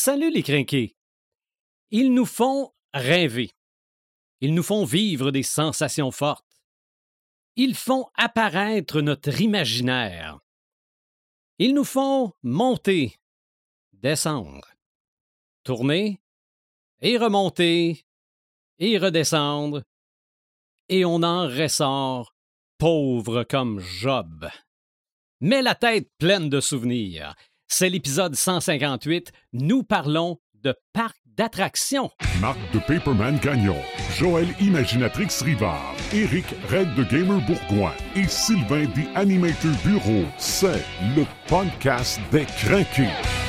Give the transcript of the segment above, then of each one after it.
Salut les crinqués. Ils nous font rêver. Ils nous font vivre des sensations fortes. Ils font apparaître notre imaginaire. Ils nous font monter, descendre, tourner et remonter et redescendre. Et on en ressort pauvre comme Job. Mais la tête pleine de souvenirs. C'est l'épisode 158. Nous parlons de parc d'attractions. Marc de Paperman Gagnon, Joël Imaginatrix Rivard, Eric Red de Gamer Bourgoin et Sylvain des Animator Bureau. C'est le podcast des craqués.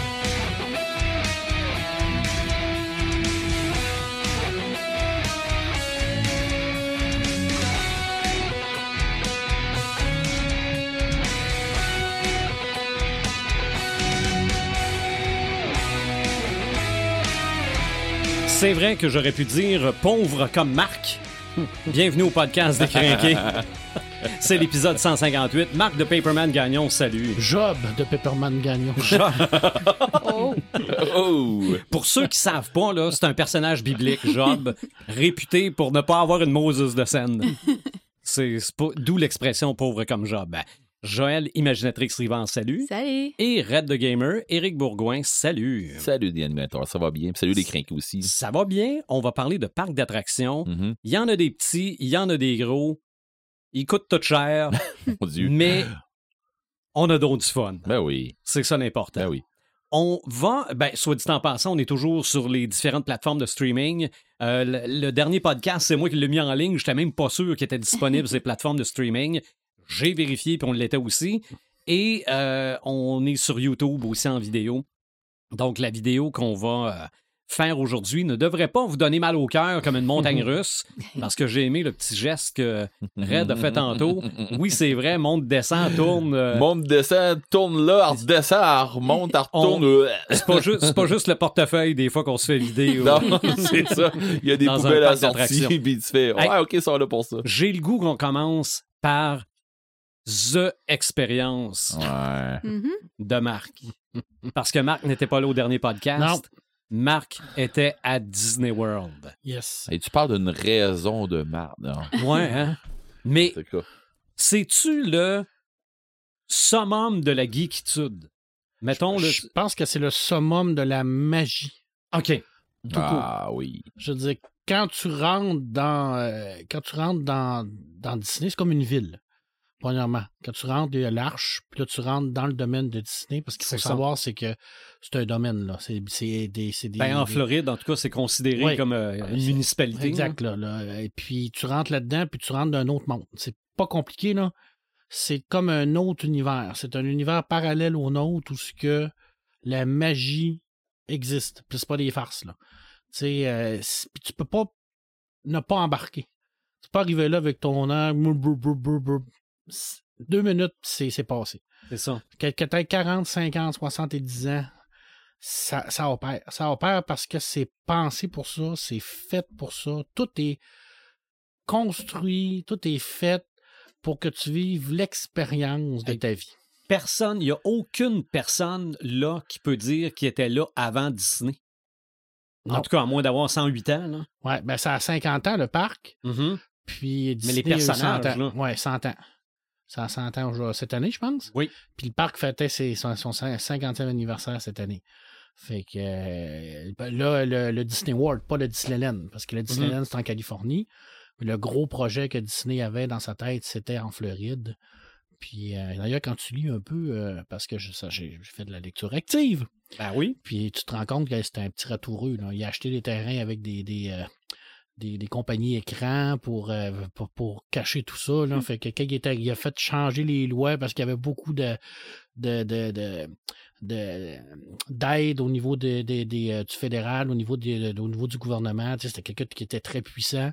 C'est vrai que j'aurais pu dire pauvre comme Marc. Bienvenue au podcast des crinqués. C'est l'épisode 158. Marc de Paperman Gagnon, salut. Job de Pepperman Gagnon. Oh! Pour ceux qui savent pas, là, c'est un personnage biblique, Job, réputé pour ne pas avoir une Moses de scène. C'est c'est pas- d'où l'expression pauvre comme Job. Joël Imaginatrix Rivant, salut. Salut! Et Red the Gamer, Éric Bourgoin, salut. Salut les animateurs, ça va bien? Salut les crinqués aussi. Ça va bien? On va parler de parcs d'attractions. Mhm. Il y en a des petits, il y en a des gros. Ils coûtent tout cher, Mon Dieu. mais on a donc du fun. Ben oui, C'est ça l'important. ben oui. On va, ben, soit dit en passant, on est toujours sur les différentes plateformes de streaming. Euh, le, le dernier podcast, c'est moi qui l'ai mis en ligne. J'étais même pas sûr qu'il était disponible sur les plateformes de streaming. J'ai vérifié, puis on l'était aussi. Et euh, on est sur YouTube aussi en vidéo. Donc, la vidéo qu'on va euh, faire aujourd'hui ne devrait pas vous donner mal au cœur comme une montagne russe, parce que j'ai aimé le petit geste que Red a fait tantôt. Oui, c'est vrai, monte, descend, tourne. euh, Monte, descend, tourne là, redescend, remonte, retourne. C'est pas, juste, pas juste le portefeuille des fois qu'on se fait vider. Non, c'est ça. Il y a des Dans poubelles à sortie, puis tu fais, ouais, Hey. ok, ça va là pour ça. J'ai le goût qu'on commence par The Expérience Ouais. Mhm. de Marc. Parce que Marc n'était pas là au dernier podcast. Marc était à Disney World. Yes. Et tu parles d'une raison de non? Ouais, hein? Mais c'est-tu le summum de la geekitude? Mettons le. Je pense que c'est le summum de la magie. OK. Tout court. Ah oui. Je veux dire, quand tu rentres dans, euh, quand tu rentres dans, dans Disney, c'est comme une ville. Premièrement, quand tu rentres, il y a l'arche, puis là, tu rentres dans le domaine de Disney, parce qu'il faut savoir, c'est que c'est un domaine, là. C'est des, des- Ben, en des- Floride, en tout cas, c'est considéré Ouais. comme euh, une municipalité. Exact, là, là. Et puis, tu rentres là-dedans, puis tu rentres d'un autre monde. C'est pas compliqué, là. C'est comme un autre univers. C'est un univers parallèle au nôtre où ce que la magie existe. Puis c'est pas des farces, là. Tu sais, euh, tu peux pas ne pas embarquer. Tu peux pas arriver là avec ton air. Deux minutes, c'est c'est passé. C'est ça. Que, que tu 40, 50, 70 ans, ça, ça opère. Ça opère parce que c'est pensé pour ça, c'est fait pour ça. Tout est construit, tout est fait pour que tu vives l'expérience de ta vie. Personne, il n'y a aucune personne là qui peut dire qu'il était là avant Disney. En Non. tout cas, à moins d'avoir 108 ans. Là. Ouais, ben ça a 50 ans le parc, Mhm. puis Disney les a eu 100 personnages, ans. là. Ouais, 100 ans. Ça a 100 ans aujourd'hui- cette année, je pense. Oui. Puis le parc fêtait ses- son, son 50e anniversaire cette année. Fait que euh, là, le, le Disney World, pas le Disneyland, parce que le Disneyland, c'est en Californie. Le gros projet que Disney avait dans sa tête, c'était en Floride. Puis euh, d'ailleurs, quand tu lis un peu, euh, parce que j'ai fait de la lecture active, Ben oui. puis tu te rends compte que c'était un petit ratoureux. Là. Il a acheté des terrains avec des, des, des, des compagnies écrans pour, euh, pour, pour cacher tout ça. Là. Fait que quand il, a fait changer les lois parce qu'il y avait beaucoup de de, de, de, de- d'aide au niveau de, de- des, euh, du fédéral, au niveau, des- de- au niveau du gouvernement. Tu sais, C'était quelqu'un qui était très puissant.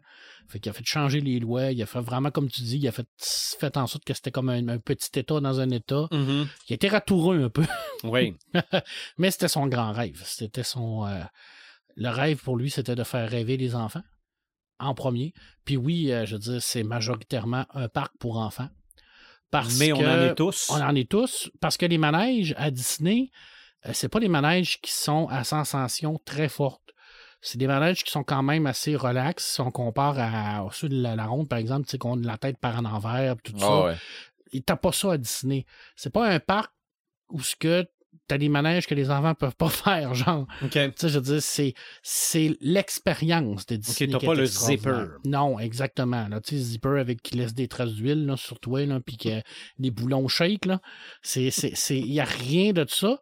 Fait qu'il a fait changer les lois. Il a fait vraiment, comme tu dis, il a fait, fait en sorte que c'était comme un, un petit État dans un État. Mhm. Il était ratoureux un peu. Oui. Mais c'était son grand rêve. C'était son. euh, le rêve pour lui, c'était de faire rêver les enfants en premier. Puis oui, euh, je veux dire, c'est majoritairement un parc pour enfants. Parce Mais on que- en est tous. On en est tous. Parce que les manèges à Disney, euh, c'est pas des manèges qui sont à sensation très forte. C'est des manèges qui sont quand même assez relax si on compare à ceux de la, la ronde, par exemple, tu sais, qu'on a la tête par en envers, tout ça. Ah ouais. Et t'as pas ça à Disney. C'est pas un parc où ce que t'as des manèges que les enfants peuvent pas faire, genre. OK. Tu sais, je veux dire, c'est, c'est l'expérience de Disney. t'as qui pas le zipper. Non, exactement. Là, tu sais, zipper avec qui laisse des traces d'huile là, sur toi, là, puis que des boulons shake, là. C'est, c'est, c'est, y a rien de ça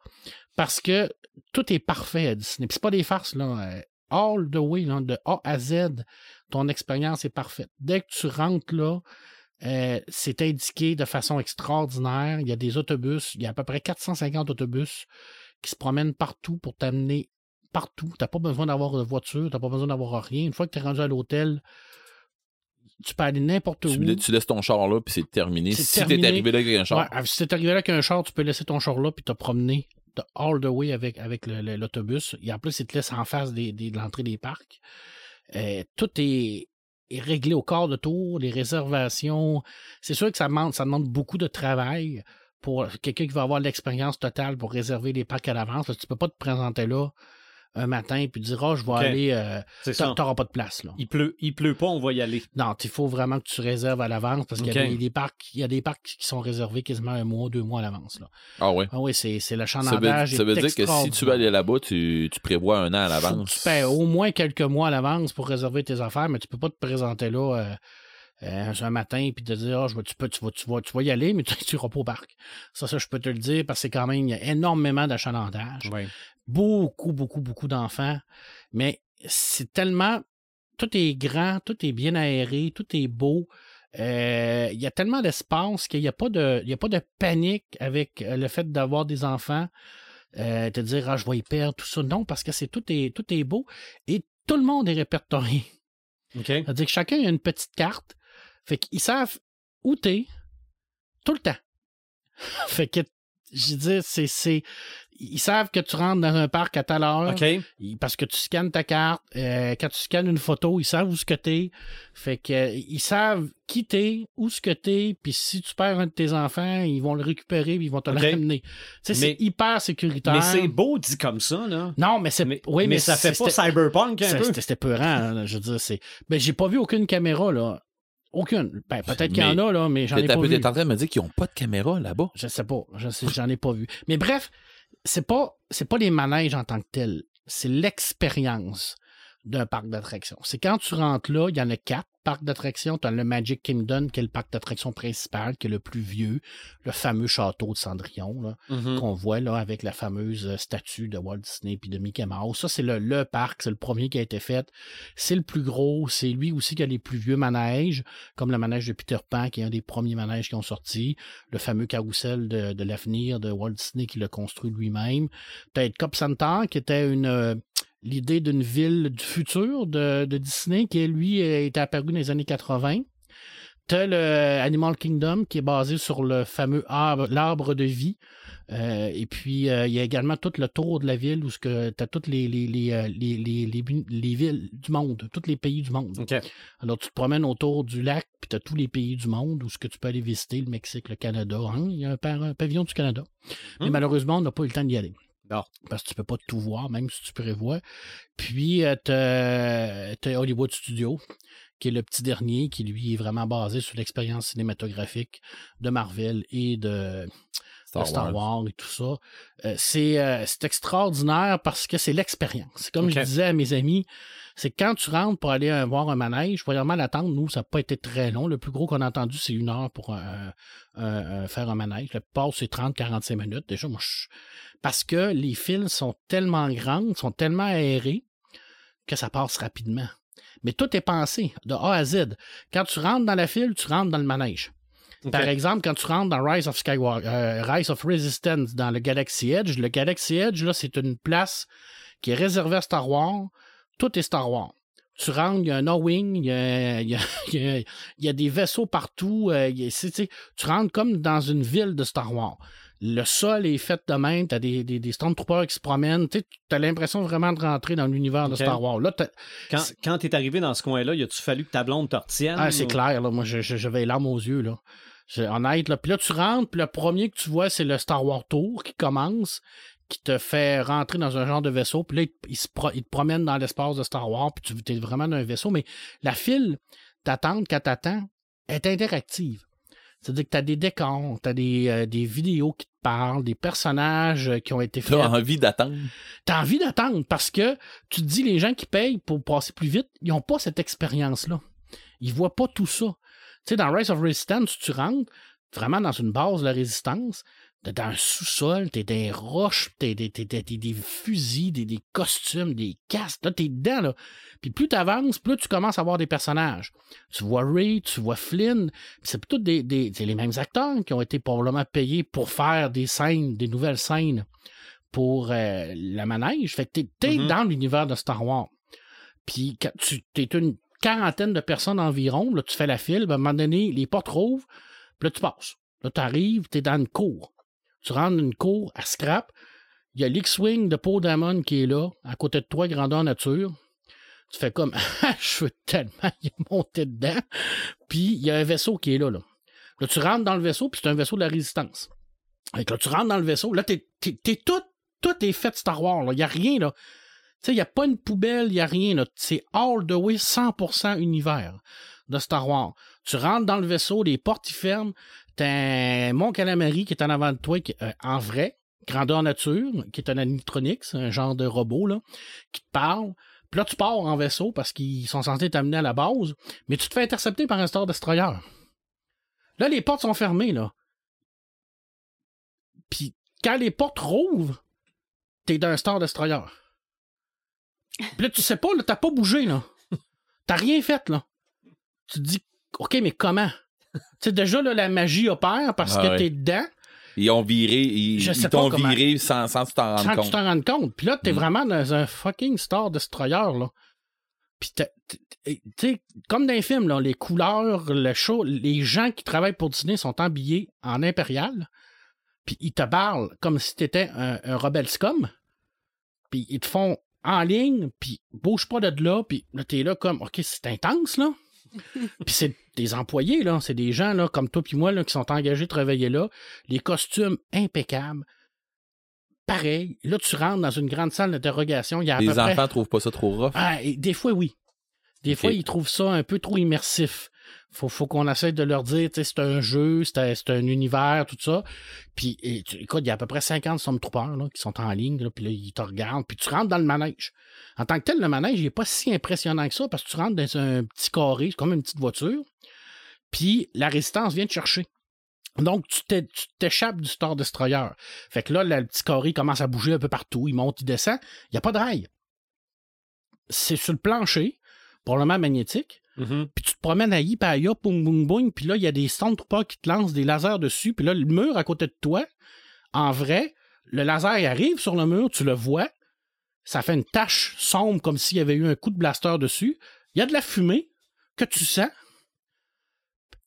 parce que tout est parfait à Disney. Puis c'est pas des farces, là. Euh, All the way, là, de A à Z, ton expérience est parfaite. Dès que tu rentres là, euh, c'est indiqué de façon extraordinaire. Il y a des autobus, il y a à peu près 450 autobus qui se promènent partout pour t'amener partout. Tu n'as pas besoin d'avoir de voiture, tu n'as pas besoin d'avoir rien. Une fois que tu es rendu à l'hôtel, tu peux aller n'importe où. Tu, tu laisses ton char là, puis c'est terminé. Si terminé. t'es arrivé là avec un char, Ouais, si t'es arrivé là avec un char, tu peux laisser ton char là puis te promener de all the way avec, avec l'autobus. Et en plus, il te laisse en face des, des- de l'entrée des parcs. Euh, tout est, est réglé au quart de tour, les réservations. C'est sûr que ça demande, ça demande beaucoup de travail pour quelqu'un qui va avoir l'expérience totale pour réserver les parcs à l'avance. Parce tu peux pas te présenter là un matin puis dire Ah, je vais aller. euh. T'auras pas de place là. Il pleut, il pleut pas, on va y aller. Non, il faut vraiment que tu réserves à l'avance parce qu'il y a des, des parcs, il y a des parcs qui sont réservés quasiment un mois, deux mois à l'avance. là. ah ouais? Ah oui, c'est, c'est le Ça veut, chalandage. ça veut dire que si tu veux aller là-bas, tu, tu prévois un an à l'avance. Tu paies au moins quelques mois à l'avance pour réserver tes affaires, mais tu peux pas te présenter là euh, euh, un matin puis te dire Ah, je tu, peux, tu, vas, tu, vas, tu vas y aller, mais tu n'iras pas au parc. Ça, ça, je peux te le dire parce que c'est quand même, il y a énormément d'achalandage. Oui. Beaucoup, beaucoup, beaucoup d'enfants. Mais c'est tellement. Tout est grand, tout est bien aéré, tout est beau. Euh, Il y a tellement d'espace qu'il n'y a, pas de- il y a pas de panique avec euh, le fait d'avoir des enfants. Euh, te dire, ah, je vais y perdre, tout ça. Non, parce que c'est tout est, tout est beau et tout le monde est répertorié. OK. C'est-à-dire que chacun a une petite carte. Fait qu'ils savent où t'es tout le temps. fait que, je dis, c'est, c'est, ils savent que tu rentres dans un parc à telle heure. OK. Ils- Parce que tu scannes ta carte. euh, quand tu scannes une photo, ils savent où ce que t'es. Fait que euh, ils savent qui t'es, où ce que t'es, puis si tu perds un de tes enfants, ils vont le récupérer, puis ils vont te Ok. le ramener. Tu sais, c'est hyper sécuritaire. Mais c'est beau dit comme ça, là. Non, mais c'est Mais, oui, mais mais, ça fait c'est- pas c'était- cyberpunk un c'est- peu. C'était peurant, hein, je veux dire, c'est. Ben, j'ai pas vu aucune caméra, là. Aucune. Ben, peut-être qu'il y en a, là, mais j'en ai pas vu. t'es en train de me dire qu'ils n'ont pas de caméra là-bas. Je sais pas. J'en ai pas vu. Mais bref, c'est pas, c'est pas les manèges en tant que tels. C'est l'expérience d'un parc d'attractions. C'est quand tu rentres là, il y en a quatre parcs d'attractions. Tu as le Magic Kingdom, qui est le parc d'attractions principal, qui est le plus vieux, le fameux château de Cendrillon, là, Mhm. qu'on voit là avec la fameuse euh, statue de Walt Disney puis de Mickey Mouse. Ça, c'est le, le parc, c'est le premier qui a été fait. C'est le plus gros, c'est lui aussi qui a les plus vieux manèges, comme le manège de Peter Pan, qui est un des premiers manèges qui ont sorti, le fameux carrousel de, de l'avenir de Walt Disney qui l'a construit lui-même. T'as Cop Center, qui était une euh, l'idée d'une ville du futur de, de Disney, qui lui est apparu dans les années 80. T'as le Animal Kingdom qui est basé sur le fameux arbre, l'arbre de vie. Euh, et puis, euh, il y a également tout le tour de la ville où tu as toutes les, les, les, euh, les, les, les, les villes du monde, tous les pays du monde. Alors, tu te promènes autour du lac, puis tu as tous les pays du monde où ce que tu peux aller visiter, le Mexique, le Canada. hein. Il y a un pavillon du Canada. Mais Hmm. malheureusement, on n'a pas eu le temps d'y aller. Bon. Parce que tu peux pas tout voir, même si tu prévois. Puis, tu as Hollywood Studios, qui est le petit dernier, qui lui est vraiment basé sur l'expérience cinématographique de Marvel et de de Star, Wars. et tout ça. Euh, c'est euh, c'est extraordinaire parce que c'est l'expérience. Comme je disais à mes amis, c'est que quand tu rentres pour aller euh, voir un manège, premièrement, l'attente, nous, ça n'a pas été très long. Le plus gros qu'on a entendu, c'est une heure pour un- un- faire un manège. La plupart, c'est 30-45 minutes. Déjà, moi, je- parce que les fils sont tellement grandes, sont tellement aérés que ça passe rapidement. Mais tout est pensé de A à Z. Quand tu rentres dans la file, tu rentres dans le manège. Par exemple, quand tu rentres dans Rise of Skywalker, euh, Rise of Resistance dans le Galaxy Edge, le Galaxy Edge, là, c'est une place qui est réservée à Star Wars. Tout est Star Wars. Tu rentres, il y a un O-Wing, il y a, y a- y a- il y a des vaisseaux partout. euh, y tu tu rentres comme dans une ville de Star Wars. Le sol est fait de même, t'as des, des, des Stormtroopers qui se promènent. Tu as l'impression vraiment de rentrer dans l'univers de. Star Wars. Là, Quand, quand t'es arrivé dans ce coin-là, y a-tu fallu que ta blonde te retienne? Ah, c'est ou- clair, là. Moi, je- je- j'avais les larmes aux yeux, là. Je- honnête, là. Puis là, tu rentres, puis le premier que tu vois, c'est le Star Wars Tour qui commence, qui te fait rentrer dans un genre de vaisseau, puis là, il, il se pro- il te promène dans l'espace de Star Wars, puis tu es vraiment dans un vaisseau, mais la file d'attente quand t'attends est interactive. C'est-à-dire que tu as des décors, tu as des, euh, des vidéos qui te parlent, des personnages euh, qui ont été faits. T'as envie d'attendre. T'as envie d'attendre parce que tu te dis les gens qui payent pour passer plus vite, ils n'ont pas cette expérience-là. Ils voient pas tout ça. Tu sais, dans Rise of Resistance, tu rentres vraiment dans une base de la résistance, t'es dans un sous-sol, t'es des roches, t'es des, t'es- t'es- t'es des fusils, des, des costumes, des casques, là, t'es dedans, là. Puis plus t'avances, plus tu commences à voir des personnages. Tu vois Ray, tu vois Flynn, puis c'est tous des, des, c'est les mêmes acteurs qui ont été probablement payés pour faire des scènes, des nouvelles scènes pour euh, la manège. Fait que t'es, t'es Mhm. dans l'univers de Star Wars. Puis quand tu t'es une quarantaine de personnes environ, là, tu fais la file, ben, à un moment donné, les portes rouvrent, puis là, tu passes. Là, tu arrives, tu es dans une cour. Tu rentres dans une cour à scrap. Il y a l'X-Wing de Paul Damon qui est là, à côté de toi, grandeur nature. Tu fais comme, je veux tellement y monter dedans. Puis, il y a un vaisseau qui est là, là. Là, tu rentres dans le vaisseau, puis c'est un vaisseau de la résistance. Que là, tu rentres dans le vaisseau. Là, t'es, tout, est fait Star Wars. Il n'y a rien, là. Tu sais, il n'y a pas une poubelle, il n'y a rien. là. C'est all the way 100% univers de Star Wars. Tu rentres dans le vaisseau, les portes ils ferment. T'as Mon Calamari qui est en avant de toi, qui, euh, en vrai, grandeur nature, qui est un animatronics, un genre de robot, là, qui te parle. Puis là, tu pars en vaisseau parce qu'ils sont censés t'amener à la base, mais tu te fais intercepter par un Star Destroyer. Là, les portes sont fermées, là. Puis quand les portes rouvrent, t'es dans un Star Destroyer. Puis là, tu sais pas, là, t'as pas bougé, là. T'as rien fait, là. Tu te dis, OK, mais comment? Tu sais, déjà, là, la magie opère parce Ah que ouais. t'es dedans, Ils ont viré, ils, t'ont viré sans, sans que tu t'en sans tu compte. t'en rendes compte. Puis là, t'es Mm. vraiment dans un fucking Star Destroyer, là. Puis tu sais, comme dans les films, là, les couleurs, le show, les gens qui travaillent pour Disney sont habillés en impérial. Puis ils te parlent comme si t'étais un, un rebelle scum. Puis ils te font en ligne, puis bouge pas de là, puis là, t'es là comme, OK, c'est intense, là. Puis c'est des employés, là. C'est des gens, là, comme toi puis moi, là, qui sont engagés de travailler là. Les costumes impeccables. Pareil. Là, tu rentres dans une grande salle d'interrogation. Il y a à peu Les près... enfants trouvent pas ça trop rough? Ah, et des fois, oui. Des fois, ils trouvent ça un peu trop immersif. Faut, faut qu'on essaie de leur dire, tu sais, c'est un jeu, c'est un, univers, tout ça. Puis, écoute, il y a à peu près 50 Stormtroopers là, qui sont en ligne, puis là, ils te regardent, puis tu rentres dans le manège. En tant que tel, le manège, il n'est pas si impressionnant que ça, parce que tu rentres dans un petit carré, comme une petite voiture, puis la résistance vient te chercher. Donc, tu t'échappes du Star Destroyer. Fait que là, le petit carré commence à bouger un peu partout. Il monte, il descend. Il n'y a pas de rail. C'est sur le plancher, probablement magnétique. Mhm. Puis tu te promènes à y, boum, boum. Puis là, il y a des Stormtroopers qui te lancent des lasers dessus. Puis là, le mur à côté de toi, en vrai, le laser il arrive sur le mur, tu le vois. Ça fait une tache sombre comme s'il y avait eu un coup de blaster dessus. Il y a de la fumée que tu sens.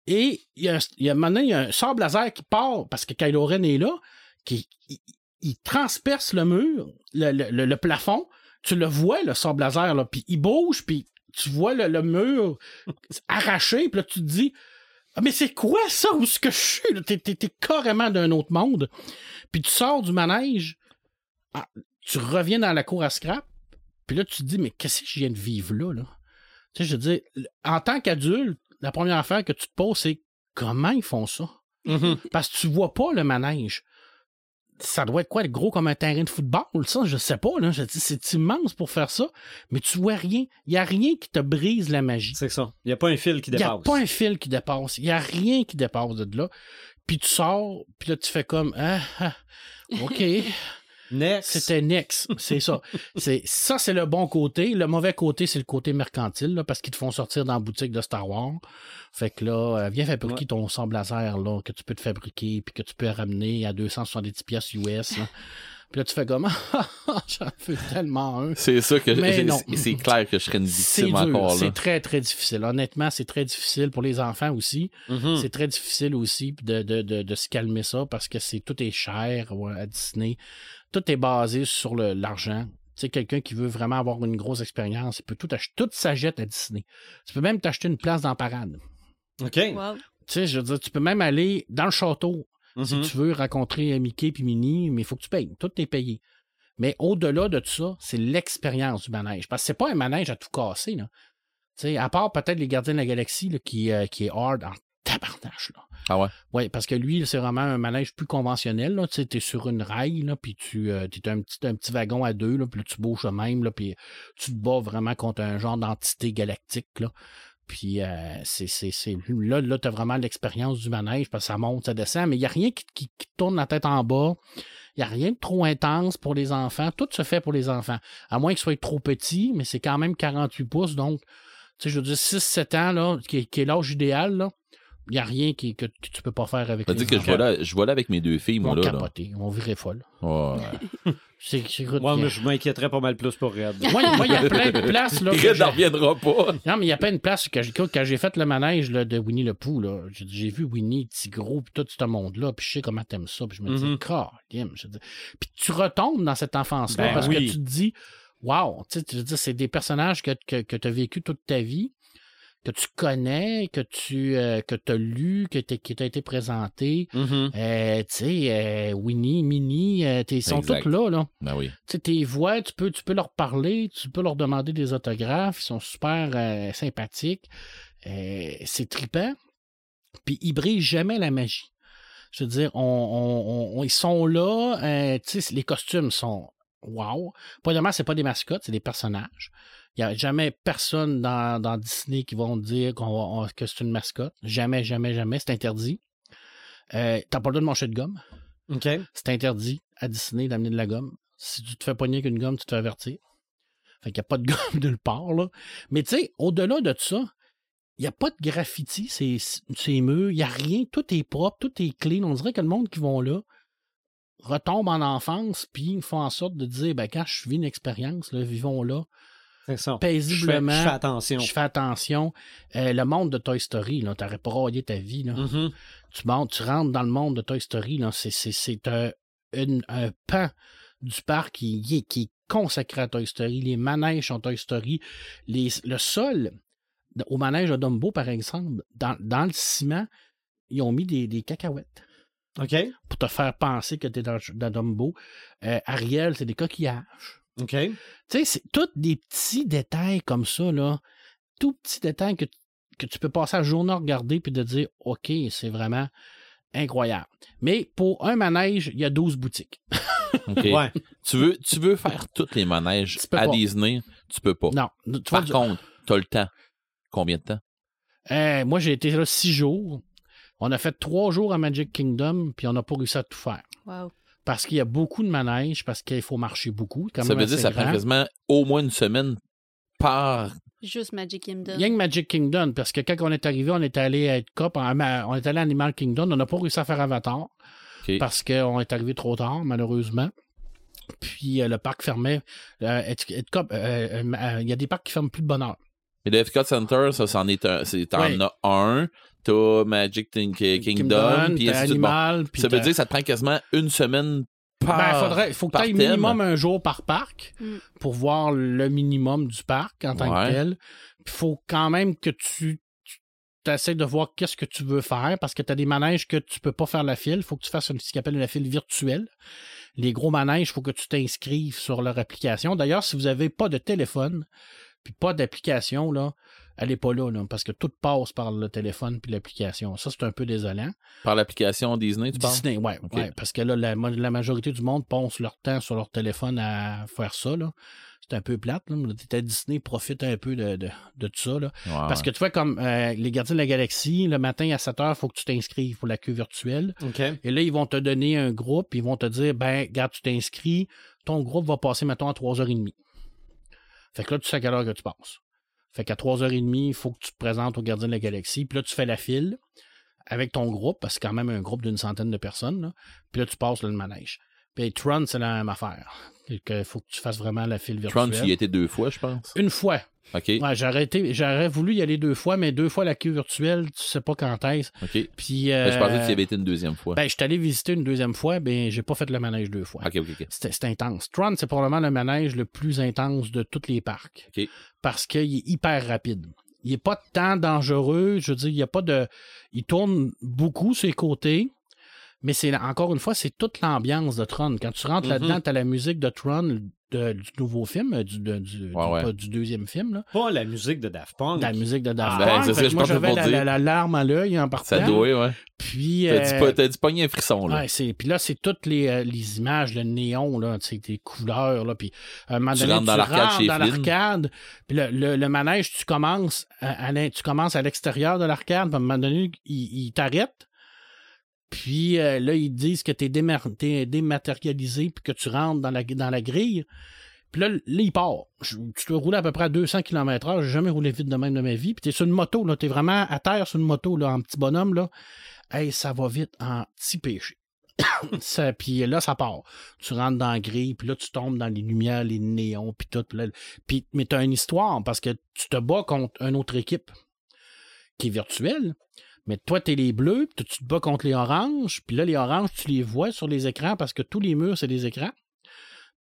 Et il y a, maintenant, il y a un sable laser qui part parce que Kylo Ren est là, qui il, transperce le mur, le, plafond. Tu le vois, le sable laser, là, puis il bouge, puis tu vois le, le mur arraché, puis là, tu te dis Ah, mais c'est quoi ça? Où est-ce que je suis? T'es, t'es- t'es carrément d'un autre monde. Puis tu sors du manège, ah, tu reviens dans la cour à scrap, puis là, tu te dis Mais qu'est-ce que je viens de vivre là? là? Tu sais, je veux dire, en tant qu'adulte, la première affaire que tu te poses, c'est comment ils font ça? Mhm. Parce que tu vois pas le manège. Ça doit être quoi, gros comme un terrain de football, ça? Je sais pas, là. Je dis, c'est immense pour faire ça, mais tu vois rien. Il y a rien qui te brise la magie. C'est ça. Il n'y a pas un fil qui Il n'y a dépasse. pas un fil qui dépasse. Il n'y a rien qui dépasse de là. Puis tu sors, puis là, tu fais comme, ah, ah, OK. Next. C'était Nex, c'est ça. C'est ça, c'est le bon côté. Le mauvais côté, c'est le côté mercantile, là, parce qu'ils te font sortir dans la boutique de Star Wars. Fait que là, euh, viens fabriquer Ouais. ton sable laser là, que tu peux te fabriquer puis que tu peux ramener à 270 pièces US. Là. Puis là, tu fais comme j'en veux tellement un. C'est ça que Mais j'ai- non. c'est- clair que je serais une C'est victime dur, encore là. c'est très très difficile. Honnêtement, c'est très difficile pour les enfants aussi. Mhm. C'est très difficile aussi de, de, de, de se calmer ça parce que c'est tout est cher ouais, à Disney. Tout est basé sur l'argent. Tu sais, quelqu'un qui veut vraiment avoir une grosse expérience, il peut tout acheter. Tout s'achète à Disney. Tu peux même t'acheter une place dans la parade. OK. Wow. Tu sais, je veux dire, tu peux même aller dans le château. Si Mhm. tu veux rencontrer Mickey puis Minnie, mais il faut que tu payes. Tout est payé. Mais au-delà de tout ça, c'est l'expérience du manège. Parce que c'est pas un manège à tout casser. Là. Tu sais, à part peut-être les Gardiens de la Galaxie là, qui, euh, qui est hard en tabarnache. Là. Ah ouais? Oui, parce que lui, c'est vraiment un manège plus conventionnel. Là. Tu sais, es sur une rail, là, puis tu es un petit, un petit wagon à deux, là, puis tu bouges même, là, puis tu te bats vraiment contre un genre d'entité galactique. Là. Puis euh, c'est, c'est, c'est- là, là tu as vraiment l'expérience du manège, parce que ça monte, ça descend, mais il n'y a rien qui, qui, qui tourne la tête en bas. Il n'y a rien de trop intense pour les enfants. Tout se fait pour les enfants. À moins qu'ils soient trop petits, mais c'est quand même 48 pouces, donc, tu sais, je veux dire, 6-7 ans, là, qui, est- qui est l'âge idéal, là, il n'y a rien qui, que, que tu peux pas faire avec Ça les dit que je vois, là, je vois là avec mes deux filles, moi, là. capoter, ils vont virer folle. Ouais. C'est, c'est, écoute, Moi, a- je m'inquiéterais pas mal plus pour Red. moi, moi, il y a plein de places. Là, Red n'en reviendra pas. Non, mais il y a plein de places que quand j'ai fait le manège là, de Winnie le Pooh, là, j'ai, j'ai vu Winnie, Tigro, puis tout ce monde-là, puis je sais comment t'aimes ça, puis je me dis, Mhm. Je dis- Puis tu retombes dans cette enfance-là Ben parce oui. que tu te dis, wow, tu sais, tu veux dire, c'est des personnages que, que, que tu as vécu toute ta vie, que tu connais, que tu euh, que as lu, que qui t'a été présenté. Mhm. Euh, tu sais, euh, Winnie, Minnie, ils sont Exact. toutes là, là. Ben oui. Tu sais, tes voix, tu peux, tu peux leur parler, tu peux leur demander des autographes, ils sont super sympathiques. C'est trippant. Puis ils brisent jamais la magie. Je veux dire, on, on- on- ils sont là, tu sais, les costumes sont wow. Premièrement, c'est pas des mascottes, c'est des personnages. Il n'y a jamais personne dans, dans Disney qui vont dire qu'on va- on- que c'est une mascotte. Jamais, jamais, jamais. C'est interdit. Euh, T'as pas le droit de manger de gomme. OK. C'est interdit à Disney d'amener de la gomme. Si tu te fais pogner avec une gomme, tu te fais avertir. Fait qu'il n'y a pas de gomme nulle part, là. Mais tu sais, au-delà de ça, il n'y a pas de graffiti, c'est c'est murs, il n'y a rien, tout est propre, tout est clean. On dirait que le monde qui vont là retombe en enfance, puis ils font en sorte de dire, ben quand je vis une expérience, là, vivons là, ça. paisiblement. Je fais, je fais attention. Je fais attention. Euh, le monde de Toy Story, là, t'aurais pas raillé ta vie, là Mhm. tu, montes, tu rentres dans le monde de Toy Story, c'est, un, une- un pan du parc qui, qui est- consacré à Toy Story. Les manèges sont Toy Story. Les, le sol, au manège de Dumbo, par exemple, dans, dans le ciment, ils ont mis des, des cacahuètes OK. pour te faire penser que tu es dans, dans Dumbo. Euh, Ariel, c'est des coquillages. OK. Tu sais, c'est tous des petits détails comme ça, là. Tout petits détails que, que tu peux passer la journée à regarder puis de dire, OK, c'est vraiment incroyable. Mais pour un manège, il y a 12 boutiques. OK. Ouais. Tu, veux, tu veux faire tous les manèges Tu à pas. Disney, tu peux pas. Non. Tu vois, Par contre, t'as le temps. Combien de temps? euh, moi, j'ai été là six jours. On a fait trois jours à Magic Kingdom, puis on n'a pas réussi à tout faire. Wow. Parce qu'il y a beaucoup de manèges, parce qu'il faut marcher beaucoup. quand Ça même veut dire que ça prend quasiment au moins une semaine par. Juste Magic Kingdom. Que Magic Kingdom, parce que quand on est arrivé, on est allé à Epcot, on on est allé à Animal Kingdom, on n'a pas réussi à faire Avatar. Parce qu'on est arrivé trop tard, malheureusement. Puis euh, le parc fermait. Euh, euh, euh, euh, Il y a des parcs qui ferment plus de bonne heure. Mais le Epcot Center, ça, c'en est un. c'est- T'en as un. T'as Magic Kingdom, puis. Bon, Animal. ça veut dire que ça te prend quasiment une semaine par. Ben, faudrait, faut que tu aies thème. minimum un jour par parc Mm. pour voir le minimum du parc en tant Ouais. que tel. Il faut quand même que tu, essaies de voir qu'est-ce que tu veux faire parce que tu as des manèges que tu peux pas faire la file. Il faut que tu fasses ce qu'on appelle la file virtuelle. Les gros manèges, il faut que tu t'inscrives sur leur application. D'ailleurs, si vous n'avez pas de téléphone puis pas d'application, là, allez pas là, là, parce que tout passe par le téléphone puis l'application. Ça, c'est un peu désolant. Par l'application Disney, tu parles? Disney, ouais, Ok. ouais, parce que là, la, majorité du monde passe leur temps sur leur téléphone à faire ça. Là. C'est un peu plate. Là. à Disney profite un peu de, de, de tout ça. Là. Ouais, Parce que tu vois, comme euh, les gardiens de la galaxie, le matin à 7 heures, il faut que tu t'inscrives pour la queue virtuelle. OK. Et là, ils vont te donner un groupe, ils vont te dire, ben, regarde, tu t'inscris, ton groupe va passer, mettons, à 3h30. Fait que là, tu sais à quelle heure que tu passes. Fait qu'à 3h30, il faut que tu te présentes au gardien de la galaxie. Puis là, tu fais la file avec ton groupe, parce que c'est quand même un groupe d'une centaine de personnes. Puis là, tu passes le manège. Puis Tron, c'est la même affaire. Il faut que tu fasses vraiment la file virtuelle. Tron, tu y étais deux fois, je pense. Une fois. OK. Ouais, j'aurais, voulu y aller deux fois, mais deux fois la queue virtuelle, tu sais pas quand est-ce. OK. Puis. Ben, je pensais que euh, tu y avais été une deuxième fois. ben, je suis allé visiter une deuxième fois, ben, j'ai pas fait le manège deux fois. OK, OK, OK. C'était intense. Tron, c'est probablement le manège le plus intense de tous les parcs. OK. Parce qu'il est hyper rapide. Il n'est pas tant dangereux. Je veux dire, il y a pas de. Il tourne beaucoup sur les côtés. Mais c'est encore une fois, c'est toute l'ambiance de Tron. Quand tu rentres Mhm. là-dedans, tu as la musique de Tron de- du nouveau film, euh, du, de- du, Ouais, du- ouais. pas du deuxième film, là. Pas la musique de Daft Punk. la musique de Daft Ah, Punk. ben, c'est Fait ça, que je moi, j'avais pour la, dire. la- la larme à l'œil en partant. Ça doit, ouais. Puis, T'as dit euh, pas- t'as dit pogner un frisson, là. Ouais, c'est puis là c'est toutes les, euh, les images le néon là, tu sais des couleurs là puis à un moment Tu donné, rentres dans l'arcade rentres chez dans Flynn. l'arcade, puis le, le, le manège tu commences à, tu commences à l'extérieur de l'arcade, puis à un moment donné il, il t'arrête. Puis euh, là ils te disent que démar- t'es dématérialisé puis que tu rentres dans la grille. Puis là, là, il part. Tu dois rouler à peu près à 200 km/h. J'ai jamais roulé vite de même de ma vie. Puis t'es sur une moto, là. T'es vraiment à terre sur une moto, là, en petit bonhomme, là. Hey, ça va vite en petit péché. puis là, ça part. Tu rentres dans la grille, puis là, tu tombes dans les lumières, les néons, puis tout. Puis, mais t'as une histoire, parce que tu te bats contre une autre équipe qui est virtuelle. Mais toi, t'es les bleus, tu te bats contre les oranges, puis là, les oranges, tu les vois sur les écrans parce que tous les murs, c'est des écrans.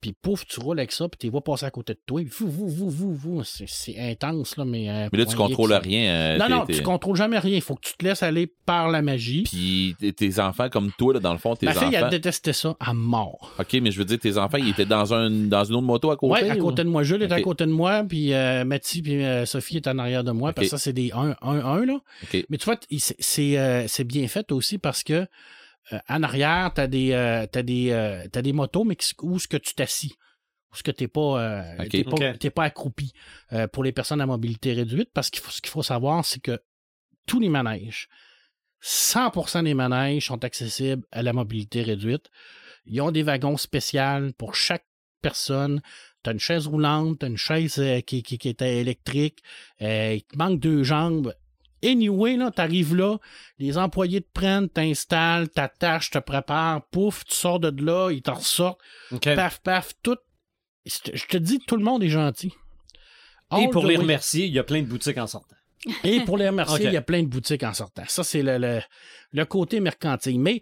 Puis pouf, tu roules avec ça, puis tu vois passer à côté de toi. Vous, vous, vous, vous, vous. C'est, intense, là, mais. euh, Mais là, tu contrôles rien. euh, Non, non, tu contrôles jamais rien. Il faut que tu te laisses aller par la magie. Puis tes- enfants, comme toi, là, dans le fond, tes Ma fille, elle enfants. détestait ça à mort. OK, mais je veux dire, tes enfants, ils étaient dans, un, dans une autre moto à côté? Ouais, à ou- côté de moi. Jules est à côté de moi, puis euh, Mathieu puis euh, Sophie est en arrière de moi, parce que ça, c'est des 1-1-1, là. OK. Mais tu vois, c'est bien fait aussi parce que euh, en arrière, t'as des, euh, t'as des, euh, t'as des motos, mais où est-ce que tu t'assis? Où est-ce que t'es pas, euh, Ok. t'es pas, pas accroupi euh, pour les personnes à mobilité réduite? Parce qu'il faut, ce qu'il faut savoir, c'est que tous les manèges, 100% des manèges sont accessibles à la mobilité réduite. Ils ont des wagons spéciaux pour chaque personne. Tu as une chaise roulante, tu une chaise euh, qui, qui, qui est électrique, euh, il te manque deux jambes. Anyway, là, t'arrives là, les employés te prennent, t'installent, t'attaches, te préparent, pouf, tu sors de là, ils t'en ressortent, paf, paf, tout. Je te dis, tout le monde est gentil. Et pour les way. remercier, il y a plein de boutiques en sortant. Et pour les remercier, il y a plein de boutiques en sortant. Ça, c'est le, le, le côté mercantile. Mais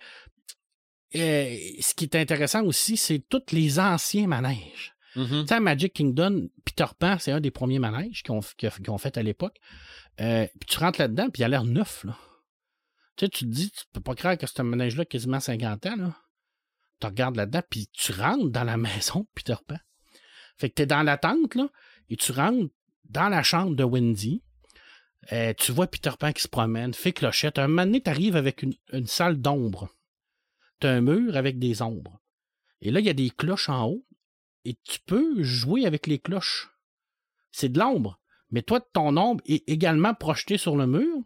euh, ce qui est intéressant aussi, c'est tous les anciens manèges. Mhm. Tu sais, Magic Kingdom, Peter Pan, c'est un des premiers manèges qu'ils ont, qu'ils qu'ils ont fait à l'époque. Euh, puis tu rentres là-dedans, puis il a l'air neuf, là. Tu sais, tu te dis, tu peux pas croire que ce manège-là a quasiment 50 ans, là. Tu regardes là-dedans, puis tu rentres dans la maison Peter Pan. Fait que t'es dans la tente, là, et tu rentres dans la chambre de Wendy. Euh, tu vois Peter Pan qui se promène, fait clochette. Un moment donné, t'arrives avec une, une salle d'ombre. T'as un mur avec des ombres. Et là, il y a des cloches en haut et tu peux jouer avec les cloches. C'est de l'ombre, mais toi, ton ombre est également projetée sur le mur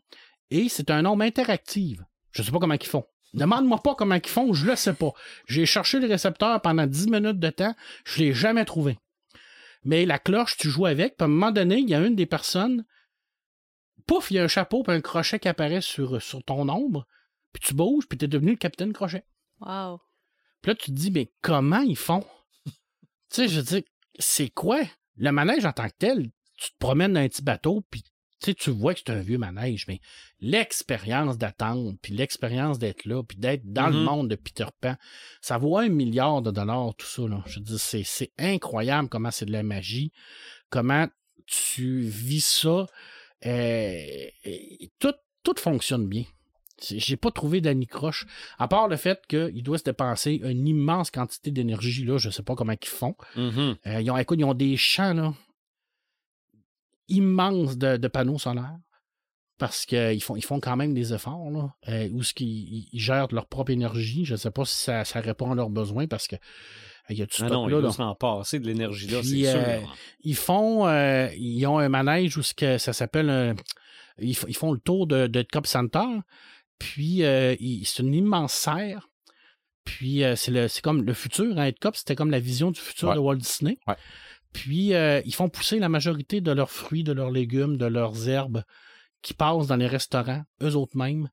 et c'est un ombre interactive. Je sais pas comment ils font. Demande-moi pas comment ils font, je le sais pas. J'ai cherché le récepteur pendant 10 minutes de temps, je l'ai jamais trouvé. Mais la cloche, tu joues avec, puis à un moment donné, il y a une des personnes, pouf, il y a un chapeau puis un crochet qui apparaît sur, sur ton ombre, puis tu bouges, puis tu es devenu le capitaine crochet. Wow. Puis là, tu te dis, mais comment ils font? tu sais, je dire, c'est quoi? Le manège en tant que tel, tu te promènes dans un petit bateau, puis tu vois que c'est un vieux manège, mais l'expérience d'attendre, puis l'expérience d'être là, puis d'être dans le Mhm. monde de Peter Pan, ça vaut un milliard de dollars, tout ça. Là. Je veux dire, c'est, c'est incroyable comment c'est de la magie, comment tu vis ça. euh, et tout, tout fonctionne bien. J'ai pas trouvé d'anicroche. À part le fait qu'il doit se dépenser une immense quantité d'énergie, là, je sais pas comment ils font. Mhm. Euh, ils, ont, écoute, ils ont des champs là, immenses de, de panneaux solaires. Parce qu'ils font, ils font quand même des efforts, là, euh, où ce qu'ils ils- ils gèrent leur propre énergie. Je sais pas si ça, ça répond à leurs besoins parce que euh, il y a tout ce Ah non, là. là. s'en passer de l'énergie là, Puis, c'est euh, sûr. Ils font, euh, ils ont un manège où ce que ça s'appelle, ils, ils font le tour de, de Cop Center. Puis euh, ils- c'est une immense serre. Puis euh, c'est le, c'est comme le futur. Hein, cop, c'était comme la vision du futur Ouais. de Walt Disney. Ouais. Puis euh, ils font pousser la majorité de leurs fruits, de leurs légumes, de leurs herbes qui passent dans les restaurants, eux autres mêmes.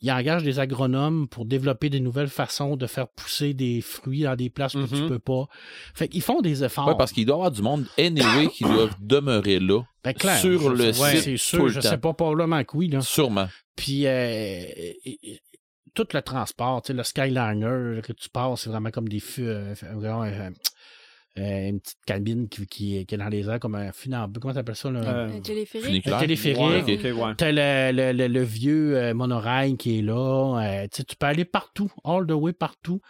Ils engagent des agronomes pour développer des nouvelles façons de faire pousser des fruits dans des places où tu Mhm. peux pas. Fait qu'ils font des efforts. Ouais, parce qu'il doit y avoir du monde anyway qui doivent demeurer là. Ben, clair, sur le sais- ouais, site c'est tout sûr, le je temps. sais pas probablement que oui. Là. Sûrement. Puis euh, tout le transport, tu sais, le Skyliner que tu passes, c'est vraiment comme des feux, euh, vraiment, euh, une petite cabine qui, qui, qui est dans les airs comme un funambule. Comment t'appelles ça? Là? Euh, Un téléphérique. Un téléphérique. ouais, ok, ouais. T'as le, le, le, le vieux euh, monorail qui est là. euh, tu peux aller partout, all the way partout.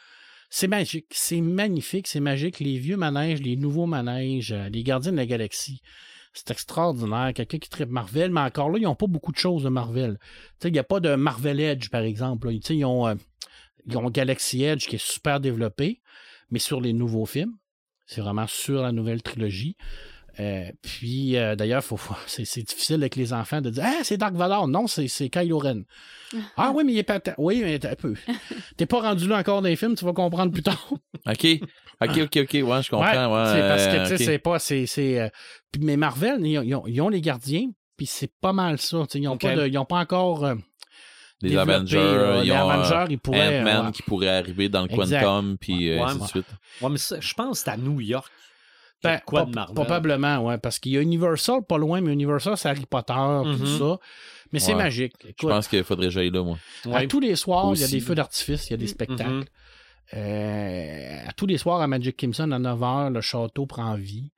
C'est magique. C'est magnifique. C'est magique. Les vieux manèges, les nouveaux manèges, euh, les gardiens de la galaxie. C'est extraordinaire. Quelqu'un qui tripe Marvel, mais encore là, ils n'ont pas beaucoup de choses de Marvel. Tu sais, il n'y a pas de Marvel Edge, par exemple. ils ont, euh, ils ont Galaxy Edge qui est super développé, mais sur les nouveaux films. C'est vraiment sur la nouvelle trilogie. Euh, puis, euh, d'ailleurs, faut, faut- c'est, c'est difficile avec les enfants de dire Ah, c'est Dark Vador. Non, c'est, c'est Kylo Ren. ah oui, mais il est pas. Oui, mais un peu. T'es pas rendu là encore dans les films, tu vas comprendre plus tard. OK. OK, OK, OK. Ouais, je comprends. Ouais, c'est parce que, tu sais, c'est pas. C'est, c'est, euh, mais Marvel, ils ont, ils ont- ils ont les gardiens, puis c'est pas mal ça. Ils n'ont pas, de- ils ont pas encore. euh, Les Avengers, là. ils les ont euh, Avengers, ils pourraient. Ant-Man ouais. qui pourrait arriver dans le Exact. Quantum, puis euh, Ouais, ainsi de ouais. suite. Ouais, mais ça, je pense que c'est à New York. Ben, quoi de Marvel. probablement, ouais, parce qu'il y a Universal pas loin, mais Universal, c'est Harry Potter, tout Mhm. ça. Mais c'est Ouais. magique. Je pense qu'il faudrait que j'aille là, moi. à tous les soirs, il y a des feux d'artifice, il y a des Mhm. spectacles. Euh, à tous les soirs, à Magic Kimson, à 9h, le château prend vie.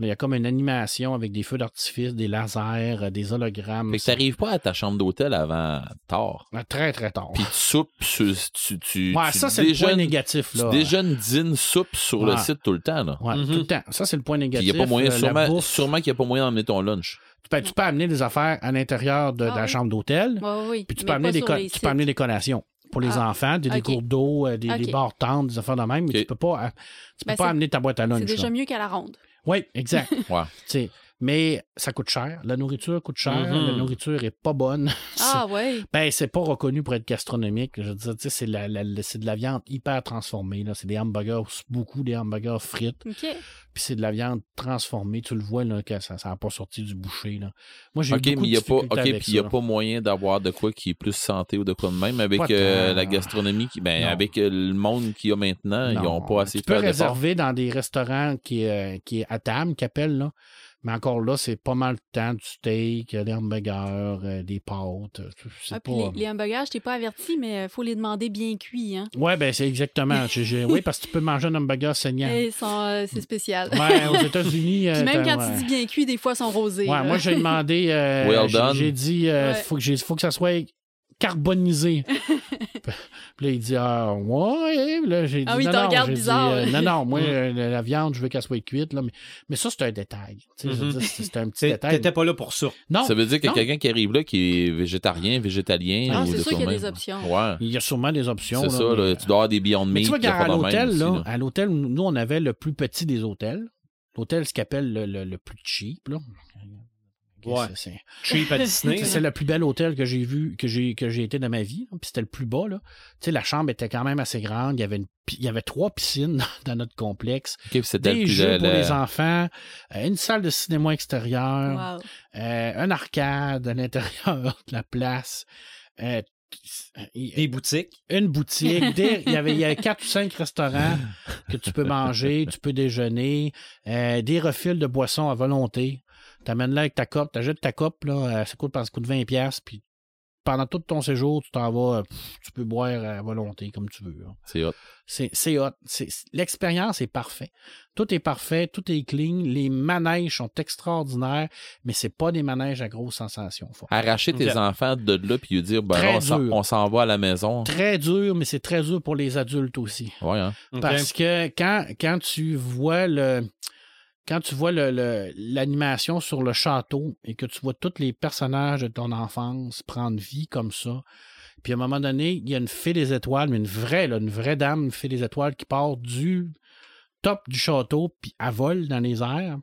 Il y a comme une animation avec des feux d'artifice, des lasers, euh, des hologrammes. Fait que t'arrives pas à ta chambre d'hôtel avant tard. C'est Très, très tard. Puis tu soupes, sur- tu, tu, Ouais, tu ça, c'est le point négatif. Tu Là. déjeunes, dînes, soupes sur le site tout le temps, là. Ouais, Mhm. tout le temps. Ça, c'est le point Puis négatif. il y a pas moyen, Euh, sûrement, bouffe, sûrement qu'il n'y a pas moyen d'emmener ton lunch. tu, peux, tu peux amener des affaires à l'intérieur de, Ah de la oui. chambre d'hôtel. Ouais, oui. Puis tu peux, amener pas des tu peux amener des collations pour les Ah, enfants, des, des ok. cours d'eau, euh, des, des Ok. barres tentes, des affaires de même, mais tu peux pas, tu peux Ben, pas c'est- amener ta boîte à lunch. C'est déjà là. mieux qu'à la ronde. Oui, exact. Ouais. Mais ça coûte cher. La nourriture coûte cher. Mhm. La nourriture est pas bonne. Ah, ouais. Ben, c'est pas reconnu pour être gastronomique. Je veux dire, c'est, la- la- c'est de la viande hyper transformée. Là. C'est des hamburgers, beaucoup des hamburgers frites. Puis c'est de la viande transformée. Tu le vois, là, que ça n'a pas sorti du boucher. Là. Moi, j'ai eu OK, beaucoup mais de n'y a pas, difficultés OK, avec puis il y a pas moyen d'avoir de quoi qui est plus santé ou de quoi de même avec euh, la gastronomie qui, ben, Non. avec euh, le monde qu'il y a maintenant, ils Non. n'ont pas assez Tu peux réserver dans des restaurants qui, euh, qui est à table, qui appellent, là. Mais encore là, c'est pas mal de temps, du steak, euh, des hamburgers, euh, des pâtes. euh, Ah, pas... les, les hamburgers, je t'ai pas averti, mais il faut les demander bien cuits. Hein. Ouais, ben c'est exactement. Oui, parce que tu peux manger un hamburger saignant. Et ils sont, euh, c'est spécial. Ouais, aux États-Unis. euh, Puis même t'as- quand ouais. tu dis bien cuit, des fois, ils sont rosés. Ouais, moi, j'ai demandé. euh, Well j'ai- done. J'ai dit, euh, Ouais. faut, que faut que ça soit carbonisé. Puis là, il dit, ah, ouais. Là, j'ai dit, Ah oui, il non, non, regarde j'ai dit, bizarre. euh, non, non, moi, Mm. euh, la, la viande, je veux qu'elle soit cuite. Là, mais, mais ça, c'est un détail. Dire, c'est c'est un petit détail. T'étais pas là pour ça. Non, Ça veut dire qu'il y a Non. quelqu'un qui arrive là qui est végétarien, végétalien. Ah, ou c'est sûr qu'il y a des options. Ouais. il y a sûrement des options. C'est là, ça, mais- là, tu dois avoir des Beyond Mais Meat. tu vois même l'hôtel, aussi, là, là. à l'hôtel, nous, on avait le plus petit des hôtels. L'hôtel, ce qu'on appelle le, le- le plus cheap, là. Ouais. C'est- c'est- Cheap à Disney. C'est le plus bel hôtel que j'ai vu, que j'ai, que j'ai été dans ma vie. Puis c'était le plus bas, là. Tu sais, la chambre était quand même assez grande. Il y avait, une, il y avait trois piscines dans, notre complexe. Ok, puis c'était le Des plus- jeux pour le- les enfants. euh, une salle de cinéma extérieure. Wow. euh, un arcade à l'intérieur de la place. euh, Des boutiques. une boutique. Des- il, y avait, il y avait quatre ou cinq restaurants que tu peux manger, tu peux déjeuner, euh, des refils de boissons à volonté. T'amènes là avec ta coupe, t'achètes ta coupe, là, euh, ça coûte, ça coûte 20$, piastres, puis pendant tout ton séjour, tu t'en vas, euh, pff, tu peux boire à volonté comme tu veux. là. C'est hot. C'est c'est hot. L'expérience est parfaite. Tout est parfait, tout est clean. Les manèges sont extraordinaires, mais c'est pas des manèges à grosse sensation. forte. Arracher tes enfants de là puis lui dire, ben, Très on s'en- dur. on s'en va à la maison. Très dur, mais c'est très dur pour les adultes aussi. Ouais, hein. Parce que quand, quand tu vois le quand tu vois le- le- l'animation sur le château et que tu vois tous les personnages de ton enfance prendre vie comme ça, puis à un moment donné, il y a une fée des étoiles, mais une vraie, là, une vraie dame, une fée des étoiles qui part du top du château, puis elle vole dans les airs.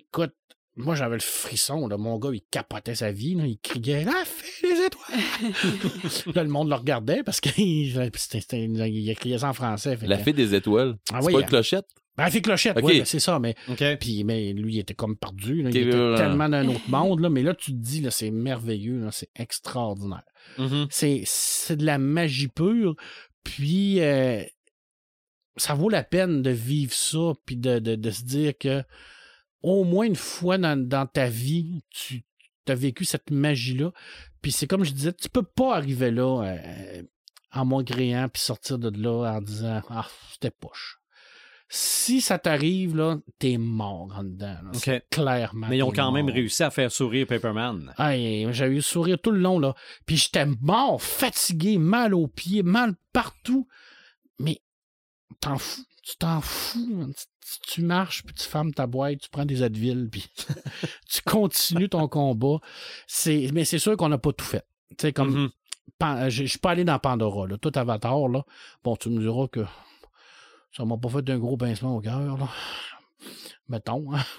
Écoute, moi j'avais le frisson, là. mon gars il capotait sa vie, là. il criait La fée des étoiles! là, le monde le regardait parce qu'il il criait ça en français. La que- fée des étoiles. Ah c'est oui, pas hein. une clochette? Ben, fait clochette, oui, c'est ça, mais, OK. puis, mais lui, il était comme perdu. là. Il était là, là. tellement dans un autre monde, là, mais là, tu te dis, là, c'est merveilleux, là, c'est extraordinaire. Mhm. C'est, c'est de la magie pure, puis euh, ça vaut la peine de vivre ça, puis de, de, de se dire que au moins une fois dans, dans ta vie, tu as vécu cette magie-là. Puis c'est comme je disais, tu peux pas arriver là euh, en maugréant puis sortir de là en disant Ah, c'était poche. Si ça t'arrive, là, t'es mort en dedans. là. Clairement. Mais ils ont quand même réussi à faire sourire Paperman. J'ai eu sourire tout le long, là. Puis j'étais mort, fatigué, mal aux pieds, mal partout. Mais t'en fous, tu t'en fous. Tu, tu marches, puis tu fermes ta boîte, tu prends des Advil, puis tu continues ton combat. C'est, mais c'est sûr qu'on n'a pas tout fait. Tu sais, comme, je je suis pas allé dans Pandora, là. Tout Avatar, là. Bon, tu me diras que ça m'a pas fait un gros pincement au cœur, là. Mettons. hein.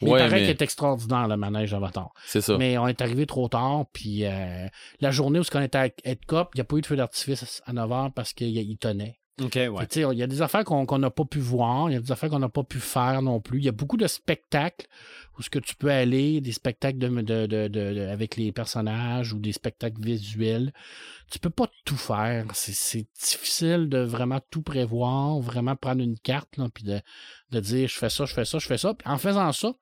mais Ouais, il paraît mais- qu'il est extraordinaire, le manège Avatar. C'est ça. Mais on est arrivé trop tard, puis euh, la journée où on était à Edcop, il n'y a pas eu de feu d'artifice à 9 h parce qu'il il tenait. OK, ouais. Il y a des affaires qu'on n'a pas pu voir, il y a des affaires qu'on n'a pas pu faire non plus. Il y a beaucoup de spectacles où ce que tu peux aller, des spectacles de, de- de- de- de- avec les personnages ou des spectacles visuels. Tu peux pas tout faire. C'est- difficile de vraiment tout prévoir, vraiment prendre une carte, là, puis de, de dire je fais ça, je fais ça, je fais ça. Puis en faisant ça,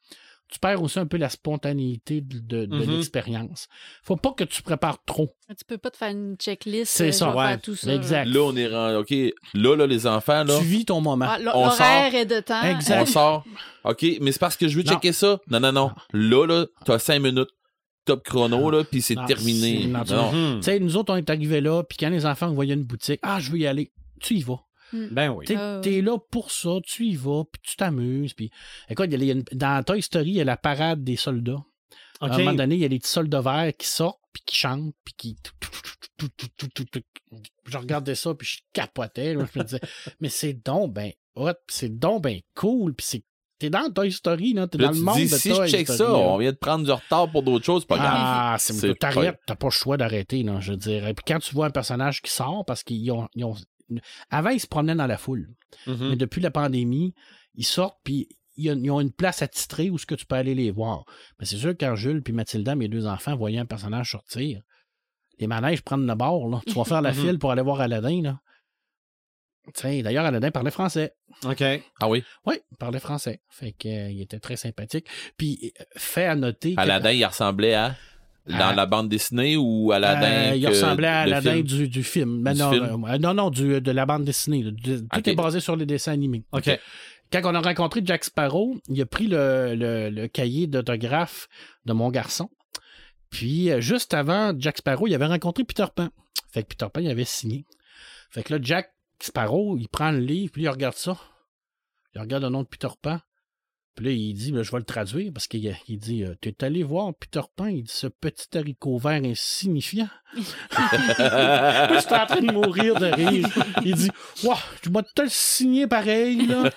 tu perds aussi un peu la spontanéité de, de- de Mhm. l'expérience. Faut pas que tu prépares trop. Tu peux pas te faire une checklist. C'est euh, ça, ouais. faire tout ça. Exact. Là, on est rendu. OK, là, là, les enfants, là, Tu vis ton moment. Ah, l- On L'horaire est de temps. Exact. on sort. OK, mais c'est parce que je veux Non. checker ça. Non, non, non. Là, là, t'as cinq minutes. Top chrono, là, puis c'est Non, terminé. Mhm. Tu sais, nous autres, on est arrivés là, puis quand les enfants voyaient une boutique, ah, je veux y aller, tu y vas. Ben oui. Tu Ah, es là pour ça, tu y vas, puis tu t'amuses. Puis... Écoute, il y a- il y a une- dans Toy Story, il y a la parade des soldats. À un moment donné, il y a des petits soldats verts qui sortent, puis qui chantent, puis qui. Je regardais ça, puis je capotais. là. Je me disais, mais c'est donc ben hot, puis c'est donc ben cool, puis c'est. T'es dans Toy Story, là. T'es Là, dans le monde dis, de si Toy je check Story. ça, là. on vient de prendre du retard pour d'autres choses, c'est pas grave. Ah, c'est C'est t'arrêtes, t'as pas le choix d'arrêter, là, je dirais. Puis quand tu vois un personnage qui sort, parce qu'ils ont, ils ont- Avant, ils se promenaient dans la foule. Mhm. Mais depuis la pandémie, ils sortent, puis ils ont une place attitrée où ce que tu peux aller les voir. Mais c'est sûr que quand Jules puis Mathilda, mes deux enfants, voyaient un personnage sortir, les manèges prennent le bord, là. Tu vas faire la Mhm. file pour aller voir Aladdin, là. Tiens, d'ailleurs, Aladdin parlait français. OK. Ah oui? Oui, il parlait français. Fait que, euh, il était très sympathique. Puis, euh, fait à noter. que- Aladdin, il ressemblait à? Dans À- la bande dessinée ou Aladdin. Euh, il ressemblait à Aladdin du, du film. Mais Du non, film? euh, non, non, du- de la bande dessinée. tout est basé sur les dessins animés. OK. Quand on a rencontré Jack Sparrow, il a pris le, le- le cahier d'autographe de mon garçon. Puis, euh, juste avant Jack Sparrow, il avait rencontré Peter Pan. Fait que Peter Pan, il avait signé. Fait que là, Jack Sparrow, il prend le livre, puis il regarde ça. Il regarde le nom de Peter Pan. Puis là, il dit, je vais le traduire, parce qu'il il dit, euh, t'es allé voir Peter Pan, il dit, ce petit haricot vert insignifiant. J'étais en train de mourir de rire. Il dit, Ouah, je vais te le signer pareil, là.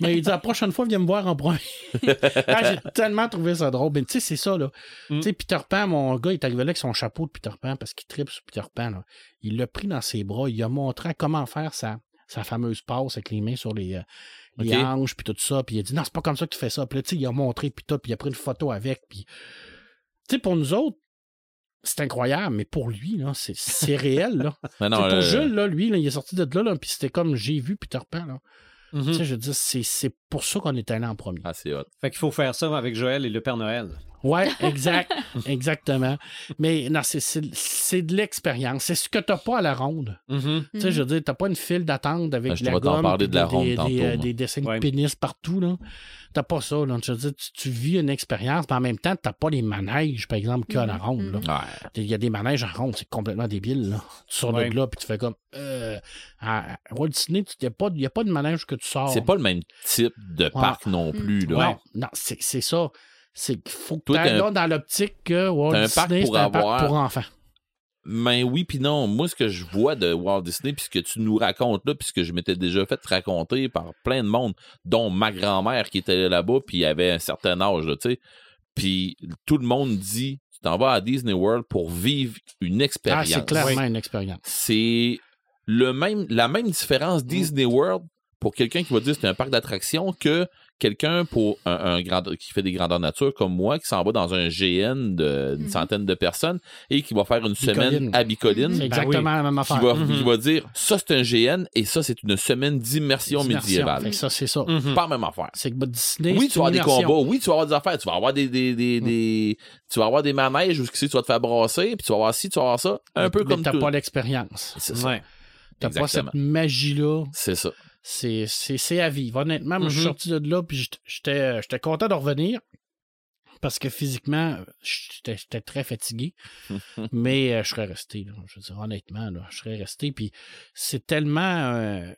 Mais il dit, la prochaine fois, viens me voir en premier. Ah, J'ai tellement trouvé ça drôle. Ben, tu sais, c'est ça, là. Mm. Tu sais, Peter Pan, mon gars, il est arrivé là avec son chapeau de Peter Pan parce qu'il tripe sur Peter Pan, là. Il l'a pris dans ses bras, il a montré comment faire sa, sa fameuse passe avec les mains sur les, euh, les hanches, puis tout ça. Puis il a dit, non, c'est pas comme ça que tu fais ça. Puis là, tu sais, il a montré, puis tout, puis il a pris une photo avec. Puis, tu sais, pour nous autres, c'est incroyable, mais pour lui, là, c'est, c'est réel, là. Non, pour le- Jules, là, lui, là, il est sorti de là, là puis c'était comme j'ai vu Peter Pan. Là. Mhm. Tu sais, je veux dire, c'est, c'est pour ça qu'on est allé en premier. Ah, c'est hot. Fait qu'il faut faire ça avec Joël et le Père Noël. Ouais, exact, exactement. Mais non, c'est, c'est, c'est de l'expérience. C'est ce que t'as pas à la ronde. Mhm. Tu sais, je veux dire, t'as pas une file d'attente avec Ah, je de la gomme, parler puis de la des, ronde des, tantôt, des, euh, des dessins Ouais. de pénis partout, là. T'as pas ça, là. Je veux dire, tu, tu vis une expérience, mais en même temps, t'as pas les manèges, par exemple, qu'il y a à la Mhm, ronde, mhm. Ouais. Il y a des manèges en ronde, c'est complètement débile. Là. Tu sors Ouais. de là, puis tu fais comme. Euh, à Walt Disney, il n'y a, pas- y a pas de manège que tu sors. C'est pas le même type de parc non plus, là. Non, non c'est ça. C'est qu'il faut que tu un- dans l'optique que Walt un Disney, c'est un parc avoir- pour enfants. Mais oui, puis non. Moi, ce que je vois de Walt Disney, puis ce que tu nous racontes là, puis ce que je m'étais déjà fait raconter par plein de monde, dont ma grand-mère qui était là-bas, puis avait un certain âge, tu sais. Puis tout le monde dit, tu t'en vas à Disney World pour vivre une Ah, expérience. c'est clairement une expérience. c'est le même, la même différence Disney World pour quelqu'un qui va dire que c'est un parc d'attractions que quelqu'un pour un, un grand, qui fait des grandeurs nature comme moi, qui s'en va dans un GN de- d'une Mhm. centaine de personnes et qui va faire une Bicoline. semaine à Bicoline. C'est Ben exactement la même Qui affaire. va, Mhm. qui va dire ça c'est un GN et ça c'est une semaine d'immersion médiévale. Fait que ça, c'est ça. Mhm. Pas la même affaire. C'est que Disney, Oui, tu vas avoir des combats, oui, tu vas avoir des affaires, tu vas avoir des, des, des, Mm. des- tu vas avoir des manèges où tu vas te faire brasser, puis tu vas avoir ci, tu vas avoir ça, un peu Mais comme t'as tout. pas l'expérience. C'est ça. Ouais. T'as pas cette magie-là. C'est ça. C'est à vivre. Honnêtement, moi, je suis Mhm. sorti de là, puis j'étais- j'étais content de revenir. Parce que physiquement, j'étais très fatigué. mais euh, je serais resté. là. Je veux dire, honnêtement, là, je serais resté. Puis c'est tellement, euh,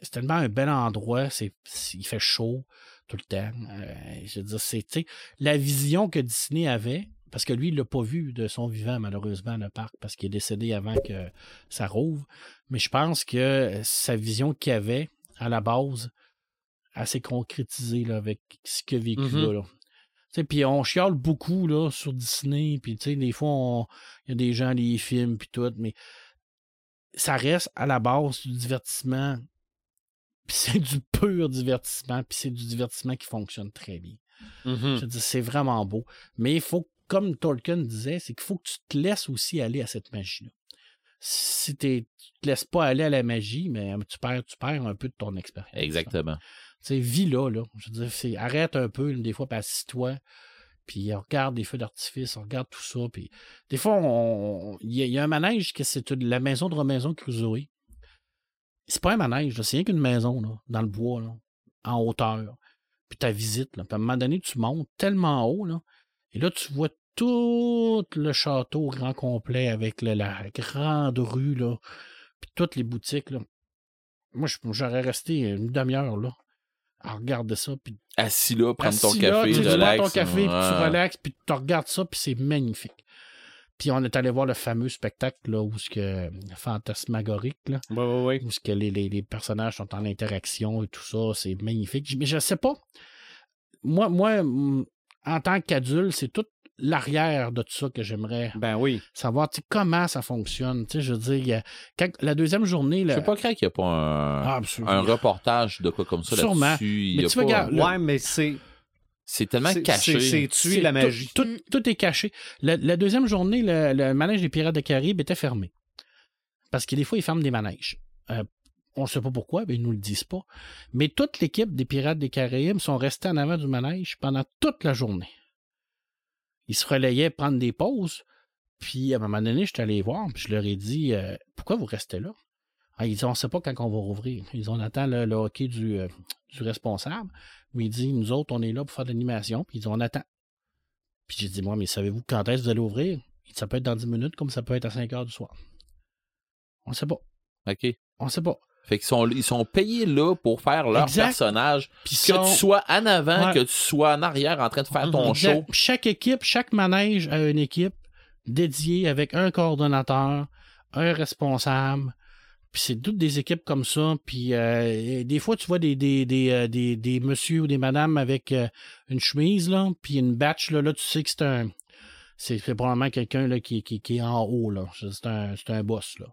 c'est tellement un bel endroit. C'est, il fait chaud tout le temps. Euh, je veux dire, c'est la vision que Disney avait. Parce que lui, il l'a pas vu de son vivant, malheureusement, le parc, parce qu'il est décédé avant que ça rouvre. Mais je pense que sa vision qu'il avait à la base, assez concrétisée là, avec ce qu'il a vécu là. Puis on chiale beaucoup là, sur Disney, puis des fois, on- il y a des gens, les films, puis tout, mais ça reste à la base du divertissement. Puis c'est du pur divertissement, puis c'est du divertissement qui fonctionne très bien. Dire, c'est vraiment beau. Mais il faut, comme Tolkien disait, c'est qu'il faut que tu te laisses aussi aller à cette magie-là. Si tu te laisses pas aller à la magie, mais tu perds, tu perds un peu de ton expérience. Exactement. Tu sais, vis là, là. Je veux dire, c'est, arrête un peu, des fois, puis assis-toi, puis regarde des feux d'artifice, on regarde tout ça, puis des fois, il y, a- il y a un manège que c'est la maison de Robinson Crusoe. C'est pas un manège, c'est rien qu'une maison, là, dans le bois, là, en hauteur. Puis ta visite, là. Puis à un moment donné, tu montes tellement haut, là, et là, tu vois tout le château au grand complet avec la grande rue, là, puis toutes les boutiques, là. Moi, j'aurais resté une demi-heure, là, à regarder ça, puis Assis là, prendre ton assis café, tu relax. ton café, puis tu relaxes, puis tu regardes ça, puis c'est magnifique. Puis on est allé voir le fameux spectacle là, où ce que fantasmagorique, là, Ouais, ouais, ouais. où ce que les, les- les personnages sont en interaction et tout ça, c'est magnifique. Mais je sais pas. Moi, moi, en tant qu'adulte, c'est tout l'arrière de tout ça que j'aimerais Ben oui. savoir comment ça fonctionne? Tu sais, je veux dire, quand- la deuxième journée. Je là- sais pas croire qu'il n'y a pas un, Ah, un reportage de quoi comme ça Sûrement. là-dessus. Mais tu pas- regardes, Le- Ouais, mais c'est. C'est tellement c'est- caché. c'est- C'est la tout- magie. Tout, tout est caché. La, la deuxième journée, le, le manège des Pirates des Caraïbes était fermé. Parce que des fois, ils ferment des manèges. Euh, on ne sait pas pourquoi, mais ils nous le disent pas. Mais toute l'équipe des Pirates des Caraïbes sont restés en avant du manège pendant toute la journée. Ils se relayaient prendre des pauses. Puis, à un moment donné, je suis allé les voir, puis je leur ai dit euh, Pourquoi vous restez là Ah, Ils disent On ne sait pas quand on va rouvrir. Ils disent On attend le, le hockey du, euh, du responsable. Mais il dit Nous autres, on est là pour faire de l'animation. Puis ils disent On attend. Puis j'ai dit Moi, mais savez-vous quand est-ce que vous allez ouvrir dit, Ça peut être dans 10 minutes, comme ça peut être à 5 heures du soir. On ne sait pas. OK. On ne sait pas. Fait qu'ils sont, ils sont payés là pour faire leur Exact. personnage. Puis Que sont- tu sois en avant, Ouais. que tu sois en arrière en train de faire ton Exact. show. Chaque équipe, chaque manège a une équipe dédiée avec un coordonnateur, un responsable. Puis c'est toutes des équipes comme ça. Puis euh, des fois, tu vois des, des, des, euh, des, des messieurs ou des madames avec euh, une chemise, là, puis une batch, là, là, tu sais que c'est un. C'est c'est probablement quelqu'un là, qui, qui, qui est en haut, là. C'est un, c'est un boss, là.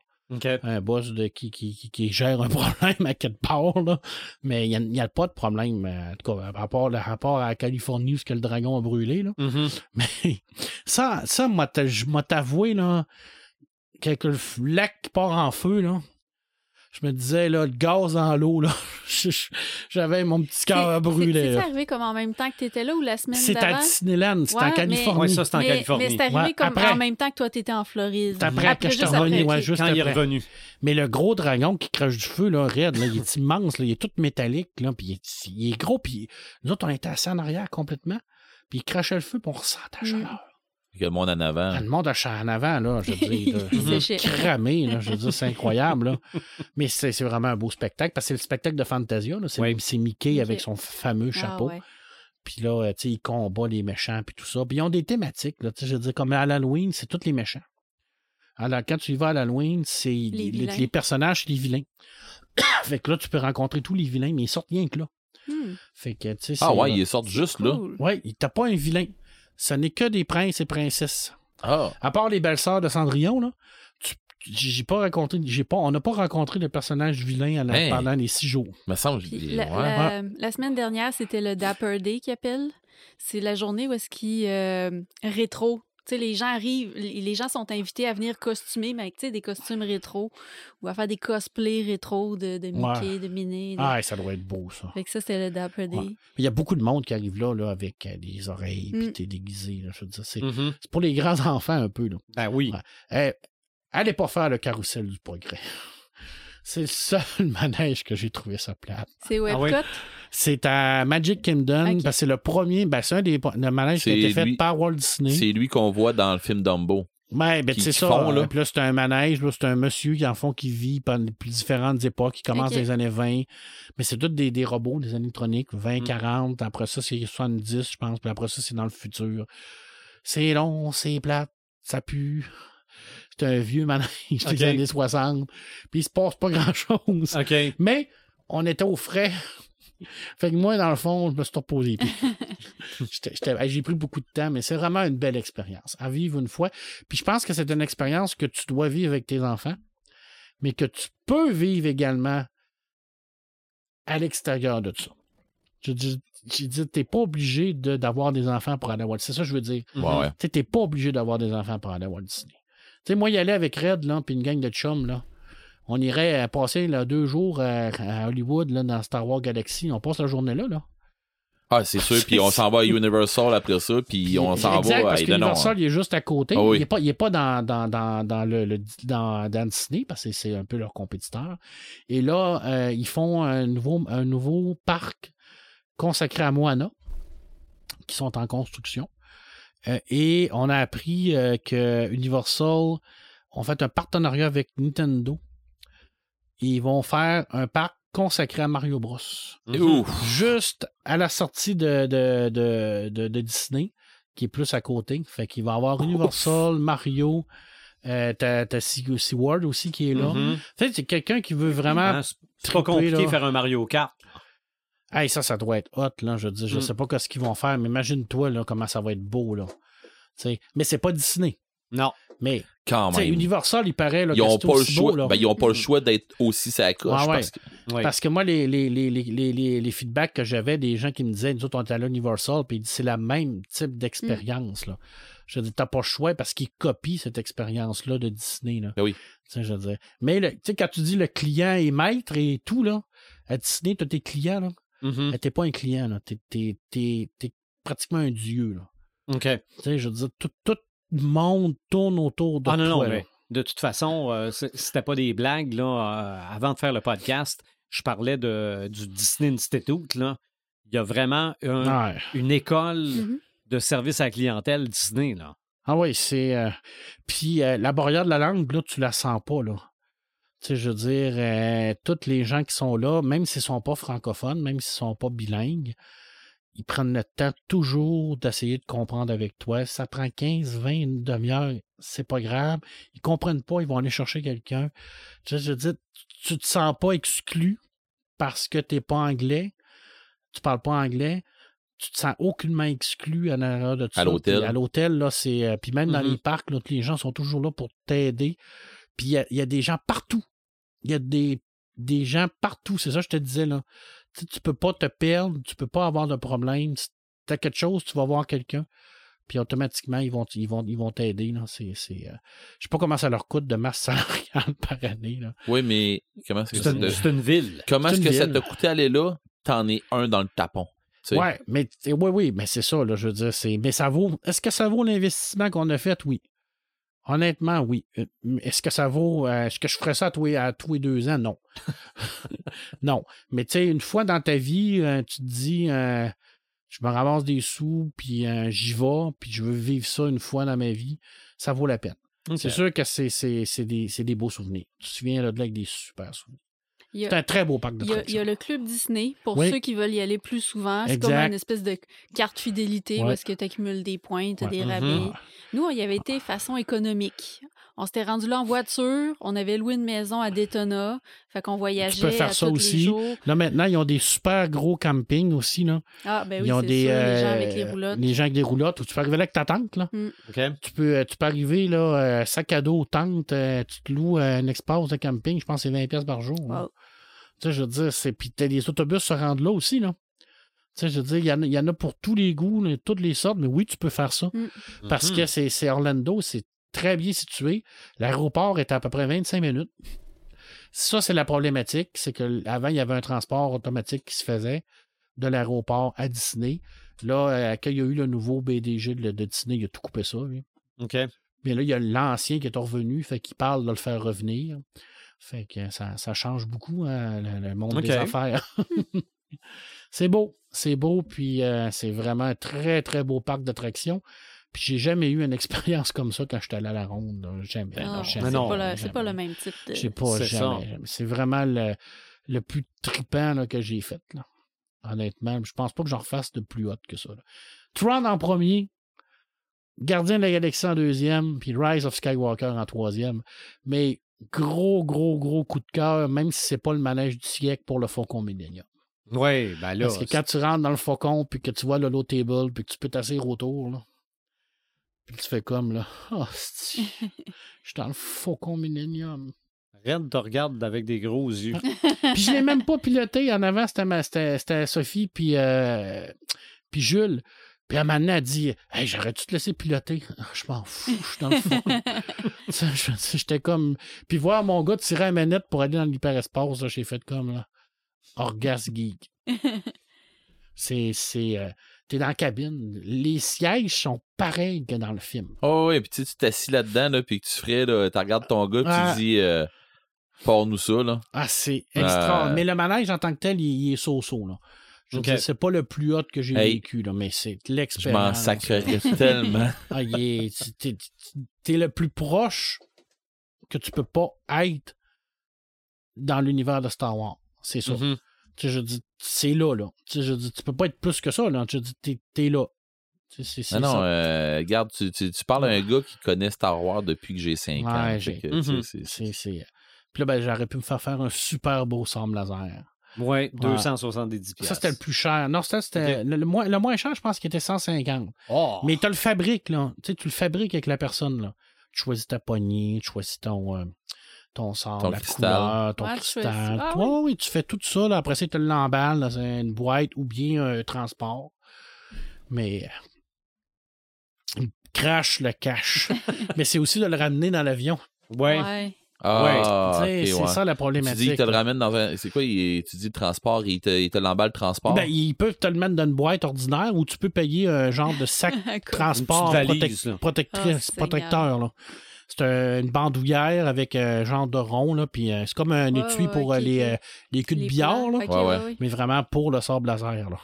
Un boss de, qui, qui, qui, qui gère un problème à quelque part, là. mais il n'y a, pas de problème, euh, en tout cas, par rapport, le rapport à la Californie où ce que le dragon a brûlé. Là. Mhm. Mais ça, ça moi, t'a- je m'a t'avoué, là, que, le lac qui part en feu, là, je me disais, là, le gaz dans l'eau, là, j'avais mon petit cœur à C'est- brûler. C'est arrivé comme en même temps que tu étais là ou la semaine C'est à d'avant? Disneyland, c'est Ouais, en Californie. Ouais, ça, c'est en mais, Californie. Mais c'est arrivé Ouais, comme après. en même temps que toi, tu étais en Floride. C'est après que je suis revenu, après, ouais, juste Quand il est après. revenu. Mais le gros dragon qui crache du feu, là, raide, là, il est immense, là, il est tout métallique, là, puis il est, il est gros, puis nous autres, on était assis en arrière complètement, puis il crachait le feu, puis on ressentait la Mm. chaleur. Que le monde en avant. Ah, le monde en avant, là, je veux dire, là, Il séchait. cramé, là, je veux dire, c'est incroyable, là. Mais c'est c'est vraiment un beau spectacle, parce que c'est le spectacle de Fantasia, là, c'est Mickey avec son fameux Ah, chapeau. ouais. Puis là, euh, tu sais, ils combattent les méchants, puis tout ça. Puis ils ont des thématiques, là, tu sais, je veux dire, comme à l'Halloween, c'est tous les méchants. Alors, quand tu y vas à l'Halloween, c'est les, les- vilains. les personnages, c'est les vilains. fait que là, tu peux rencontrer tous les vilains, mais ils sortent rien que là. Hmm, Fait que, tu sais, Ah ouais, ils sortent juste là. Ouais, t'as pas un vilain. Ce n'est que des princes et princesses. Ah. À part les belles sœurs de Cendrillon, là, tu- j'ai pas rencontré, j'ai pas, on n'a pas rencontré de personnage vilain à la- Hey. pendant les six jours. Me semble. Puis ouais. la, la- la semaine dernière, c'était le Dapper Day qu'ils appellent. C'est la journée où est-ce qu'ils euh, rétro. Tu sais, les gens arrivent, les gens sont invités à venir costumer, mais avec tu sais, des costumes rétro ou à faire des cosplays rétro de, de Mickey, de Minnie. de- Ah, ça doit être beau, ça. Fait que ça, c'était le Dapper Day. Ouais. Il y a beaucoup de monde qui arrive là, là avec euh, des oreilles, puis Mm. t'es déguisé. Là, je veux dire, c'est, c'est pour les grands enfants un peu. Là. Ben oui. Ouais. Eh, allez pas faire le carrousel du progrès. C'est le seul manège que j'ai trouvé ça plate. C'est Webcot? oui? C'est à Magic Kingdom, parce que c'est le premier, ben, c'est un des le manèges qui a C'est été fait lui- par Walt Disney. C'est lui qu'on voit dans le film Dumbo. Ouais, ben, c'est ça. font, là. Puis là, c'est un manège, là, c'est un monsieur qui, en fond, qui vit pendant les différentes époques, qui commence Ok. dans les années 20. Mais c'est tous des, des robots, des électroniques, Mm. 20, 40. Après ça, c'est 70, je pense. Puis après ça, c'est dans le futur. C'est long, c'est plate, ça pue. C'est un vieux manège des années 60. Puis il se passe pas grand-chose. OK. Mais on était au frais. Fait que moi, dans le fond, je me suis reposé J'ai pris beaucoup de temps, mais c'est vraiment une belle expérience à vivre une fois. Puis je pense que c'est une expérience que tu dois vivre avec tes enfants, mais que tu peux vivre également à l'extérieur de ça. Je dis, j'ai dit, t'es pas obligé de- d'avoir des enfants pour aller à Walt Disney. C'est ça que je veux dire. Ouais, t'es pas obligé d'avoir des enfants pour aller à Walt Disney. Tu sais, moi, y aller avec Red, là, puis une gang de chums, là. On irait euh, passer là, deux jours à, à Hollywood, là, dans Star Wars Galaxy. On passe la journée là, là. Ah, c'est sûr. Puis on s'en va à Universal après ça. Puis on s'en va à parce que non, non, Universal, il est juste à côté. Ah oui. Il n'est pas, il est pas dans, dans, dans, dans le, le- dans, dans Disney, parce que c'est un peu leur compétiteur. Et là, euh, ils font un nouveau, un nouveau parc consacré à Moana, qui sont en construction. Euh, et on a appris euh, que Universal ont fait un partenariat avec Nintendo. Ils vont faire un parc consacré à Mario Bros ouf. juste à la sortie de, de, de, de- de Disney, qui est plus à côté. Fait qu'il va y avoir Universal, Mario, euh, t'as, t'as Sea- SeaWorld aussi qui est là. Mhm. Tu sais, c'est quelqu'un qui veut vraiment. Hein, c'est pas compliqué de faire un Mario Kart. Hey, ça, ça doit être hot, là. Je veux dire, je Mm. sais pas ce qu'ils vont faire, mais imagine-toi, là, comment ça va être beau, là. Tu sais, mais c'est pas Disney. Non. Mais, Quand même. Universal, il paraît, là, Ils que n'ont c'est pas, le aussi choix. beau, là. ben, ils ont pas le choix d'être aussi sa coche. Ah ouais. parce que- Oui. Parce que moi, les, les, les, les, les, les- les feedbacks que j'avais des gens qui me disaient, nous autres, on était à l'Universal, puis ils disent, c'est la même type d'expérience. là. Je dis, t'as pas le choix parce qu'ils copient cette expérience-là de Disney. Là. Ben oui. Tu sais, je veux dire. Mais le- tu sais, quand tu dis le client est maître et tout, là, à Disney, t'as tes clients, là. Mais T'es pas un client, là. T'es, t'es, t'es- t'es pratiquement un dieu, là. OK. Tu sais, je veux dire, tout, tout monde tourne autour de Ah non, toi. non, là. mais de toute façon, euh, c'est- c'était pas des blagues. Là, euh, avant de faire le podcast, je parlais de, du Disney Institute. Là. Il y a vraiment un- Ouais. une école Mhm. de service à la clientèle Disney. Là. Ah oui, c'est. euh, Puis euh, la barrière de la langue, là, tu la sens pas, là. Tu sais, je veux dire, euh, tous les gens qui sont là, même s'ils sont pas francophones, même s'ils sont pas bilingues, ils prennent le temps toujours d'essayer de comprendre avec toi. Ça prend 15, 20, une demi-heure, c'est pas grave. Ils comprennent pas, ils vont aller chercher quelqu'un. Tu sais, je veux dire, tu te sens pas exclu parce que t'es pas anglais, tu parles pas anglais, tu te sens aucunement exclu à l'intérieur de tout À ça. l'hôtel. À l'hôtel, là, c'est. euh, Puis même dans les parcs, là, les gens sont toujours là pour t'aider. Puis il y a, il y a des gens partout. Il y a des, des gens partout. C'est ça que je te disais, là. Tu, tu peux pas te perdre, tu peux pas avoir de problème. Si t'as quelque chose, tu vas voir quelqu'un. Puis automatiquement, ils vont ils vont ils vont t'aider. Là. C'est, c'est, euh, Je sais pas comment ça leur coûte de masse salariale par année. Là. Oui, mais comment est-ce que C'est ça une, te- c'est une ville. comment c'est est-ce que ça ville. t'a coûté aller là? T'en es un dans le tapon. tu. Ouais, mais tu oui, oui, mais c'est ça, là, je veux dire, c'est. Mais ça vaut. Est-ce que ça vaut l'investissement qu'on a fait? Oui. Honnêtement, oui. Euh, Est-ce que ça vaut. euh, Est-ce que je ferais ça à tous les, à tous les deux ans? Non. non. Mais tu sais, une fois dans ta vie, euh, tu te dis euh, je me ramasse des sous, puis j'y vais, puis je veux vivre ça une fois dans ma vie, ça vaut la peine. C'est sûr que des, c'est des beaux souvenirs. Tu te souviens là, de là avec des super souvenirs. C'est un très beau parc de Il y, a, il y a le club Disney pour Oui. ceux qui veulent y aller plus souvent. C'est comme une espèce de carte fidélité où Ouais. est-ce que tu accumules des points, tu Ouais. des Mhm. rabais. Nous, on y avait été façon économique. On s'était rendu là en voiture, on avait loué une maison à Daytona, fait qu'on voyageait faire à ça tous aussi. les jours. Là, maintenant, ils ont des super gros campings aussi. Là. Ah, ben oui, ils ont c'est des, sûr, les gens euh, avec les roulottes. Les gens avec des roulottes. où Tu peux arriver là avec ta tente. Là. OK. Tu, peux, euh, tu peux arriver, là, euh, sac à dos, tente, euh, tu te loues euh, un espace de camping, je pense que c'est 20$ piastres par jour. Wow. Tu sais, je veux dire, c'est. Puis t'as des autobus se rendent là aussi, là. Tu sais, je veux dire, il y en a- il y, en a pour tous les goûts, toutes les sortes, mais oui, tu peux faire ça. Mm. Parce Mhm. que c'est c'est Orlando, c'est très bien situé. L'aéroport est à peu près 25 minutes. Ça, c'est la problématique. C'est que avant il y avait un transport automatique qui se faisait de l'aéroport à Disney. Là, euh, quand il y a eu le nouveau BDG de, de Disney, il a tout coupé ça. lui. OK. Mais là, il y a l'ancien qui est revenu, fait qu'il parle de le faire revenir. Fait que ça, ça change beaucoup hein, le, le monde des affaires. c'est beau, c'est beau, puis euh, c'est vraiment un très, très beau parc d'attractions. Puis j'ai jamais eu une expérience comme ça quand j'étais allé à la ronde. là. Jamais. Non, c'est jamais, non, pas, le- c'est pas le même type de. Je sais pas, C'est jamais. C'est vraiment le, le plus trippant là, que j'ai fait. Là. Honnêtement, je pense pas que j'en refasse de plus haute que ça. là. Tron en premier, Gardien de la Galaxie en deuxième, puis Rise of Skywalker en troisième. Mais gros, gros, gros coup de cœur, même si c'est pas le manège du siècle pour le Faucon Millennium. Oui, ben là. Parce que quand tu rentres dans le Faucon, puis que tu vois le low table, puis que tu peux t'asseoir autour, là, puis tu fais comme, là, oh, je suis dans le Faucon Millennium. Red te regarde avec des gros yeux. Puis je l'ai même pas piloté. En avant, c'était, ma- c'était, c'était Sophie puis, euh, puis Jules. Puis à un elle dit Hey, j'aurais-tu te laisser piloter? Je m'en fous, je suis dans le fond. J'étais comme. Puis voir mon gars tirer la manette pour aller dans l'hyperespace, là, j'ai fait comme là. Orgasme geek. C'est. c'est euh, T'es dans la cabine. Les sièges sont pareils que dans le film. Oh, ouais, puis tu tu t'assis là-dedans, là, puis que tu ferais, là, tu regardes ton gars, puis Ah. tu dis, euh, pars-nous ça, là. Ah, c'est extra. Euh. Mais le manège en tant que tel, il, il est so-so. Là. Je veux Ok. dire, c'est pas le plus haut que j'ai Hey. vécu, là, mais c'est Je m'en l'expérience. sacrerais tellement. Ah, t'es, le plus proche que tu peux pas être dans l'univers de Star Wars. C'est ça. Mhm. Tu sais, je dis, c'est là, là. Tu sais, je dis, tu peux pas être plus que ça, là. Je dis, t'es, t'es là. Tu sais, C'est, c'est Non, non, ça. euh, regarde, tu, tu, tu parles à un gars qui connaît Star Wars depuis que j'ai 5 ans. Ouais, j'ai- que, tu sais, Mhm. c'est- C'est, c'est... Puis là, ben, j'aurais pu me faire faire un super beau sable laser. Oui, 270 Ça, piastres. c'était le plus cher. Non, ça, c'était le, le moins, le moins cher, je pense qu'il était 150. Oh! Mais tu le fabriques, là. Tu sais, tu le fabriques avec la personne, là. Tu choisis ta poignée, tu choisis ton, euh, ton sable, Ton la cristal. couleur, ton Ouais, tu cristal. Ah Toi, oui. oui, tu fais tout ça, là. Après ça, tu te l'emballes dans une boîte ou bien un transport. Mais euh, il crache le cache. Mais c'est aussi de le ramener dans l'avion. Ouais. Ouais. Ah, Tu c'est ouais. ça la Tu problématique. dis qu'il te le ramène dans un. C'est quoi il- Tu dis le transport, il te, il te l'emballe le transport? Ben, ils peuvent te le mettre dans une boîte ordinaire ou tu peux payer un genre de sac transport valise, là. protectrice- Oh, protecteur. Là. C'est un- une bandoulière avec un genre de rond, là, puis euh, c'est comme un Ouais, étui ouais, pour euh, les, euh, les culs de billard, plans. là, Ouais, ouais. ouais, ouais. mais vraiment pour le sable laser. Là.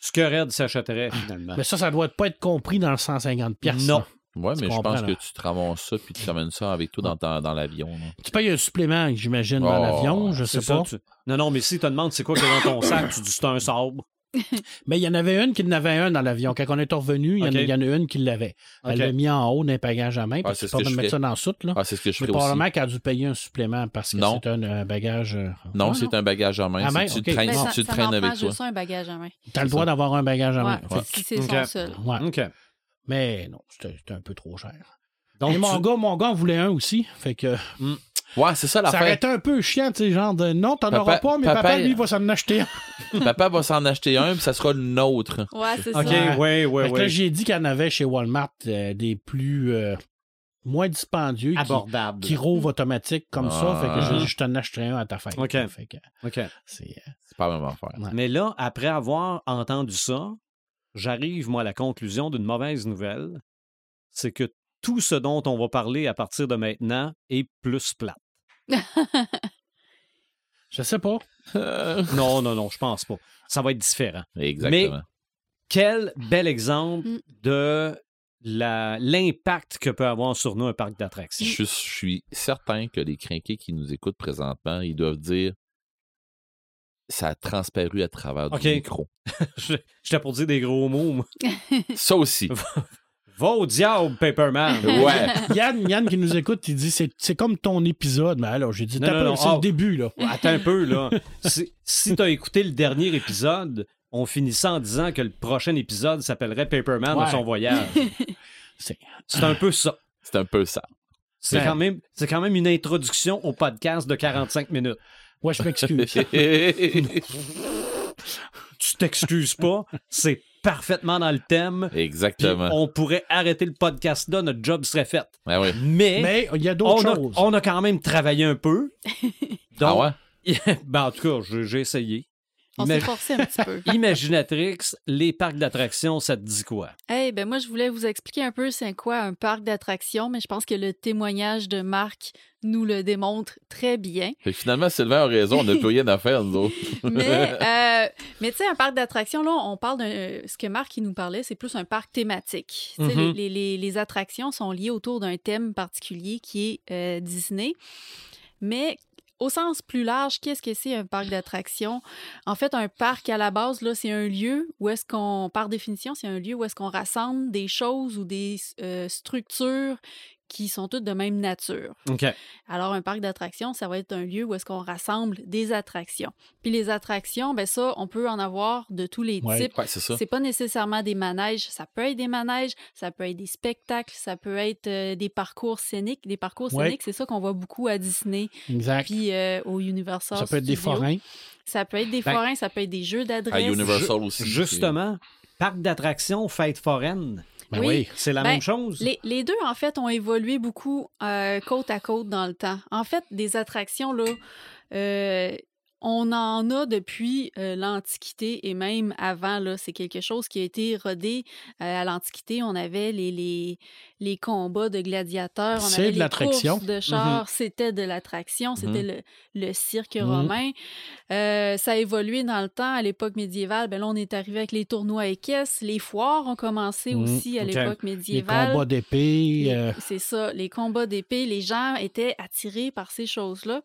Ce que Red s'achèterait, finalement. Mais ça, ça doit pas être compris dans le 150 pièces. Non. ouais, tu mais je pense là. que tu te ramasses ça puis tu ramènes ça avec toi dans, ta- dans l'avion. là. Tu payes un supplément, j'imagine, dans Oh, l'avion, je sais ça, pas. tu- Non, non, mais si tu te demandes c'est quoi a dans ton sac, tu dis c'est un sabre. Mais il y en avait une qui en avait un dans l'avion. Quand on est revenu, il y en a- Ok. il y, en a une qui l'avait. Elle l'a mis en haut d'un bagage à main, parce c'est que ce tu que je mettre ça dans le soute. Là. Ah, c'est ce que je mais probablement qu'elle a dû payer un supplément parce que Non. c'est un, un bagage. euh, Non, ah, c'est un bagage à main. À si tu traînes, ça, tu ça traînes avec toi. un bagage à main. T'as le c'est droit d'avoir un bagage à main. Ouais, Fait si c'est son seul. ouais. Mais non, c'était un peu trop cher. Donc, Et mon tu- gars, mon gars en voulait un aussi. Fait que Ouais, c'est ça ça l'affaire. aurait été un peu chiant, tu sais, genre de non, t'en auras pas, mais papa, papa- lui, il va s'en acheter un. Papa va s'en acheter un, puis ça sera le nôtre. Ouais, c'est OK, ça. ouais, ouais, là, ouais. j'ai dit qu'il y en avait chez Walmart euh, des plus euh, moins dispendieux qui, Abordable. qui rouvent automatique comme ça. Fait que Ah. j'ai dit, je t'en achèterai un à ta fête. Ok. Fait que OK. c'est. euh, pas la même affaire. Ouais. Mais là, après avoir entendu ça, j'arrive, moi, à la conclusion d'une mauvaise nouvelle. C'est que tout ce dont on va parler à partir de maintenant est plus plat. Je sais pas. Non, non, non, je pense pas. Ça va être différent. Exactement. Quel bel exemple Mm. de l'impact que peut avoir sur nous un parc d'attractions. Je, suis- je suis certain que les crinqués qui nous écoutent présentement, ils doivent dire ça a transparu à travers du Ok. micro. Je- J'étais pour dire des gros mots. moi. Ça aussi. Va au diable, Paperman! Ouais. Yann, Yann qui nous écoute, il dit c'est c'est comme ton épisode. Mais alors, j'ai dit, Non, t'as non, pas- non, c'est ah. le début, là. Attends un peu, là. Si, si t'as écouté le dernier épisode, on finissait en disant que le prochain épisode s'appellerait Paperman Ouais. dans son voyage. C'est- C'est un peu ça. C'est un peu ça. C'est Ben- quand, même, c'est quand même une introduction au podcast de 45 minutes. Ouais, je m'excuse. Tu t'excuses pas, c'est parfaitement dans le thème. Exactement. on pourrait arrêter le podcast là, notre job serait fait. Ah ouais. Mais, Mais il y a on, d'autres a, choses. on a quand même travaillé un peu. Ah Donc, ouais? ben, en tout cas, j'ai essayé. On s'est forcé un petit peu. Imaginatrix, les parcs d'attractions, ça te dit quoi? Eh ben moi, je voulais vous expliquer un peu c'est quoi un parc d'attractions, mais je pense que le témoignage de Marc nous le démontre très bien. Que finalement, Sylvain a raison, on n'a plus rien à faire, nous autres. Mais, euh, mais tu sais, un parc d'attractions, là, on parle d'un. Ce que Marc il nous parlait, c'est plus un parc thématique. Mhm. les, les- les attractions sont liées autour d'un thème particulier qui est euh, Disney. Mais au sens plus large, qu'est-ce que c'est un parc d'attractions? En fait, un parc, à la base, là, c'est un lieu où est-ce qu'on, par définition, c'est un lieu où est-ce qu'on rassemble des choses ou des euh, structures qui sont toutes de même nature. Alors, un parc d'attractions, ça va être un lieu où est-ce qu'on rassemble des attractions. Puis les attractions, ben ça, on peut en avoir de tous les Ouais. types. Ouais, c'est pas nécessairement des manèges, ça peut être des manèges, ça peut être des spectacles, ça peut être euh, des parcours scéniques. Des parcours Ouais. scéniques, c'est ça qu'on voit beaucoup à Disney, Exact. puis euh, au Universal Ça peut être des forains. Ça peut être des Ben, forains, ça peut être des jeux À d'adresse. Universal aussi. Justement, parc d'attractions, fête foraine, Ben Oui. oui. c'est la Ben, même chose? Les, les deux, en fait, ont évolué beaucoup euh, côte à côte dans le temps. En fait, des attractions, là, euh, on en a depuis euh, l'Antiquité et même avant. Là, c'est quelque chose qui a été rodé euh, à l'Antiquité. On avait les, les, les combats de gladiateurs, on C'est avait de les courses de chars. C'était de l'attraction, c'était le, le cirque romain. Euh, ça a évolué dans le temps. À l'époque médiévale, ben là, on est arrivé avec les tournois équestres. Les foires ont commencé aussi à l'époque Les médiévale. combats d'épée. Les- C'est ça, les combats d'épée, les gens étaient attirés par ces choses-là.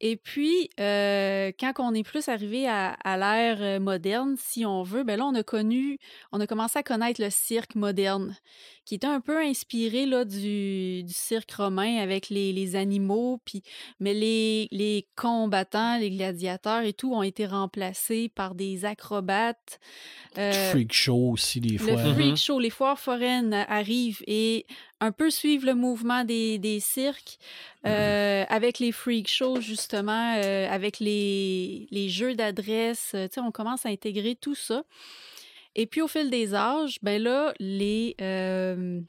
Et puis, euh, quand on est plus arrivé à, à l'ère euh, moderne, si on veut, ben là, on a connu, on a commencé à connaître le cirque moderne, qui était un peu inspiré là, du, du cirque romain avec les, les animaux, puis, mais les, les combattants, les gladiateurs et tout ont été remplacés par des acrobates. euh, freak show aussi, des le fois. freak show, les foires foraines arrivent et un peu suivent le mouvement des, des cirques euh, avec les freak shows, justement, euh, avec les, les jeux d'adresse. tu sais, on commence à intégrer tout ça. Et puis, au fil des âges, ben là, les. euh,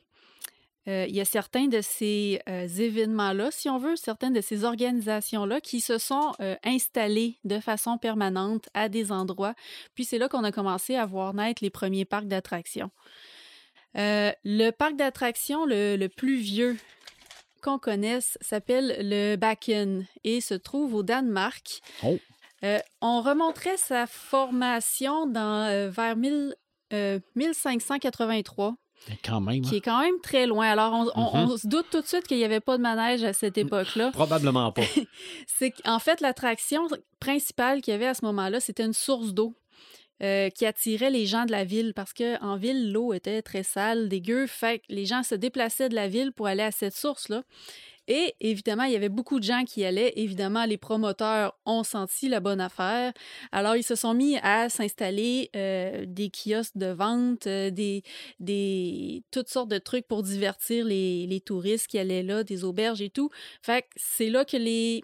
euh, il y a certains de ces euh, événements-là, si on veut, certaines de ces organisations-là qui se sont installées de façon permanente à des endroits. Puis c'est là qu'on a commencé à voir naître les premiers parcs d'attractions. Le parc d'attractions le, le plus vieux qu'on connaisse s'appelle le Bakken et se trouve au Danemark. Oh. Euh, on remonterait sa formation dans, euh, vers 1000, euh, 1583 Quand même. qui est quand même très loin. Alors, on, on- Mhm. on se doute tout de suite qu'il n'y avait pas de manège à cette époque-là. Probablement pas. C'est qu'en fait, l'attraction principale qu'il y avait à ce moment-là, c'était une source d'eau. euh, qui attirait les gens de la ville parce qu'en ville, l'eau était très sale, dégueu. Fait que les gens se déplaçaient de la ville pour aller à cette source-là. Et évidemment, il y avait beaucoup de gens qui allaient. Évidemment, les promoteurs ont senti la bonne affaire. Alors, ils se sont mis à s'installer euh, des kiosques de vente, euh, des, des, toutes sortes de trucs pour divertir les, les touristes qui allaient là, des auberges et tout. Fait que c'est là que les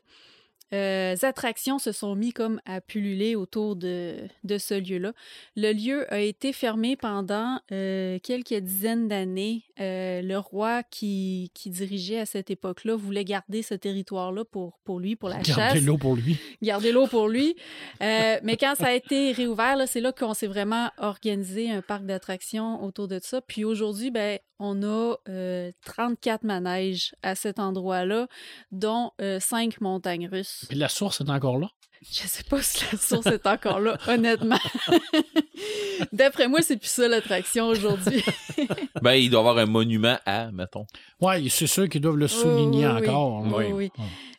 euh, attractions se sont mis comme à pulluler autour de, de ce lieu-là. Le lieu a été fermé pendant euh, quelques dizaines d'années. Euh, le roi qui, qui dirigeait à cette époque-là voulait garder ce territoire-là pour, pour lui, pour la chasse Gardez l'eau pour lui. garder l'eau pour lui. Mais quand ça a été réouvert, c'est là qu'on s'est vraiment organisé un parc d'attractions autour de ça. Puis aujourd'hui, ben, on a euh, 34 manèges à cet endroit-là, dont 5 montagnes russes. Puis la source est encore là. Je sais pas si la source est encore là, honnêtement. D'après moi, c'est plus ça l'attraction aujourd'hui. Ben, il doit y avoir un monument à, mettons. Ouais, c'est sûr qu'ils doivent le souligner oui, oui. encore. hein. Oui, oui.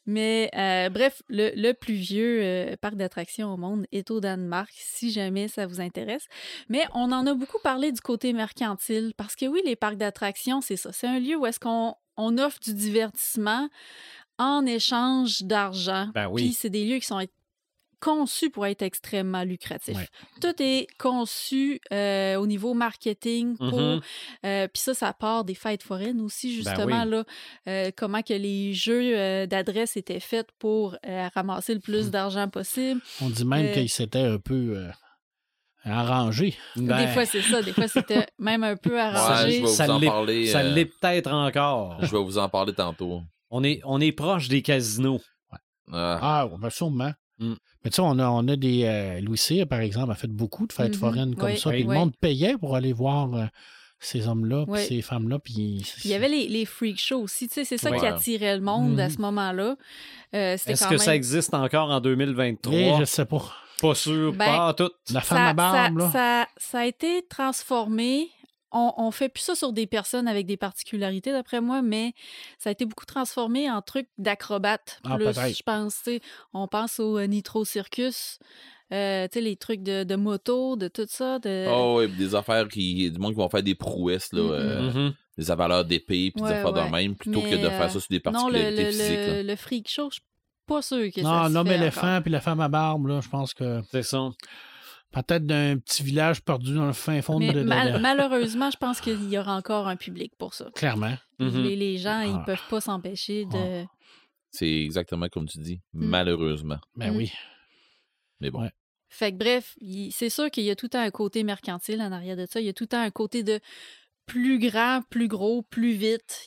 Mais euh, bref, le, le plus vieux euh, parc d'attractions au monde est au Danemark, si jamais ça vous intéresse. Mais on en a beaucoup parlé du côté mercantile, parce que oui, les parcs d'attractions, c'est ça. C'est un lieu où est-ce qu'on on offre du divertissement en échange d'argent. Ben oui. Puis c'est des lieux qui sont conçus pour être extrêmement lucratifs. Ouais. Tout est conçu euh, au niveau marketing pour Mhm. euh, Puis ça, ça part des fêtes foraines aussi, Ben justement, oui. là, euh, comment que les jeux euh, d'adresse étaient faits pour euh, ramasser le plus d'argent possible. On dit même Euh, qu'ils s'étaient un peu euh, arrangés. Des Ben, fois, c'est ça. Des fois, c'était même un peu Ouais, je arrangé. vais vous ça en l'est- parler. ça l'est peut-être encore. Je vais vous en parler tantôt. On est, on est proche des casinos. Ah. Ah, ben sûrement. Mais tu sais, on a, on a des. euh, Louis Cyr, par exemple, a fait beaucoup de fêtes Mhm. foraines comme Oui, ça. oui, Puis le monde payait pour aller voir euh, ces hommes-là, puis Oui. ces femmes-là. Puis Puis il y avait les, les freak shows aussi. Tu sais, c'est ça Ouais. qui attirait le monde à ce moment-là. Euh, Est-ce que même... ça existe encore en 2023? Eh, je sais pas. Pas sûr, Ben, pas tout. La femme ça, à barbe, ça- là. ça- ça a été transformé. On, on fait plus ça sur des personnes avec des particularités, d'après moi, mais ça a été beaucoup transformé en trucs d'acrobates. Ah, plus, je pense. tu sais. On pense au euh, Nitro Circus, euh, tu sais, les trucs de, de moto, de tout ça. De... Oh, ouais, des affaires qui. Du monde qui vont faire des prouesses, là. Mm, mm. euh, Mhm. Des avaleurs d'épée, puis Ouais, des affaires ouais. de même, plutôt Mais, que de faire ça sur des non, le, particularités physiques. le, le freak show, je suis pas sûr que ça Non, l'homme éléphant puis la femme à barbe, là, je pense que C'est ça. Peut-être d'un petit village perdu dans le fin fond Mais de, de- de- mal- malheureusement, je pense qu'il y aura encore un public pour ça. Clairement. Mhm. les, les gens, ils Ah. peuvent pas s'empêcher de... C'est exactement comme tu dis, Mm. malheureusement. Ben Mm. oui. Mais bon. Ouais. Fait que bref, c'est sûr qu'il y a tout le temps un côté mercantile en arrière de ça. Il y a tout le temps un côté de plus grand, plus gros, plus vite.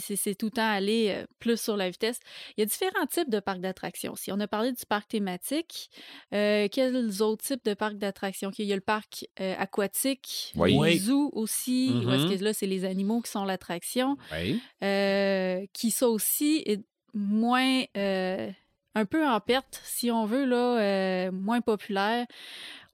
C'est tout le temps aller euh, plus sur la vitesse. Il y a différents types de parcs d'attractions. Si on a parlé du parc thématique, euh, quels autres types de parcs d'attractions? qu'il y a? Il y a le parc euh, aquatique, Oui. le zoo aussi, où est-ce Mhm. que là, c'est les animaux qui sont l'attraction. Oui. Euh, qui ça aussi est moins euh, un peu en perte, si on veut, là, euh, moins populaire.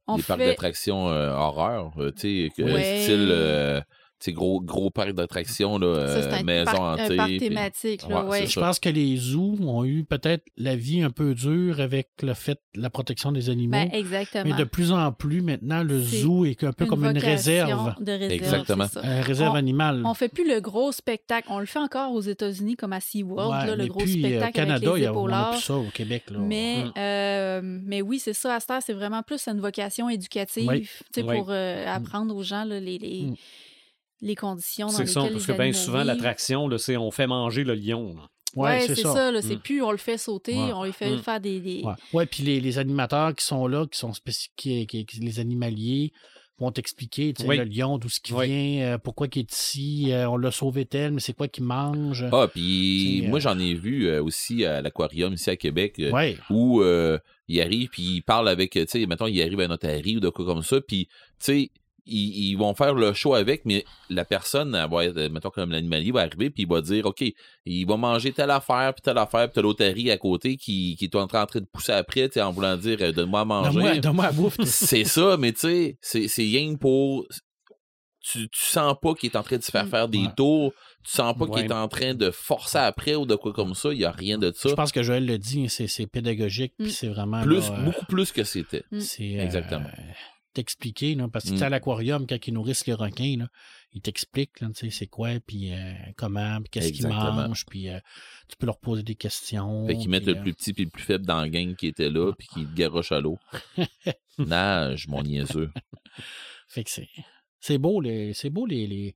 On des parcs d'attractions euh, horreur, tu sais, Ouais. style, euh, sais, gros, gros parc d'attractions, euh, maison parc, hantée. un parc puis- thématique. Là, Ouais, ouais. c'est Je pense que les zoos ont eu peut-être la vie un peu dure avec le fait la protection des animaux. Ben, exactement. mais de plus en plus, maintenant, le zoo est un peu comme une réserve. De réserve Exactement. Une réserve On- animale. On fait plus le gros spectacle. On le fait encore aux États-Unis comme à SeaWorld, Ouais, là, le gros puis, euh, spectacle au Canada, avec il les y a, on a épaulards. plus ça au Québec. Là. Mais, Mm. euh, mais oui, c'est ça. À cette heure, c'est vraiment plus une vocation éducative Oui. tu sais, Oui. pour euh, apprendre aux gens là, les, les, Mm. Les conditions dans C'est ça, lesquelles parce les que bien souvent, l'attraction, c'est on fait manger le lion. là. Ouais, Ouais, c'est ça. c'est Mm. plus on le fait sauter, Ouais. on lui fait Mm. faire des. des- Ouais, ouais puis les, les animateurs qui sont là, qui sont spécifiques, qui, qui- qui- les animaliers, vont t'expliquer, tu sais, Oui. le lion, d'où ce qui Oui. vient, euh, pourquoi il est ici, euh, on l'a sauvé tel, mais c'est quoi qu'il mange? Ah, puis C'est, moi, euh, j'en ai vu euh, aussi à l'aquarium ici à Québec, euh, ouais. où euh, il arrive, puis il parle avec, tu sais, mettons, il arrive à un otarie ou de quoi comme ça, puis, tu sais, ils, ils vont faire le show avec, mais la personne, elle va être, mettons, comme l'animalier va arriver, puis il va dire, OK, il va manger telle affaire, puis telle affaire, puis t'as l'otarie à côté qui, qui est en train de pousser après, en voulant dire, euh, donne-moi à manger. Donne-moi donne-moi à bouffe. c'est ça, mais tu sais, c'est, c'est rien pour. Tu, tu sens pas qu'il est en train de se faire faire des Ouais. tours, tu sens pas qu'il est en train de forcer après ou de quoi comme ça, il y a rien de ça. Je pense que Joël le dit, c'est c'est pédagogique, puis Mm. c'est vraiment. Plus, là, euh, beaucoup plus que c'était. Mm. C'est euh, Exactement. T'expliquer, là, parce que tu Mm. sais, à l'aquarium, quand ils nourrissent les requins, là, ils t'expliquent, là, tu sais, c'est quoi, puis euh, comment, puis qu'est-ce qu'ils mangent, puis euh, tu peux leur poser des questions. Fait qu'ils mettent le euh, plus petit puis le plus faible dans la gang qui était là, puis qui garoche à l'eau. Nage, mon niaiseux. Fait que c'est. C'est beau, les, c'est beau les, les- le-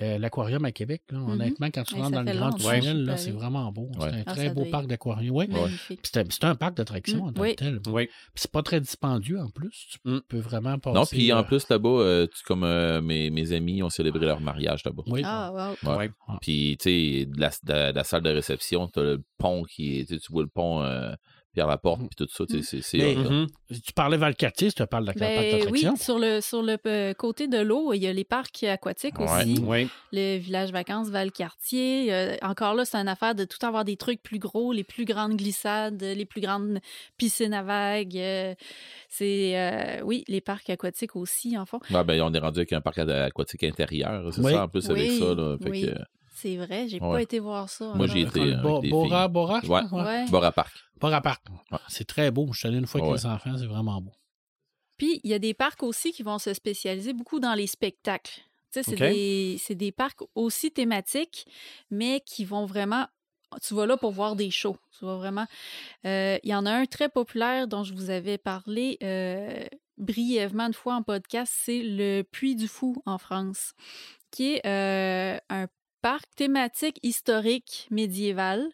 l'aquarium à Québec. Là. Mhm. Honnêtement, quand tu Ouais, rentres dans le grand tunnel, pas c'est vraiment beau. C'est Ouais. un Ah, très beau parc d'aquarium. Puis C'est un parc d'attractions Mm, en tant oui. que tel. Puis Oui. c'est pas très dispendieux en plus. Tu Mm. peux vraiment passer. Non, puis en euh, plus, là-bas, euh, tu- comme euh, mes, mes amis ont célébré leur mariage là-bas. Oui. Ah, wow. Ouais. Ouais. Puis, tu sais, de la, de la salle de réception, t'as le pont qui est. Tu sais, tu vois le pont euh, Pierre Laporte, puis tout ça, tu sais, c'est- c'est. Mhm. Tu parlais Valcartier, tu te parles de la parc Ben, oui, sur le, sur le euh, côté de l'eau, il y a les parcs aquatiques Ouais. aussi. Oui. Le village vacances Valcartier. Euh, encore là, c'est une affaire de tout avoir des trucs plus gros, les plus grandes glissades, les plus grandes piscines à vagues. euh, c'est, euh, oui, les parcs aquatiques aussi, en fond. Ouais, ben, on est rendu avec un parc a- aquatique intérieur, c'est Oui. ça, en plus, avec Oui, ça. Là, fait oui. que, C'est vrai, j'ai Ouais. pas été voir ça. Moi, encore. j'y étais. Le avec Bo- les Bora, filles. Bora, je Ouais. pense, ouais. Ouais. Bora Park. Bora Park. Ouais. C'est très beau. Je suis allé une fois avec Ouais. les enfants, c'est vraiment beau. Puis, il y a des parcs aussi qui vont se spécialiser beaucoup dans les spectacles. Tu sais, c'est OK. des, c'est des parcs aussi thématiques, mais qui vont vraiment. Tu vas là pour voir des shows. Tu vas vraiment. Euh, Il y en a un très populaire dont je vous avais parlé euh, brièvement une fois en podcast, c'est le Puy du Fou en France, qui est euh, un parc thématique historique médiéval.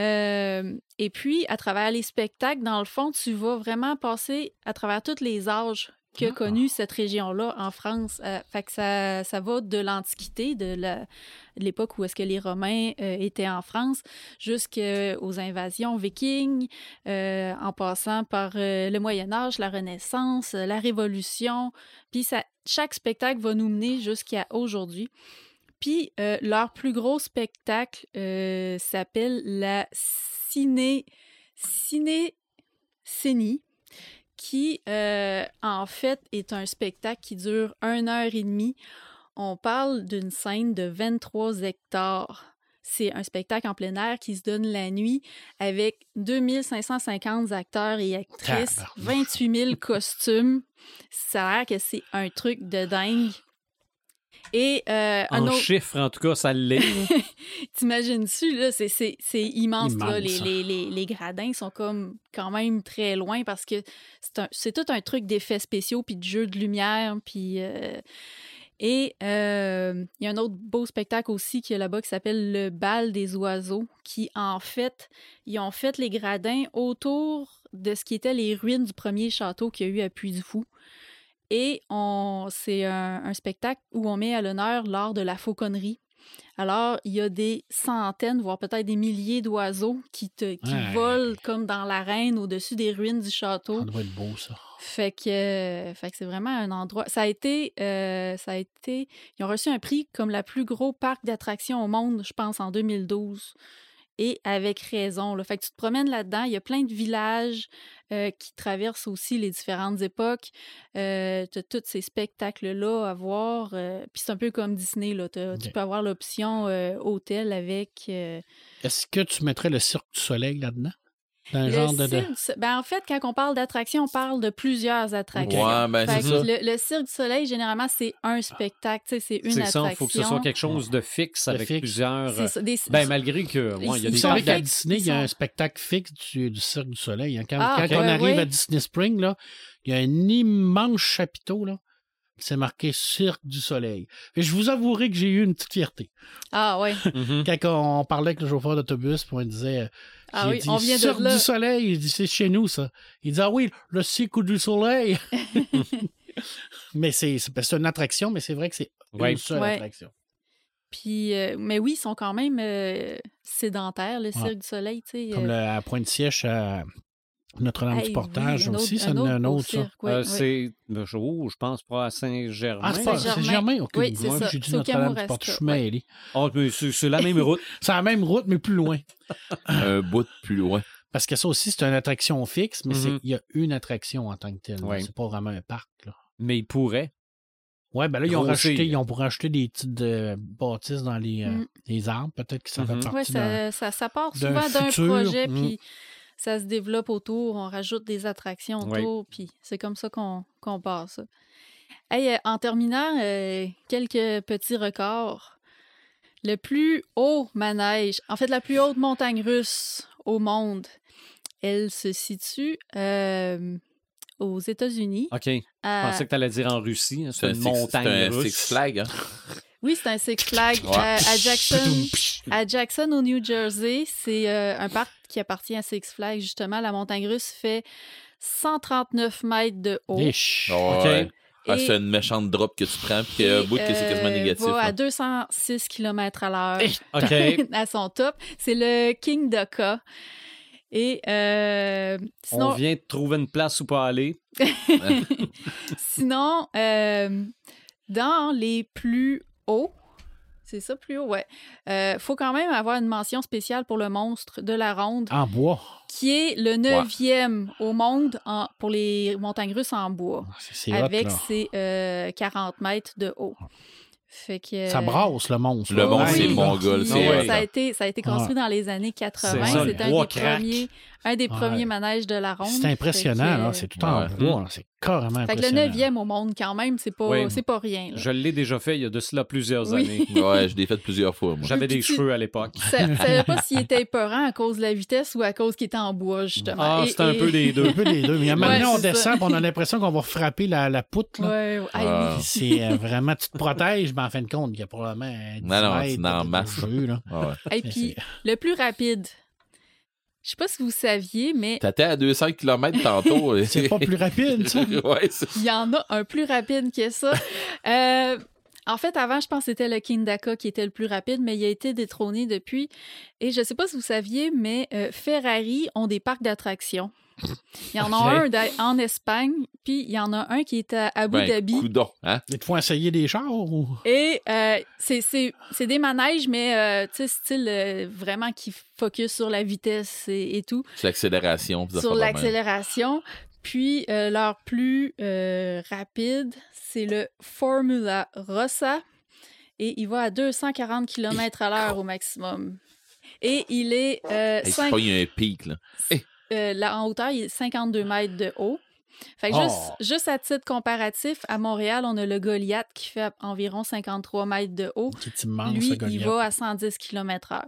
Euh, et puis, à travers les spectacles, dans le fond, tu vas vraiment passer à travers tous les âges qu'a Ah. connu cette région-là en France. Euh, fait que ça, ça va de l'Antiquité, de la- l'époque où est-ce que les Romains euh, étaient en France, jusqu'aux invasions vikings, euh, en passant par le Moyen Âge, la Renaissance, la Révolution. Puis ça, chaque spectacle va nous mener jusqu'à aujourd'hui. Puis euh, leur plus gros spectacle euh, s'appelle la Ciné... Ciné... Cénie, qui, euh, en fait, est un spectacle qui dure une heure et demie. On parle d'une scène de 23 hectares. C'est un spectacle en plein air qui se donne la nuit avec 2550 acteurs et actrices, Tabarnak. 28 000 costumes. Ça a l'air que c'est un truc de dingue. Et euh, un En autre... chiffres, en tout cas, ça l'est. T'imagines-tu, là, c'est, c'est, c'est immense, là. Les, les, les, les gradins sont comme quand même très loin parce que c'est, un- c'est tout un truc d'effets spéciaux, puis de jeux de lumière, puis... euh, Et euh, il y a un autre beau spectacle aussi qui est là-bas qui s'appelle le bal des oiseaux, qui en fait, ils ont fait les gradins autour de ce qui étaient les ruines du premier château qu'il y a eu à Puy-du-Fou. Et c'est un, un spectacle où on met à l'honneur l'art de la fauconnerie. Alors, il y a des centaines, voire peut-être des milliers d'oiseaux qui, te, qui Ouais. volent comme dans l'arène au-dessus des ruines du château. Ça doit être beau, ça. Fait que, euh, fait que c'est vraiment un endroit. Ça a été, euh, ça a été. Ils ont reçu un prix comme la plus gros parc d'attractions au monde, je pense, en 2012. Et avec raison. Là. Fait que tu te promènes là-dedans. Il y a plein de villages euh, qui traversent aussi les différentes époques. Euh, tu as tous ces spectacles-là à voir. euh, Puis c'est un peu comme Disney. Là. Tu peux avoir l'option hôtel avec. Est-ce que tu mettrais le Cirque du Soleil là-dedans? Un Le genre de. Cirque ben, en fait, quand on parle d'attraction, on parle de plusieurs attractions. Ouais, ben, c'est ça. Le, le Cirque du Soleil, généralement, c'est un spectacle, c'est une C'est attraction. ça, il faut que ce soit quelque chose de fixe De avec fixe. plusieurs. C'est ça, des- Ben, malgré que. ouais, il y a des qu'à faits- Disney, il y a un spectacle fixe du, du Cirque du Soleil. hein. Quand, Ah, quand on arrive à. Disney Spring, là, il y a un immense chapiteau, là. C'est marqué Cirque du Soleil. Et je vous avouerai que j'ai eu une petite fierté. Ah ouais. Mhm. Quand on parlait avec le chauffeur d'autobus, puis on disait. Ah oui, dit, on vient de Cirque là. du Soleil. Il dit, c'est chez nous, ça. Il dit, ah oui, le Cirque du Soleil. mais c'est c'est c'est une attraction, mais c'est vrai que c'est Ouais. une seule Ouais. attraction. Puis, euh, mais oui, ils sont quand même euh, sédentaires, le Cirque Ouais. du Soleil, tu sais. Comme euh, le, à Pointe-Siège, à Notre-Dame hey, du oui, Portage autre- aussi, c'est un autre, ça. oui, Euh, oui. C'est. je- oh, je pense pas à Saint-Germain. Ah, c'est pas Saint-Germain. Saint-Germain? OK. Oui, c'est Moi, ça. J'ai dit Notre-Dame du Portage. Je suis. Ah, mais c'est la même route. C'est la même route, mais plus loin. Un bout plus loin. Parce que ça aussi, c'est une attraction fixe, mais c'est- Mhm. il y a une attraction en tant que telle. C'est pas vraiment un parc. Là. Mais il pourrait. Ouais, ben là, ils ont rajouté, ils ont pour rajouter des petites euh, bâtisses dans les, euh, Mm. les arbres. Peut-être que ça partie Ouais, d'un- ça, ça, ça part souvent d'un futur. projet, Mm. puis ça se développe autour, on rajoute des attractions autour, puis c'est comme ça qu'on qu'on part ça. Hey, euh, en terminant, euh, quelques petits records. Le plus haut manège, en fait, la plus haute montagne russe au monde, elle se situe euh, aux États-Unis. OK. Je pensais que tu allais dire en Russie. hein, C'est C'est un, une six, montagne c'est un russe. Six Flags. Hein? Oui, c'est un Six Flags Ouais. à, à Jackson. À Jackson, au New Jersey, c'est euh, un parc qui appartient à Six Flags. Justement, la montagne russe fait 139 mètres de haut. Oh, ouais. Ah, Et- c'est une méchante drop que tu prends, puis qu'il y a un et, bout que c'est quasiment euh, négatif. va à hein. 206 km à l'heure Eh, OK. à son top. C'est le King Doka. Et euh, sinon, On vient de trouver une place où pas aller. sinon euh, dans les plus hauts, c'est ça, plus haut, ouais. Euh, faut quand même avoir une mention spéciale pour le monstre de la ronde. En bois. qui est le neuvième au monde en- pour les montagnes russes en bois, C'est c'est hot, avec là. ses euh, 40 mètres de haut. Fait que, Ça brasse, le monstre. Le monstre, c'est mongol, euh, ça, a été, ça a été construit dans les années 80. C'est ça, C'est le un, des craque. premiers, un des Ouais. premiers manèges de la ronde. C'est impressionnant, que, C'est tout en Ouais. bois. C'est carrément Fait que le neuvième au monde, quand même, c'est pas, Oui. c'est pas rien. là. Je l'ai déjà fait il y a de cela plusieurs Oui. années. Ouais, je l'ai fait plusieurs fois. J'avais des tu- cheveux à l'époque. Ça ne savais pas s'il était épeurant à cause de la vitesse ou à cause qu'il était en bois, justement. Ah, c'est un et- peu des deux. Un peu des deux. Mais Ouais, maintenant, on descend et on a l'impression qu'on va frapper la, la poutre. là. Ouais, ouais. Ah, C'est euh, vraiment, tu te protèges, mais en fin de compte, il y a probablement un 10 Non, non, mètres c'est en de masse. jeu, là. Ah ouais. Et puis, le plus rapide, Je sais pas si vous saviez, mais T'étais à 200 km tantôt. C'est pas plus rapide, ça. ouais, il y en a un plus rapide que ça. Euh, en fait, avant, je pense que c'était le Kindaka qui était le plus rapide, mais il a été détrôné depuis. Et je sais pas si vous saviez, mais euh, Ferrari ont des parcs d'attractions. Il y en a un en Espagne, puis il y en a un qui est à Abu ben, Dhabi. coudon, hein? Ils te font essayer des chars ou? Et euh, c'est- c'est c'est des manèges, mais euh, tu sais, style euh, vraiment qui focus sur la vitesse et, et tout, C'est l'accélération. sur l'accélération. Puis euh, leur plus euh, rapide, c'est le Formula Rossa. Et il va à 240 km à l'heure au maximum. Et il est, euh, Hey, pas il y a un pic, là. Euh, là, en hauteur, il est 52 mètres de haut. Fait que Oh. juste, juste à titre comparatif, à Montréal, on a le Goliath qui fait environ 53 mètres de haut. C'est immense, Lui, ce il va à 110 km/h.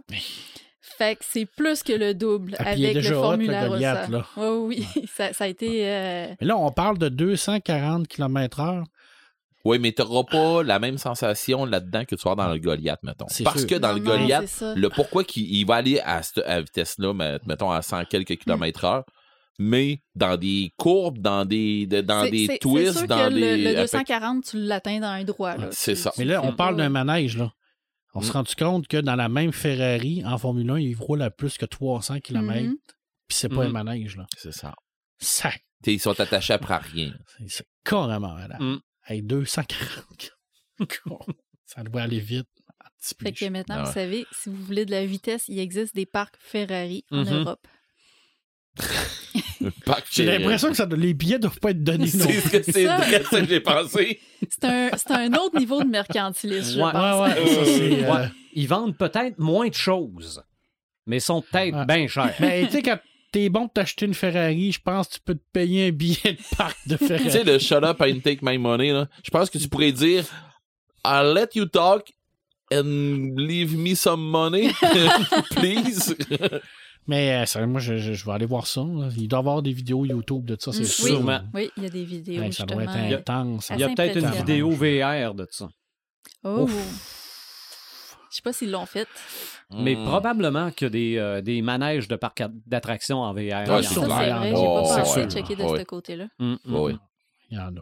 Fait que c'est plus que le double Ah, avec le hot, le Formula Goliath, là. Oui, oui, ça, ça a été. euh, Mais là, on parle de 240 km/h. Oui, mais t'auras pas la même sensation là-dedans que tu vas dans le Goliath, mettons. C'est Parce sûr. que dans le non, Goliath, le pourquoi qu'il il va aller à cette à vitesse-là, met- mettons à 100 quelques kilomètres heure, mais dans des courbes, dans des, de- dans des twists, sûr dans que des. le, le avec- 240, tu l'atteins dans un droit. C'est Tu- ça. tu- Mais là, on tu- parle d'un manège, là. On Mm. se rend compte que dans la même Ferrari, en Formule 1, il roule à plus que 300 km. Mhm. Puis c'est pas un manège, là. C'est ça. Ils sont attachés après rien. c'est- c'est carrément malade. Mm. Hey, 240 Ça doit aller vite. Un petit peu. Fait que maintenant, Ah ouais. vous savez, si vous voulez de la vitesse, il existe des parcs Ferrari en Mhm. Europe. J'ai l'impression que ça, les billets doivent pas être donnés C'est ce que c'est Ça. vrai, ça que j'ai pensé. C'est un, c'est un autre niveau de mercantilisme, je Ouais, pense. Ouais, ouais, ça, c'est, euh, Ouais. Ils vendent peut-être moins de choses, mais sont peut-être Ouais. bien chers. Mais tu sais, quand t'es bon de t'acheter une Ferrari, je pense que tu peux te payer un billet de parc de Tu sais, Ferrari. le shut up and take my money, là. Je pense que tu pourrais dire I'll let you talk and leave me some money, please. Mais euh, ça, moi, je, je- je vais aller voir ça. là. Il doit y avoir des vidéos YouTube de ça, c'est sûr. oui, Sûrement. oui, il y a des vidéos, Hey, ça doit être intense. Il y a peut-être une vidéo VR de ça. Oh! Ouf. Je sais pas s'ils l'ont fait. Mais Mm. probablement qu'il y a des, euh, des manèges de parcs d'attractions en VR. Ouais, Il y en Ça, a. c'est vrai. J'ai pas pensé ouais, à checker de ouais. ce côté-là. Mm, mm, Oui. mm. Il y en a.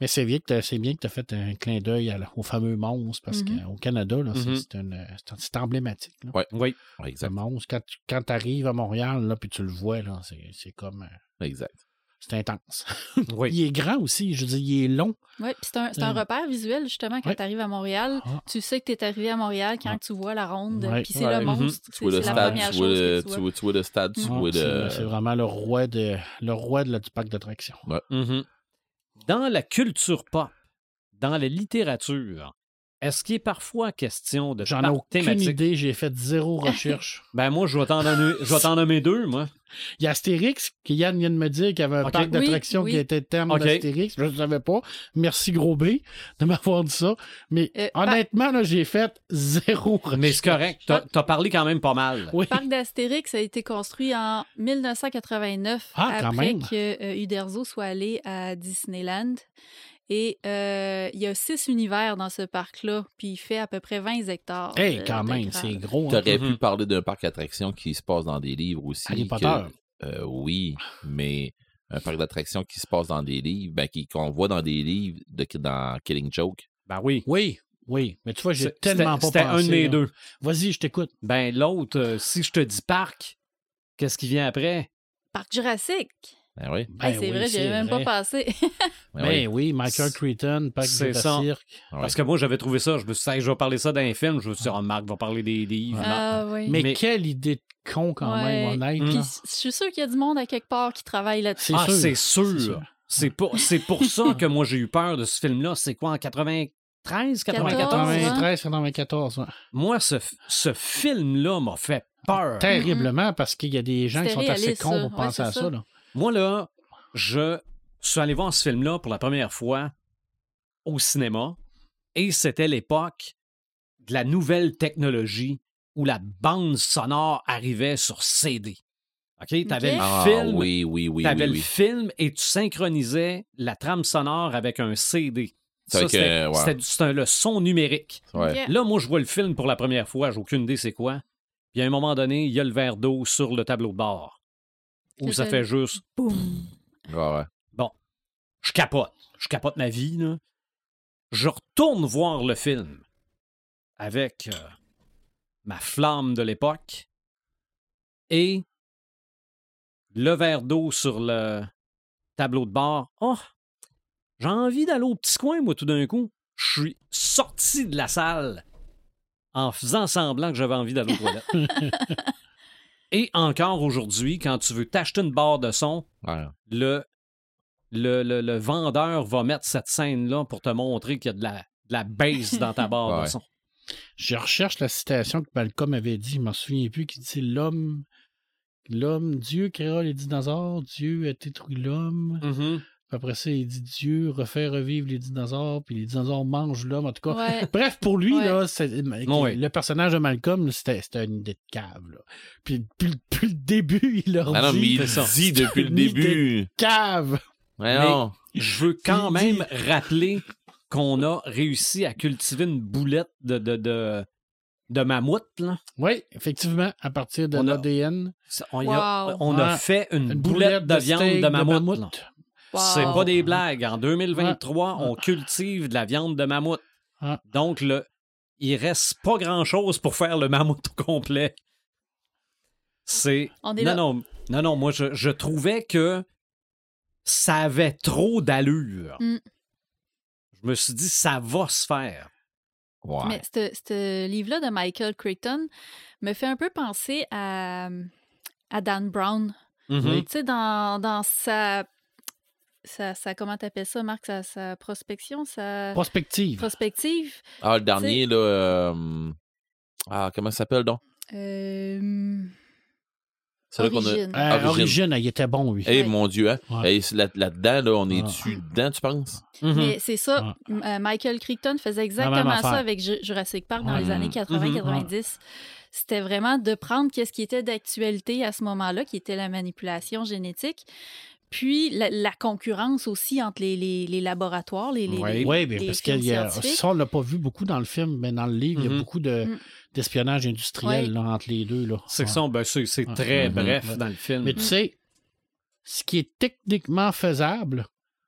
Mais c'est bien que t'as- c'est bien que tu as fait un clin d'œil au fameux monstre, parce Mhm. qu'au Canada, là, c'est- emblématique. là. Ouais. Oui. Ouais, Le monstre, quand tu quand arrives à Montréal, là, puis tu le vois, là, c'est c'est comme. euh, Exact. C'est intense. oui. Il est grand aussi, je veux dire, il est long. Oui, puis c'est un, c'est un Euh, repère visuel, justement, quand tu arrives à Montréal. Ah. Tu sais que tu es arrivé à Montréal quand Ouais. tu vois la ronde, puis c'est Ouais. le monstre. Tu C'est vois le stade, tu vois tu vois. vois, tu vois le stade, tu vois C'est le. c'est vraiment le roi, de, le roi de la- du parc d'attractions. Mhm. Dans la culture pop, dans la littérature, est-ce qu'il est parfois question de J'en ai aucune idée, j'ai fait zéro recherche. Ben moi, je vais t'en nommer, je vais t'en nommer deux, moi. Il y a Astérix, que Yann vient de me dire qu'il y avait un parc d'attractions oui. qui était terme Ok. d'Astérix. Je ne savais pas. Merci Gros B de m'avoir dit ça. Mais Euh, par- honnêtement, là, j'ai fait zéro recherche. Mais c'est correct. T'as as parlé quand même pas mal. Oui. Le parc d'Astérix a été construit en 1989 Ah, quand après même. que euh, Uderzo soit allé à Disneyland. Et euh, il y a six univers dans ce parc-là, puis il fait à peu près 20 hectares. Hey, de- quand même, c'est gros. hein. T'aurais Mhm. pu parler d'un parc d'attractions qui se passe dans des livres aussi. Harry que- Potter. euh, oui, mais un parc d'attractions qui se passe dans des livres, ben, qui- qu'on voit dans des livres de, dans Killing Joke. Ben oui. Oui, oui. Mais tu vois, j'ai tellement pas C'était pensé. un de mes là. deux. Vas-y, je t'écoute. Ben l'autre, euh, si je te dis parc, qu'est-ce qui vient après? Parc Jurassique. Ben oui. Ben Hey, c'est oui, vrai, j'y c'est avais même vrai. pas passé. Ben Ben oui. oui, Michael Crichton, Parc C'est de ça. cirque. Ouais. Parce que moi, j'avais trouvé ça. Je me suis dit, Hey, je vais parler ça d'un film. Je me suis dit, oh, Marc va parler des livres. ah oui. Mais, Mais- quelle idée de con quand Ouais. même, honnête. Puis là. je suis sûre qu'il y a du monde à quelque part qui travaille là-dessus. C'est Ah, sûr. c'est sûr. sûr. C'est pour, c'est pour ça que moi, j'ai eu peur de ce film-là. C'est quoi, en 93, 94? 93, 94, ouais. Moi, ce, ce film-là m'a fait peur. Terriblement, parce qu'il y a des gens qui sont assez cons pour Ouais, penser à ça. ça. là. Moi, là, je suis allé voir ce film-là pour la première fois au cinéma et c'était l'époque de la nouvelle technologie où la bande sonore arrivait sur CD. OK? Tu avais le Ah film. oui, oui, oui, T'avais oui, le oui. film et tu synchronisais la trame sonore avec un CD. C'était ouais. le son numérique. Ouais. Là, moi, je vois le film pour la première fois. J'ai aucune idée c'est quoi. Puis à un moment donné, il y a le verre d'eau sur le tableau de bord. Où Que ça fait juste Boum. Ouais, ouais. je capote. Je capote ma vie, là. Je retourne voir le film avec euh, ma flamme de l'époque et le verre d'eau sur le tableau de bord. Oh, j'ai envie d'aller au petit coin, moi, tout d'un coup. Je suis sorti de la salle en faisant semblant que j'avais envie d'aller aux toilettes. et encore aujourd'hui, quand tu veux t'acheter une barre de son, Ouais. le, le, le- le vendeur va mettre cette scène-là pour te montrer qu'il y a de la, de la base dans ta barre Ouais. de son. Je recherche la citation que Malcolm avait dit, je m'en souviens plus, qui dit L'homme, l'homme, Dieu créera les dinosaures, Dieu a détruit l'homme. Après ça, il dit Dieu refait revivre les dinosaures, puis les dinosaures mangent l'homme. En tout cas, Ouais. bref, pour lui, Ouais. là, Ouais. le personnage de Malcolm, c'était une idée de cave. Là. Puis depuis, depuis le début, il leur Ah non, mais dit il c'est ça. dit depuis le début. cave. Mais- non. Je veux quand Il dit- même rappeler qu'on a réussi à cultiver une boulette de, de, de, de mammouth. Là. Oui, effectivement, à partir de On a- l'ADN. On, a, Wow. on a fait une, Une boulette, de, viande de mammouth. Wow. C'est pas des blagues. En 2023, Ouais. on cultive de la viande de mammouth. Ouais. Donc, le, il reste pas grand-chose pour faire le mammouth au complet. C'est. On est non, là. non, non, non, moi, je, je trouvais que ça avait trop d'allure. Mm. Je me suis dit, ça va se faire. Ouais. Mais ce ce livre-là de Michael Crichton me fait un peu penser à, à Dan Brown. Mhm. Tu sais, dans, dans sa, sa, sa- Comment t'appelles ça, Marc? Sa, sa prospection, sa Prospective. prospective? Ah, le dernier, là. euh, Ah, comment ça s'appelle donc? Euh, C'est là qu'on a. Origine. Euh, Origine. Origine, il était bon, lui. Eh Ouais. mon Dieu, hein? Ouais. Eh, là- là-dedans, là, on Ah. est-tu dedans, tu penses? Mais c'est ça, euh, Michael Crichton faisait exactement ça avec Ju- Jurassic Park dans Ouais. les années Mhm. 80-90. C'était vraiment de prendre qu'est-ce qui était d'actualité à ce moment-là, qui était la manipulation génétique, puis la, la concurrence aussi entre les, les- les laboratoires, les, les, Oui, mais les parce qu'il y a, scientifiques. ça, on l'a pas vu beaucoup dans le film, mais dans le livre, il y a Mhm. beaucoup de, Mm. d'espionnage industriel Ouais. là, entre les deux. Là. C'est Ouais. ça, ben, c'est, Ouais. très Mhm. bref Ouais. dans le film. Mais tu sais, ce qui est techniquement faisable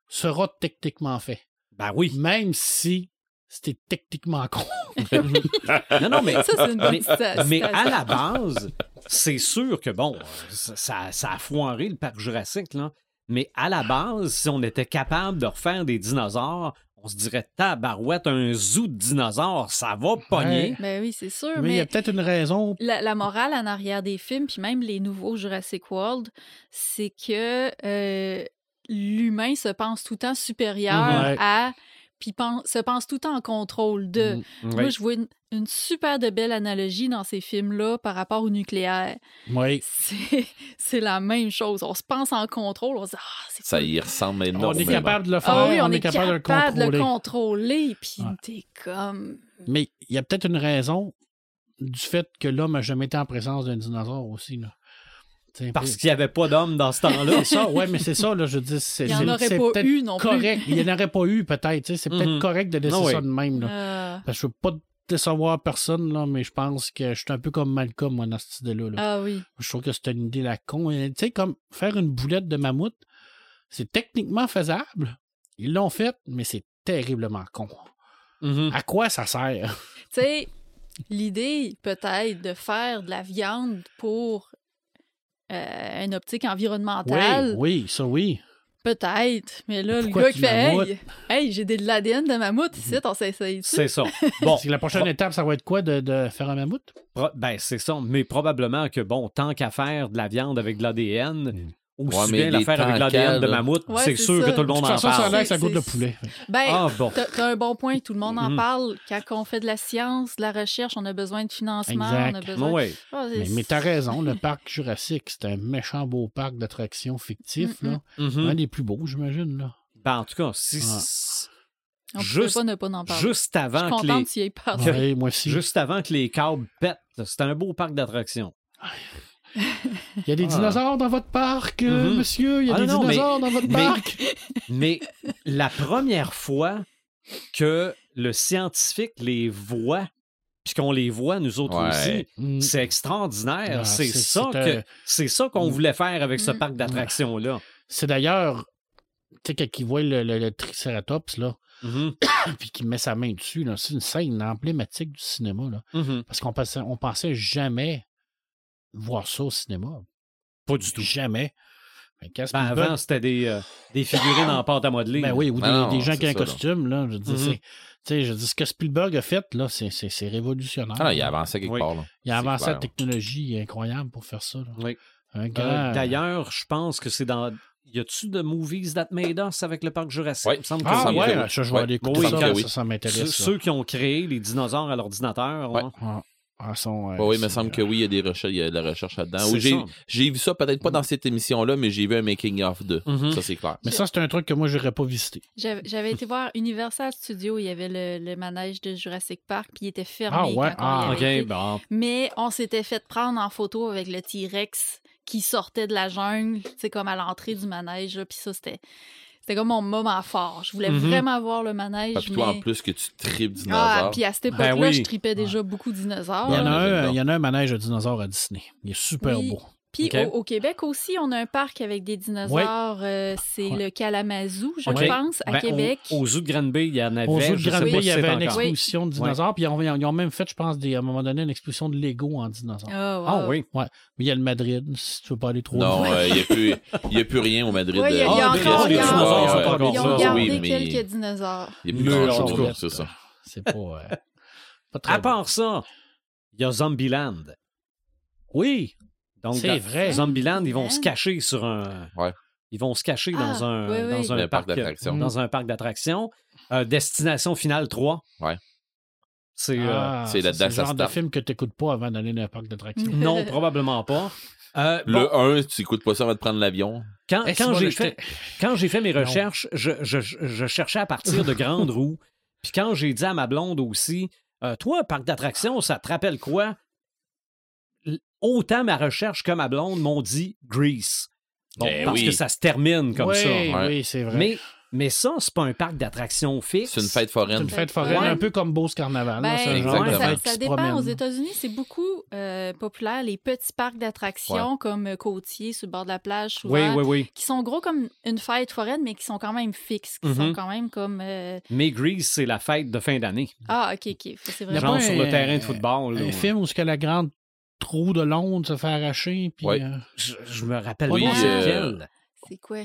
sera techniquement fait. Ben oui. Même si c'était techniquement con. Non, non, mais, Ça, c'est une bonne mais, à la base, c'est sûr que, bon, ça, ça- ça a foiré le parc Jurassique, là. Mais à la base, si on était capable de refaire des dinosaures, on se dirait, tabarouette, un zoo de dinosaures, ça va pogner. Ben oui, c'est sûr, mais il y a peut-être une raison. la, la morale en arrière des films, puis même les nouveaux Jurassic World, c'est que euh, l'humain se pense tout le temps supérieur. Ouais. à. Puis pen- se pense tout le temps en contrôle de. Mm, Oui. Moi, je vois une, une super de belle analogie dans ces films-là par rapport au nucléaire. Oui. C'est la même chose. On se pense en contrôle. On se dit, ah, c'est Ça cool. y ressemble On énormément. est capable de le faire, Ah oui, on, est capable, de le contrôler. contrôler. Puis Ouais. t'es comme. Mais il y a peut-être une raison du fait que l'homme n'a jamais été en présence d'un dinosaure aussi. Là. Parce qu'il n'y avait pas d'homme dans ce temps-là. C'est ça, ouais, mais c'est ça, là, je dis, c'est Il n'y en aurait c'est pas peut-être eu non plus. correct. Il n'y en aurait pas eu, peut-être. C'est peut-être Mhm. correct de laisser Ah oui. ça de même. Là. Euh, Parce que je veux pas décevoir personne, là, mais je pense que je suis un peu comme Malcolm, moi, dans cette idée-là. là. Ah oui. Je trouve que c'est une idée la con. Tu sais, comme faire une boulette de mammouth, c'est techniquement faisable. Ils l'ont fait, mais c'est terriblement con. Mhm. À quoi ça sert? Tu sais, l'idée peut-être de faire de la viande pour euh, une optique Oui, environnementale, oui, ça oui. peut-être. Mais là, Pourquoi le gars qui fait? Hey, hey j'ai de l'ADN de mammouth ici, on s'essaye. C'est ça. Bon, la prochaine étape, ça va être quoi de, de faire un mammouth? pro- ben c'est ça. Mais probablement que, bon, tant qu'à faire de la viande avec de l'ADN, aussi Ouais, mais bien la les faire avec de l'ADN de mammouth, Ouais, c'est c'est sûr ça. que tout le De monde toute en façon, ça a parle. l'air que ça C'est- goûte le c'est- poulet. Ben, Ah, bon. t'as un bon point, tout le monde en Mhm. parle. Quand on fait de la science, de la recherche, on a besoin de financement, on a Exact. besoin... Ah, c'est- Mais, mais t'as raison, le parc Jurassique, c'est un méchant beau parc d'attractions fictif. Mm, là. Mhm. Un des plus beaux, j'imagine. là. Ben, en tout cas, si, On ne juste- pas ne pas en parler. juste Je suis avant que les, y ait parlé. Ouais, moi aussi. juste avant que les câbles pètent, c'était un beau parc d'attractions. Il y a des Ah. dinosaures dans votre parc, euh, Mhm. monsieur. Il y a Ah, des non, mais- dinosaures dans votre mais- parc. Mais la première fois que le scientifique les voit puis qu'on les voit, nous autres Ouais. aussi. Mm. C'est extraordinaire. Ah, c'est ça que un- c'est ça qu'on Mm. voulait faire avec ce Mm. parc d'attractions-là. C'est d'ailleurs, tu sais, quand il voit le, le- le Triceratops, là, Mhm, puis qu'il met sa main dessus, là, c'est une scène emblématique du cinéma, là. mhm. Parce qu'on pensait, on pensait jamais voir ça au cinéma. Pas du tout. Jamais. Ben, avant, c'était des, euh, des figurines en pâte à modeler. Ben oui, ou des, Ben non, des gens qui ont un ça, là. costume, là. Je c'est- tu sais, je dis, ce que Spielberg a fait, là, c'est, révolutionnaire. Ah, non, il a avancé quelque Oui. part. Là. Il a avancé clair. la technologie incroyable pour faire ça. Oui. Euh, grand... D'ailleurs, je pense que c'est dans. Y a-tu de Movies That Made Us avec le parc Jurassique? Oui. Il me semble que Ah oui. ouais, ça, je vais aller écouter Oui, ça, ça, ça Ceux, m'intéresse. là. ceux qui ont créé les dinosaures à l'ordinateur. Ouais. Ah, sont, euh, Ouais, oui, il me c'est, semble euh, que oui, il y a des recherches, il y a de la recherche là-dedans. C'est j'ai, vu ça peut-être pas dans cette émission-là, mais j'ai vu un making-of de. Mhm. Ça, c'est clair. Mais ça, c'est un truc que moi, je n'aurais pas visité. J'avais été voir Universal Studios, il y avait le, le manège de Jurassic Park, puis il était fermé. Ah ouais, on ah, avait OK, été. bon. Mais on s'était fait prendre en photo avec le T-Rex qui sortait de la jungle, tu sais, comme à l'entrée du manège. là, Puis ça, c'était c'était comme mon moment fort. Je voulais Mhm. vraiment voir le manège. Ah, puis toi, mais... en plus, que tu tripes Ah, dinosaures. puis à cette époque-là, Ben oui. je tripais déjà beaucoup de dinosaures. Il y, en a Ouais, un, il y en a un manège de dinosaures à Disney. Il est super Oui. beau. Puis Ok. au, au Québec aussi, on a un parc avec des dinosaures. euh, c'est Ouais. le Kalamazoo, je Ok. pense, à Ben, Québec. Au, au zoo de Granby, il y en avait. Au zoo de Granby, pas il y avait une exposition de dinosaures, puis ils ont, ils ont même fait, je pense, des, à un moment donné, une exposition de Lego en dinosaures. Ah, Ah wow. oui. Mais il y a le Madrid, si tu veux pas aller trop Non, loin. euh, il n'y a, plus- il y a plus rien au Madrid. Ouais, il y a, il y a Ah, encore, des- il y a des dinosaures, ils ont gardé Oui, quelques dinosaures. Il n'y a plus grand-chose, c'est ça. C'est pas, euh, À part ça, il y a Zombieland. Oui, Donc, C'est vrai. Zombieland, ils vont se cacher sur un. Ouais. Ils vont se cacher dans Ah, un, oui, oui. dans un Un parc, d'attractions. Dans un parc d'attractions. Euh, Destination Finale 3. Ouais. C'est. euh, Ah, c'est le genre de film que tu n'écoutes pas avant d'aller dans un parc d'attractions. non, probablement pas. Euh, bon, Le 1, tu écoutes pas ça avant de prendre l'avion. quand, quand j'ai fait, quand j'ai fait mes recherches, je, je- je- cherchais à partir de Grande Roue. Puis quand j'ai dit à ma blonde aussi, euh, toi, parc d'attractions, ça te rappelle quoi? Autant ma recherche que ma blonde m'ont dit Grease. Bon, Ben parce oui. que ça se termine comme oui, ça. ouais. oui, c'est vrai. Mais, mais ça, c'est pas un parc d'attractions fixe. C'est une fête c'est foraine. une fête foraine, Ouais. un peu comme Beauce Carnaval. là, Ben, c'est genre de ça, ça dépend. Aux États-Unis, c'est beaucoup euh, populaire, les petits parcs d'attractions comme euh, Côtier, sur le bord de la plage, souvent, Oui, oui, oui. qui sont gros comme une fête foraine, mais qui sont quand même fixes, qui sont Mhm. quand même comme... euh, Mais Grease, c'est la fête de fin d'année. Ah, OK, OK. C'est vrai. Genre sur le terrain de football. là. Un film où ce que la grande trou de Londres se fait arracher. Puis, Ouais. euh, Je, je me rappelle Oui, pas c'est euh, lequel. C'est quoi?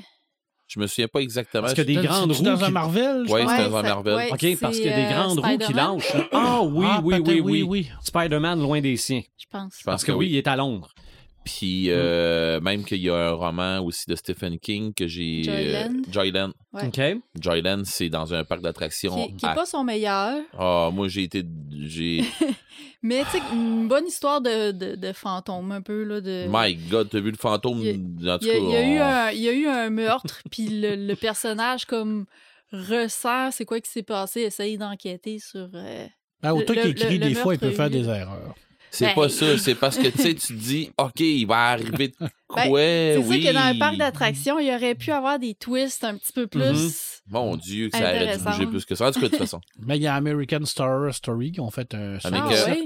Je me souviens pas exactement. Parce que des c'est- grandes c'est-tu dans roues un Marvel, pense? c'est dans un Marvel. OK, parce qu'il y a des euh, grandes roues qui lâchent. Ah oui, Ah, oui, oui, oui, oui. Spider-Man loin des siens. Je pense. Parce que oui, oui. il est à Londres. Puis euh, même qu'il y a un roman aussi de Stephen King que j'ai. Joyland. euh, Joyland. Ouais. OK? Joyland, c'est dans un parc d'attractions. Qui, qui est à- pas son meilleur, Ah, moi j'ai été. J'ai. mais tu sais, une bonne histoire de, de, de fantôme, un peu, là, de... My God, t'as vu le fantôme? Il en tout Il y, a, cas, il y a eu on- un, il y a eu un meurtre, puis le, le personnage, comme, ressent c'est quoi qui s'est passé, essaye d'enquêter sur... euh, Ben, autant qu'il écrit, des fois, il peut faire des erreurs. C'est Ben- pas ça, c'est parce que tu sais, tu te dis, OK, il va arriver de quoi, Ben, C'est oui. sûr que dans un parc d'attractions, il aurait pu avoir des twists un petit peu plus... Mhm. Mon Dieu, que ça aurait dû bouger plus que ça. En tout cas, de toute façon. Mais il y a American Star Story qui ont fait un. Ah,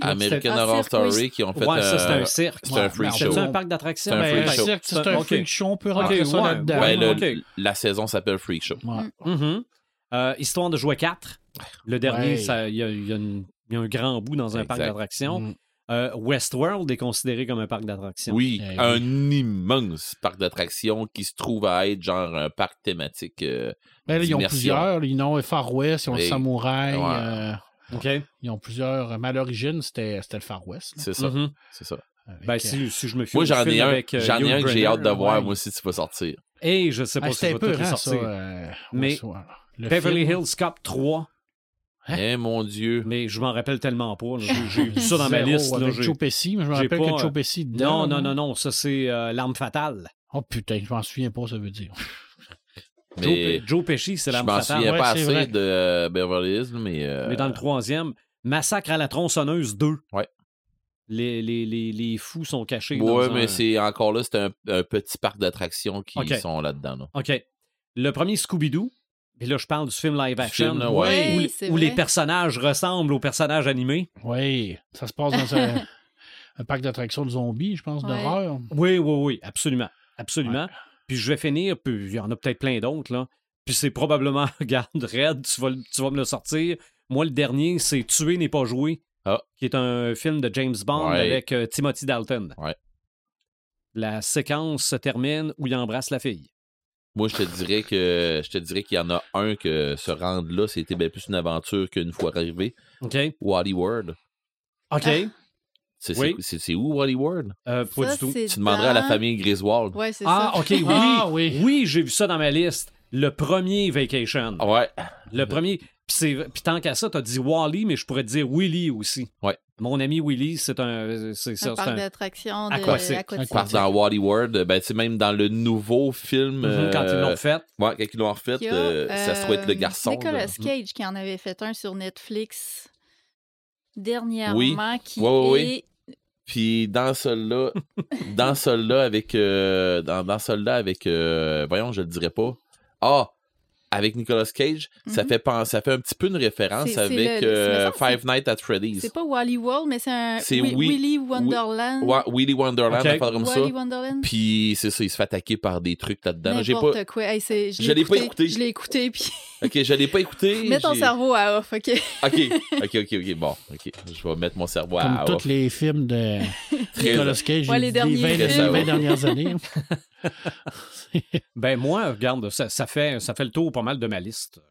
American, Ah, Horror cirque, Story oui. qui ont fait Ouais, ça, c'est euh, un cirque. c'est un freak show. C'est un parc d'attractions? C'est un Ben, freak show. cirque, c'est un freak show, on peut rentrer ça ouais. là-dedans. Ouais, le- OK. la saison s'appelle Freak Show. Mhm. Euh, Histoire de jouer 4. Le dernier, il y, a, y y un grand bout dans un parc d'attractions. Mm. Euh, Westworld est considéré comme un parc d'attractions. Oui, Eh un immense parc d'attractions qui se trouve à être genre un parc thématique. euh, Ben, là, ils ont plusieurs. Ils ont le Far West, ils ont le. Samouraï. Ouais. euh, OK? ils ont plusieurs. Mais à l'origine, c'était c'était le Far West. c'est ça, Mhm. c'est ça. avec, Ben, euh, si, si je me fie Moi, j'en ai un, avec, euh, j'en ai Hugh un que j'ai hâte de voir, ouais. moi aussi, tu vas sortir. Et je sais pas ah, si C'était ça un va peu tout ça. sortir. euh, Mais Beverly film. Hills Cop 3, Hein? Eh mon Dieu. mais je m'en rappelle tellement pas. J'ai vu ça dans ma liste. là, Avec Pesci, mais je me rappelle pas, que Joe euh, dedans. Non, non, non, non, ça c'est euh, L'arme fatale. Oh putain, je m'en souviens pas, ça veut dire. Joe, Mais Pe- Joe Pesci, c'est je L'arme m'en fatale. souviens Ouais, pas c'est assez vrai. de euh, Beverly Hills, mais. euh, Mais dans le troisième, Massacre à la tronçonneuse 2. Ouais. Les, les, les, les fous sont cachés. un- mais c'est encore là, c'est un, un petit parc d'attractions qui sont là-dedans. là. OK. Le premier Scooby-Doo, Puis là, je parle du film live action. film, où- ouais. où, Oui, c'est où les personnages ressemblent aux personnages animés. Oui, ça se passe dans un, un parc d'attractions de zombies, je pense, Ouais. d'horreur. Oui, oui, oui, absolument. Absolument. Puis je vais finir, puis il y en a peut-être plein d'autres, là. Puis c'est probablement, regarde, Red, tu vas, tu vas me le sortir. Moi, le dernier, c'est Tuer n'est pas joué, Ah. qui est un film de James Bond Ouais. avec euh, Timothy Dalton. Ouais. La séquence se termine où il embrasse la fille. Moi, je te dirais que je te dirais qu'il y en a un que se rendre là, c'était bien plus une aventure qu'une fois arrivé. OK? Wally World. OK. Ah. C'est Oui. où Wally World? Euh, pas Ça, du tout. Tu demanderais à la dans- famille Griswold. Ouais, c'est Ah, ça. OK, oui. Ah, oui, oui. j'ai vu ça dans ma liste. Le premier Vacation. Ouais. Le premier. Puis tant qu'à ça, t'as dit Wally, mais je pourrais te dire Willy aussi. Ouais. Mon ami Willy, c'est un. C'est ça. Un c'est parc un- d'attractions de Aquatique. aquatique. Dans Wally World, ben, c'est même dans le nouveau film. Mhm, Quand ils euh, l'ont fait. Ouais, quand ils l'ont refait, Il y a, euh, ça se trouve être le euh, garçon. Nicolas là. Cage qui en avait fait un sur Netflix dernièrement qui Ouais, est Puis dans celui-là, dans celui-là avec, euh, dans, dans celui-là avec, euh, voyons, je le dirais pas. Ah, avec Nicolas Cage, ça Mhm. fait penser, ça fait un petit peu une référence avec le- euh, Five Nights at Freddy's. c'est pas Wally World mais c'est un C'est Wi- Wi- Willy Wonderland. Ouais, Willy Wonderland, Ok. un affaire comme ça. Wonderland. Puis c'est ça, il se fait attaquer par des trucs là-dedans. J'ai pas, quoi. Hey, Je l'ai pas écouté. Je l'ai écouté puis ok, je l'ai pas écouté. mets ton cerveau à off, OK? Ok, ok, ok, ok, bon, ok, je vais mettre mon cerveau Comme à tous off. les films de Nicolas Cage Ouais, les dit derniers 20, films. 20 dernières années. Ben moi, regarde, ça, ça fait, ça fait le tour pas mal de ma liste.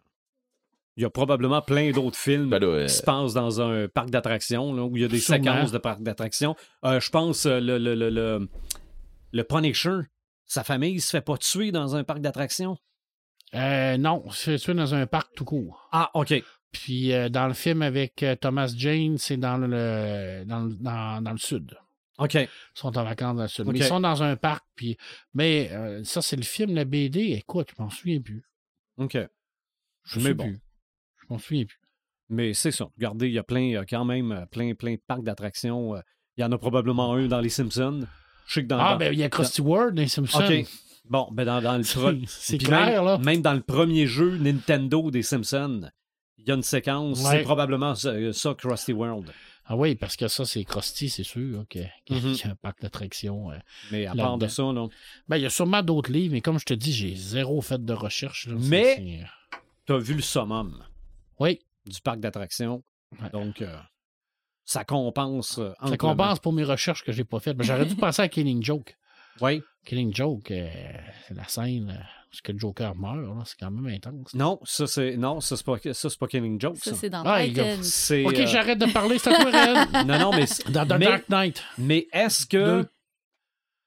Il y a probablement plein d'autres films Ben là, euh, qui se passent dans un parc d'attractions, là, où il y a des Sûrement. séquences de parc d'attractions. Euh, je pense euh, le, le, le, le, le Punisher, sa famille il se fait pas tuer dans un parc d'attractions? Euh, non, c'est c'est dans un parc tout court. Ah, OK. Puis euh, dans le film avec euh, Thomas Jane, c'est dans le, dans, dans, dans le sud. OK. Ils sont en vacances dans le sud. Mais ils sont dans un parc. Puis, mais euh, ça, c'est le film, la BD. Écoute, je m'en souviens plus. OK. Je Mais sais bon. plus. Je m'en souviens plus. Mais c'est ça. Regardez, il y a plein, il y a quand même euh, plein, plein de parcs d'attractions. euh, Il y en a probablement un dans les Simpsons. Je sais que dans. ah, dans- ben, il y a Krusty Ward dans les Simpsons. OK. Bon, ben dans, dans le C'est clair, même, là. Même dans le premier jeu Nintendo des Simpsons, il y a une séquence. Ouais. C'est probablement ça, ça, Krusty World. Ah oui, parce que ça, c'est Krusty, c'est sûr, OK. Qu'il Mhm. y a un parc d'attractions. euh. Mais à part de ça, là. Ben, il y a sûrement d'autres livres, mais comme je te dis, j'ai zéro fait de recherche. là. Mais- c'est- T'as vu le summum Oui, du parc d'attractions. Ouais. Donc, euh, ça compense. euh, ça compense pour mes recherches que j'ai pas faites. Mais j'aurais dû penser à Killing Joke. Oui. Killing Joke, euh, c'est la scène euh, où ce que le Joker meurt. là, C'est quand même intense. Non, ça, c'est. Non, ça, c'est pas, ça, c'est pas Killing Joke. Ça Ça, c'est dans Ah. C'est. OK, euh, j'arrête de parler, c'est à. Non, non, mais. c'est- Dans The mais, Dark Knight. mais est-ce que.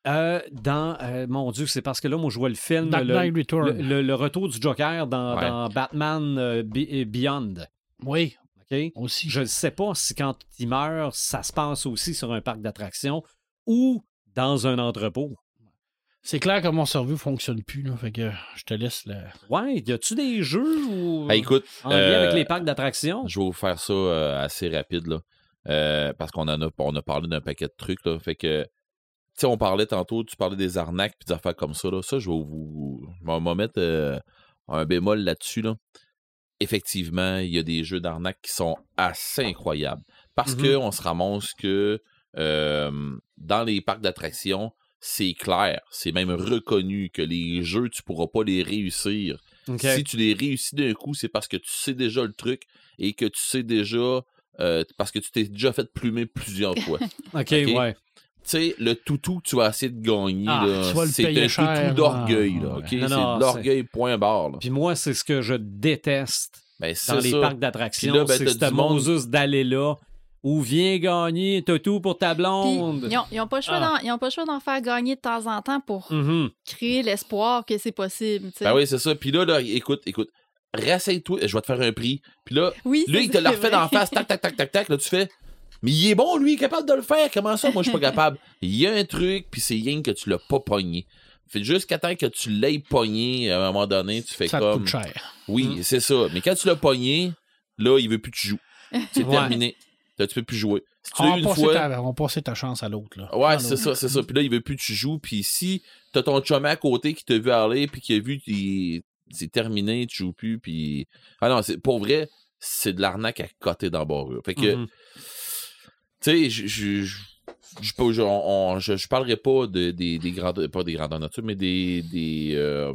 Euh, dans. euh, mon Dieu, c'est parce que là, moi, je vois le film. Dark le, Knight Return. le, le- le retour du Joker dans, Ouais. dans Batman euh, Be- Beyond. Oui, OK? aussi. Je ne sais pas si quand il meurt, ça se passe aussi sur un parc d'attractions ou dans un entrepôt. C'est clair que mon cerveau fonctionne plus, là, fait que je te laisse le... Ouais, y a-tu des jeux ou Ah, écoute, en lien euh, avec les parcs d'attractions? Je vais vous faire ça euh, assez rapide, là. Euh, parce qu'on en a, on a parlé d'un paquet de trucs, là. Fait que, tu sais, on parlait tantôt, tu parlais des arnaques puis des affaires comme ça, là. Ça, je vais vous. Je vais m'en mettre euh, un bémol là-dessus, là. Effectivement, il y a des jeux d'arnaque qui sont assez incroyables. Parce Mhm. qu'on se ramasse que euh, dans les parcs d'attractions, c'est clair, c'est même reconnu que les jeux, tu pourras pas les réussir si tu les réussis d'un coup, c'est parce que tu sais déjà le truc et que tu sais déjà. euh, parce que tu t'es déjà fait plumer plusieurs fois. tu OK, ouais. sais, le toutou que tu vas essayer de gagner, Ah, tu c'est un cher, toutou d'orgueil. ah, là, ouais. ok? Non, c'est de l'orgueil, point barre. là. Puis moi, c'est ce que je déteste Ben, dans les ça. parcs d'attractions. Ben, c'est ce Moses d'aller là où viens gagner, t'as tout pour ta blonde. ils ont, ils ont pas le choix Ah. d'en- pas le choix d'en faire gagner de temps en temps pour Mhm. créer l'espoir que c'est possible. Ben oui, c'est ça. Puis là, là, écoute, écoute, rasseille-toi, je vais te faire un prix. Puis là, Oui, lui, il te l'a refait d'en face, tac, tac, tac, tac, tac. Là, tu fais. Mais il est bon, lui, il est capable de le faire. Comment ça, moi, je suis pas capable? Il y a un truc, puis c'est rien que tu l'as pas pogné. Fait jusqu'à temps que tu l'aies pogné, à un moment donné, tu fais Ça comme. coûte cher. Oui, Mm. c'est ça. Mais quand tu l'as pogné, là, il veut plus que tu joues. C'est Ouais. terminé. Là, tu peux plus jouer? Si tu On une fois. ta, on passait ta chance à l'autre. là. Ouais, c'est ça, c'est ça. Puis là, il veut plus que tu joues. Puis si t'as ton chum à côté qui t'a vu aller, puis qui a vu c'est terminé, tu joues plus, puis... Ah non, c'est, pour vrai, c'est de l'arnaque à côté le Fait que, Mhm. tu sais, je... je- on- on- parlerai pas de, des, des grandes, pas des grandes nature, mais des, des, euh,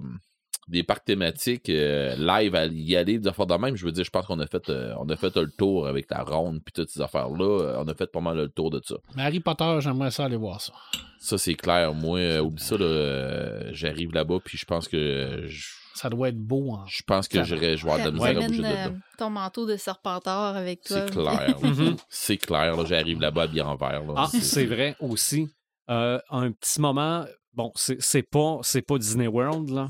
des parcs thématiques euh, live à y aller, des affaires de même. Je veux dire, je pense qu'on a fait, euh, on a fait le tour avec la ronde puis toutes ces affaires-là. Euh, On a fait pas mal le tour de ça. Mais Harry Potter, j'aimerais ça aller voir ça. Ça, c'est clair. Moi, euh, oublie ça, là, euh, j'arrive là-bas puis je pense que je, Ça doit être beau. Hein. je pense que j'irai je vais de la misère à bouger de euh, là. ton manteau de serpenteur avec toi. C'est clair. Mhm. C'est clair. là, J'arrive là-bas bien en vert. là. Ah, c'est vrai aussi. Euh, un petit moment, bon, c'est c'est pas, c'est pas Disney World, là,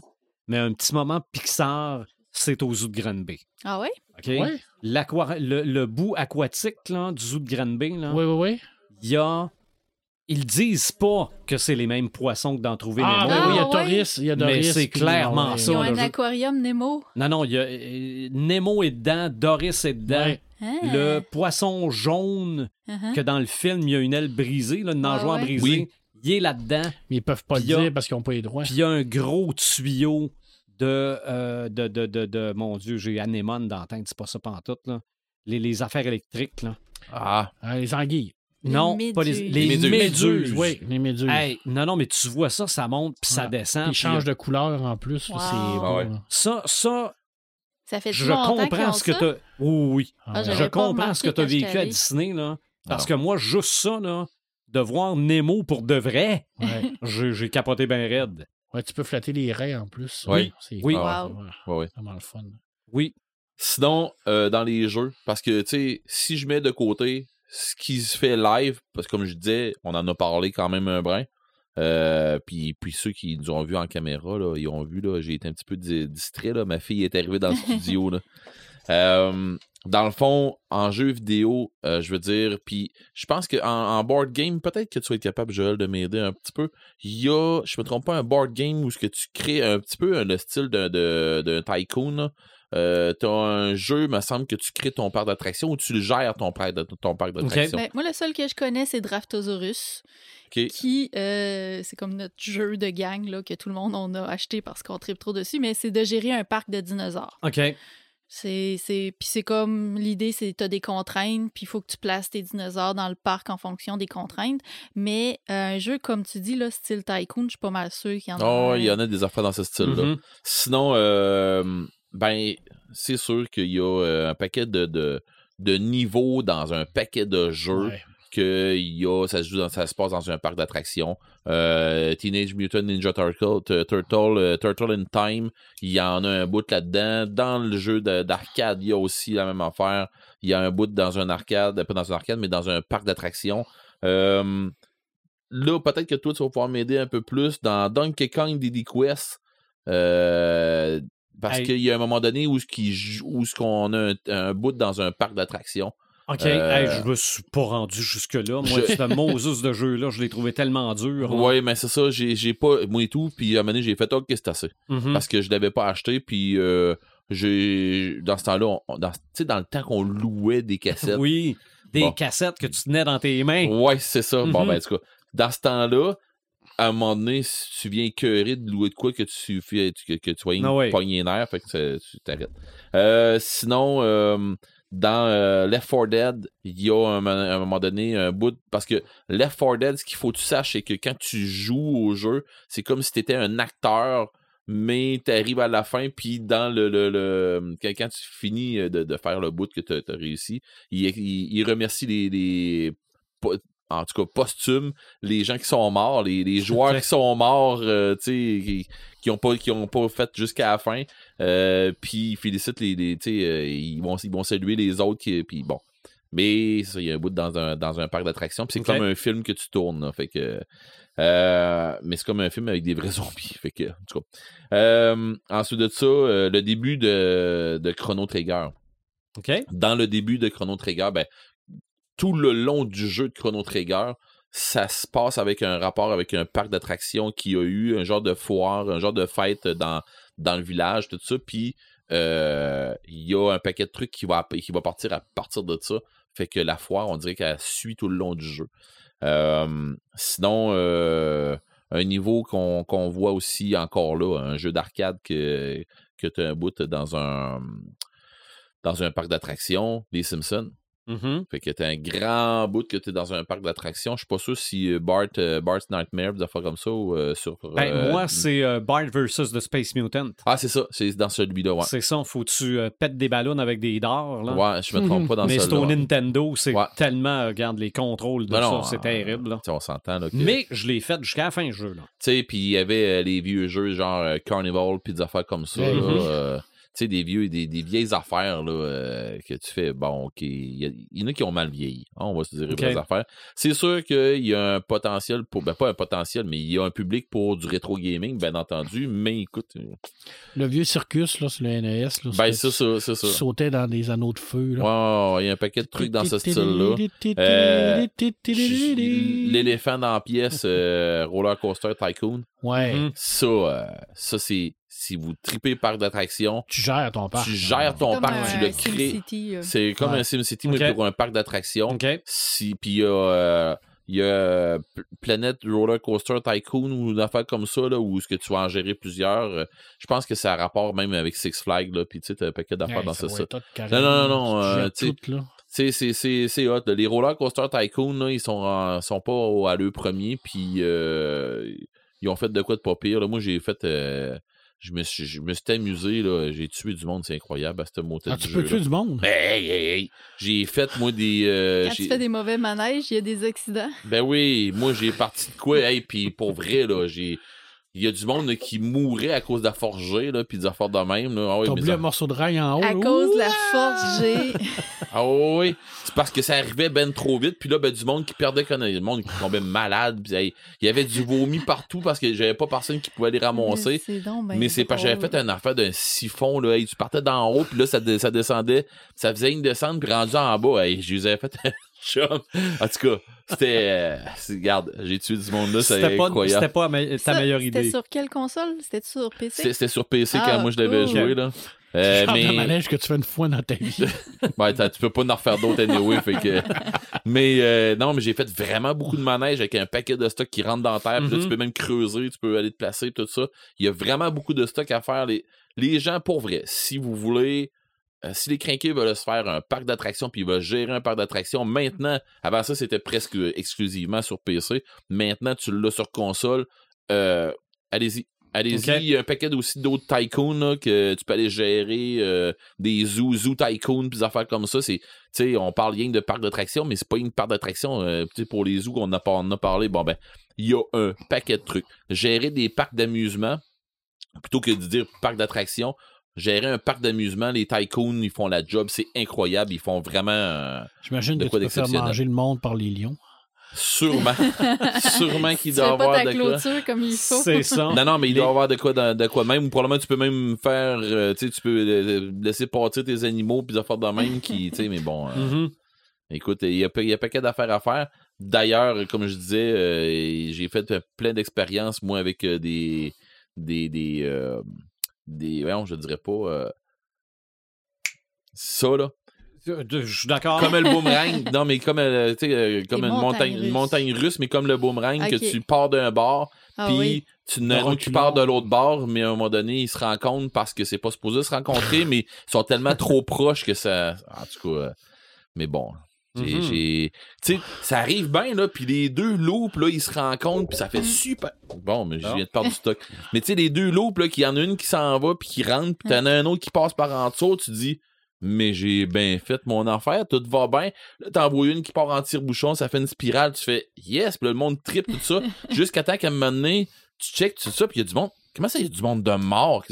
mais un petit moment Pixar, c'est au zoo de Granby. Ah ouais? OK? Ouais. Le, le bout aquatique là, du zoo de Granby, là, Oui, oui, oui. il y a. Ils disent pas que c'est les mêmes poissons que dans Trouver Ah, Nemo. oui, oui, il y a Ah. Doris. Il y a Mais Doris. c'est puis- clairement ouais. ça, Ils ont un aquarium Nemo. Non, non, il y a euh, Nemo est dedans, Doris est dedans. Ouais. Hein? Le poisson jaune Uh-huh. que dans le film, il y a une aile brisée, là, une Ah nageoire ouais? brisée. Oui. Il est là-dedans. Mais ils peuvent pas le dire parce qu'ils n'ont pas les droits. Puis il y a un gros tuyau de, euh, de, de, de, de- Mon Dieu, j'ai anémone dans la tête, c'est pas ça pantoute, là. Les, les affaires électriques, là. Ah, Ah, les anguilles. Les non, pas les, méduses. les Les méduses. méduses. Oui, les méduses. Hey, non, non, mais tu vois ça, ça monte, puis ça Ouais. descend. Ils puis changent de couleur en plus. Wow. C'est beau, Ah ouais. Ça, ça, Ça fait je qu'ils comprends ce que tu. Oui, oui. Ah, Ah, ouais. j'avais Je comprends ce que tu as vécu à. Disney, là. Parce que moi, juste ça, là, de voir Nemo pour de vrai, Ouais. j'ai capoté bien raide. Ouais, tu peux flatter les raies en plus. Oui. C'est Oui. Ouais, ouais. vraiment le fun. Oui. Sinon, euh, dans les jeux, parce que, tu sais, si je mets de côté ce qui se fait live, parce que comme je disais, on en a parlé quand même un brin, euh, puis, puis ceux qui nous ont vus en caméra, là, ils ont vu, là, j'ai été un petit peu di- distrait, là, ma fille est arrivée dans le studio, là. Euh, dans le fond, en jeu vidéo, euh, je veux dire, puis je pense qu'en en board game, peut-être que tu vas être capable, Joël, de m'aider un petit peu. Il y a, je me trompe pas, un board game où ce que tu crées un petit peu euh, le style d'un de, d'un tycoon. Euh, t'as un jeu, me semble que tu crées ton parc d'attraction ou tu le gères ton parc de- ton parc d'attraction. Ben, moi, le seul que je connais, c'est Draftosaurus, qui, euh, c'est comme notre jeu de gang là, que tout le monde on a acheté parce qu'on tripe trop dessus, mais c'est de gérer un parc de dinosaures. OK. C'est, c'est, puis c'est comme l'idée, c'est tu as des contraintes, puis il faut que tu places tes dinosaures dans le parc en fonction des contraintes. Mais euh, un jeu, comme tu dis, là, style Tycoon, je suis pas mal sûr qu'il y en a. Oh, il y en a des affaires dans ce style-là. Mhm. Sinon, euh, ben, c'est sûr qu'il y a euh, un paquet de, de, de niveaux dans un paquet de jeux. Ouais. Que y a, ça se, joue dans- ça se passe dans un parc d'attractions. Euh, Teenage Mutant Ninja Turtle, Tur- Turtle, euh, Turtle in Time, il y en a un bout là-dedans. Dans le jeu de- d'arcade, il y a aussi la même affaire. Il y a un bout dans un arcade, pas dans un arcade, mais dans un parc d'attractions. Euh, là, peut-être que toi, tu vas pouvoir m'aider un peu plus dans Donkey Kong Diddy Quest. Euh, parce Hey. qu'il y a un moment donné où où qu'on a un, un bout dans un parc d'attractions. OK. Euh, Hey, je me suis pas rendu jusque-là. Moi, Je- ce Moses de jeu-là, je l'ai trouvé tellement dur. là. Ouais, mais c'est ça, j'ai j'ai pas. Moi et tout, puis à un moment donné, j'ai fait OK, c'est assez. Mhm. Parce que je l'avais pas acheté, puis euh, j'ai. Dans ce temps-là, dans, tu sais, dans le temps qu'on louait des cassettes. Oui. Des Bon. cassettes que tu tenais dans tes mains. Ouais, c'est ça. Bon, Mhm. ben, en tout cas, dans ce temps-là, à un moment donné, si tu viens écœuré de louer de quoi que tu fais, que, que tu sois Ah les nerfs, fait que tu t'arrêtes. Euh, sinon, euh, dans euh, Left 4 Dead, il y a un, un moment donné un bout. Parce que Left 4 Dead, ce qu'il faut que tu saches, c'est que quand tu joues au jeu, c'est comme si tu étais un acteur. Mais tu arrives à la fin, puis dans le, le, le- quand, tu finis de, de faire le bout que tu as réussi, il, il, il remercie les, les- en tout cas posthumes, les gens qui sont morts, les, les joueurs qui sont morts, euh, tu sais, qui, qui ont pas qui ont pas fait jusqu'à la fin. Euh, puis ils félicitent les, les euh, ils vont ils vont saluer les autres qui puis bon. Mais ça, il y a un bout dans un, dans un parc d'attractions. Puis c'est comme un film que tu tournes. là, fait que, mais c'est comme un film avec des vrais zombies. Fait que, en tout cas. Ensuite de ça, le début de, de Chrono Trigger. Dans le début de Chrono Trigger, ben, tout le long du jeu de Chrono Trigger, ça se passe avec un rapport avec un parc d'attractions qui a eu un genre de foire, un genre de fête dans, le village, tout ça. Puis euh, il y a un paquet de trucs qui va, qui va partir à partir de ça. Fait que la foire, on dirait qu'elle suit tout le long du jeu. Euh, sinon, euh, un niveau qu'on voit aussi encore là, un jeu d'arcade que, que tu as un bout dans un dans un parc d'attractions, les Simpsons. Mhm. Fait que t'as un grand bout que t'es dans un parc d'attractions. Je suis pas sûr si euh, Bart, euh, Bart's Nightmare, des affaires comme ça, ou euh, sur. Ben, euh, moi, c'est Bart versus The Space Mutant. Ah, c'est ça, c'est dans celui-là, ouais. C'est ça, faut que tu pètes des ballons avec des dards. Là. Ouais, je me trompe pas dans Mais c'est au Nintendo, c'est Ouais. tellement, regarde, les contrôles de ça, c'est terrible. là. On s'entend, là. que- Mais je l'ai fait jusqu'à la fin du jeu. Là. Tu sais, puis il y avait les vieux jeux genre Carnival, puis des affaires comme ça. Mhm. là, euh, tu sais, des, vieux, des, des vieilles affaires là, euh, que tu fais, bon, OK, il y, en a qui ont mal vieilli, hein, on va se dire les OK. vraies affaires. C'est sûr qu'il y a un potentiel pour, ben pas un potentiel, mais il y a un public pour du rétro gaming, bien entendu, mais écoute, euh, Le vieux circus, là, sur le NES, là, ben c'est ça, c'est ça. sautais dans des anneaux de feu. Il y a un paquet de trucs dans ce style-là. Euh, L'éléphant dans la pièce, euh, Roller Coaster Tycoon, Ouais, ça, ça c'est, si vous tripez parc d'attractions, tu gères ton parc. tu gères ton Comme parc, un tu le crées. Là. C'est comme Ouais. un SimCity, mais pour un parc d'attractions. OK. Si, puis il y a, euh, il y a euh, Planet Roller Coaster Tycoon ou une affaire comme ça, là, où est-ce que tu vas en gérer plusieurs. euh, je pense que ça a rapport même avec Six Flags, là, puis tu sais, t'as un paquet d'affaires dans ça ça. Non, non, non, non, euh, c'est- c'est c'est hot. là. Les Roller Coaster Tycoon, là, ils sont, en- sont pas au- à l'eux premier, puis euh, ils ont fait de quoi de pas pire. là. Moi, j'ai fait. euh, je, me suis, je me suis amusé, là. J'ai tué du monde, c'est incroyable, à ce motel Ah, du tu jeu. peux là. tuer du monde? Ben, hey, hey, hey. J'ai fait, moi, des. euh, Quand tu j'ai- fais des mauvais manèges, il y a des accidents. Ben oui, moi, j'ai parti de quoi, hey, puis pour vrai, là, j'ai. Il y a du monde là, qui mourrait à cause de la force G, là, puis des affaires de même. Là. Ah, oui, T'as mais oublié un morceau de rail en haut. À là. cause de la G. Ah oui, c'est parce que ça arrivait ben trop vite, puis là, ben, du monde qui perdait connaissance, le monde qui tombait malade, puis hey, il y avait du vomi partout parce que j'avais pas personne qui pouvait les ramasser. C'est donc ben Mais c'est parce que j'avais fait une affaire d'un siphon, là. Hey, tu partais d'en haut, puis là, ça, ça descendait. Ça faisait une descente, puis rendu en bas. Hey, je les avais fait un chum. En tout cas, c'était. euh, regarde, j'ai tué du monde là, c'est C'était pas, incroyable. c'était pas me- ta Ça, meilleure C'était idée. sur quelle console? C'était sur PC? C'était c'était sur PC Ah, quand moi je l'avais cool. joué, là. Euh, Genre de manège que tu fais une fois dans ta vie. ouais, tu peux pas en refaire d'autres anyway, fait que mais euh, non mais j'ai fait vraiment beaucoup de manèges avec un paquet de stock qui rentre dans la terre puis là, Mhm. tu peux même creuser tu peux aller te placer tout ça il y a vraiment beaucoup de stock à faire les, les gens pour vrai si vous voulez euh, si les crinqués veulent se faire un parc d'attractions puis ils veulent gérer un parc d'attractions maintenant avant ça c'était presque exclusivement sur PC maintenant tu l'as sur console. Euh, allez-y. Allez-y, il y a un paquet aussi d'autres tycoons que tu peux aller gérer, euh, des zoo, zoo tycoons, puis des affaires comme ça. C'est, tu sais, on parle rien de parc d'attractions, mais c'est pas une parc euh, sais, pour les zoos qu'on a, pas- on a parlé, bon ben, il y a un paquet de trucs. Gérer des parcs d'amusement, plutôt que de dire parc d'attractions, gérer un parc d'amusement, les tycoons, ils font la job, c'est incroyable, ils font vraiment euh, J'imagine De que quoi tu peux faire manger le monde par les lions. sûrement, sûrement qu'il doit avoir pas ta de quoi. clôture comme il faut. C'est ça. Non, non, mais il Les- doit y avoir de quoi, de, de quoi même. Ou probablement, tu peux même faire, euh, tu sais, tu peux euh, laisser partir tes animaux puis des affaires de même qui, tu sais, mais bon. euh, Mhm. Écoute, il y a, il y a un paquet d'affaires à faire. D'ailleurs, comme je disais, euh, j'ai fait plein d'expériences, moi, avec euh, des. des. des. Des. voyons, je dirais pas. euh, ça, là. Je je suis d'accord. Comme le boomerang. non, mais comme, euh, tu sais, euh, comme une montagne, une russe, mais comme le boomerang, que tu pars d'un bord, Ah puis oui. tu reculons. part de l'autre bord, mais à un moment donné, ils se rencontrent parce que c'est pas supposé se rencontrer, mais ils sont tellement trop proches que ça. En tout cas, euh, mais bon. J'ai, Mhm. j'ai- Tu sais, ça arrive bien, là, puis les deux loops, là, ils se rencontrent, puis ça fait super. Bon, mais je viens de perdre du stock. Mais tu sais, les deux loops, là, qu'il y en a une qui s'en va, puis qui rentre, puis t'en as un autre qui passe par en dessous, tu dis, mais j'ai bien fait mon affaire, tout va bien. Là, t'en vois une qui part en tire-bouchon, ça fait une spirale, tu fais, yes, puis là, le monde tripe, tout ça, jusqu'à temps qu'à un moment donné, tu checkes tout ça, puis il y a du monde. Comment ça, il y a du monde de mort?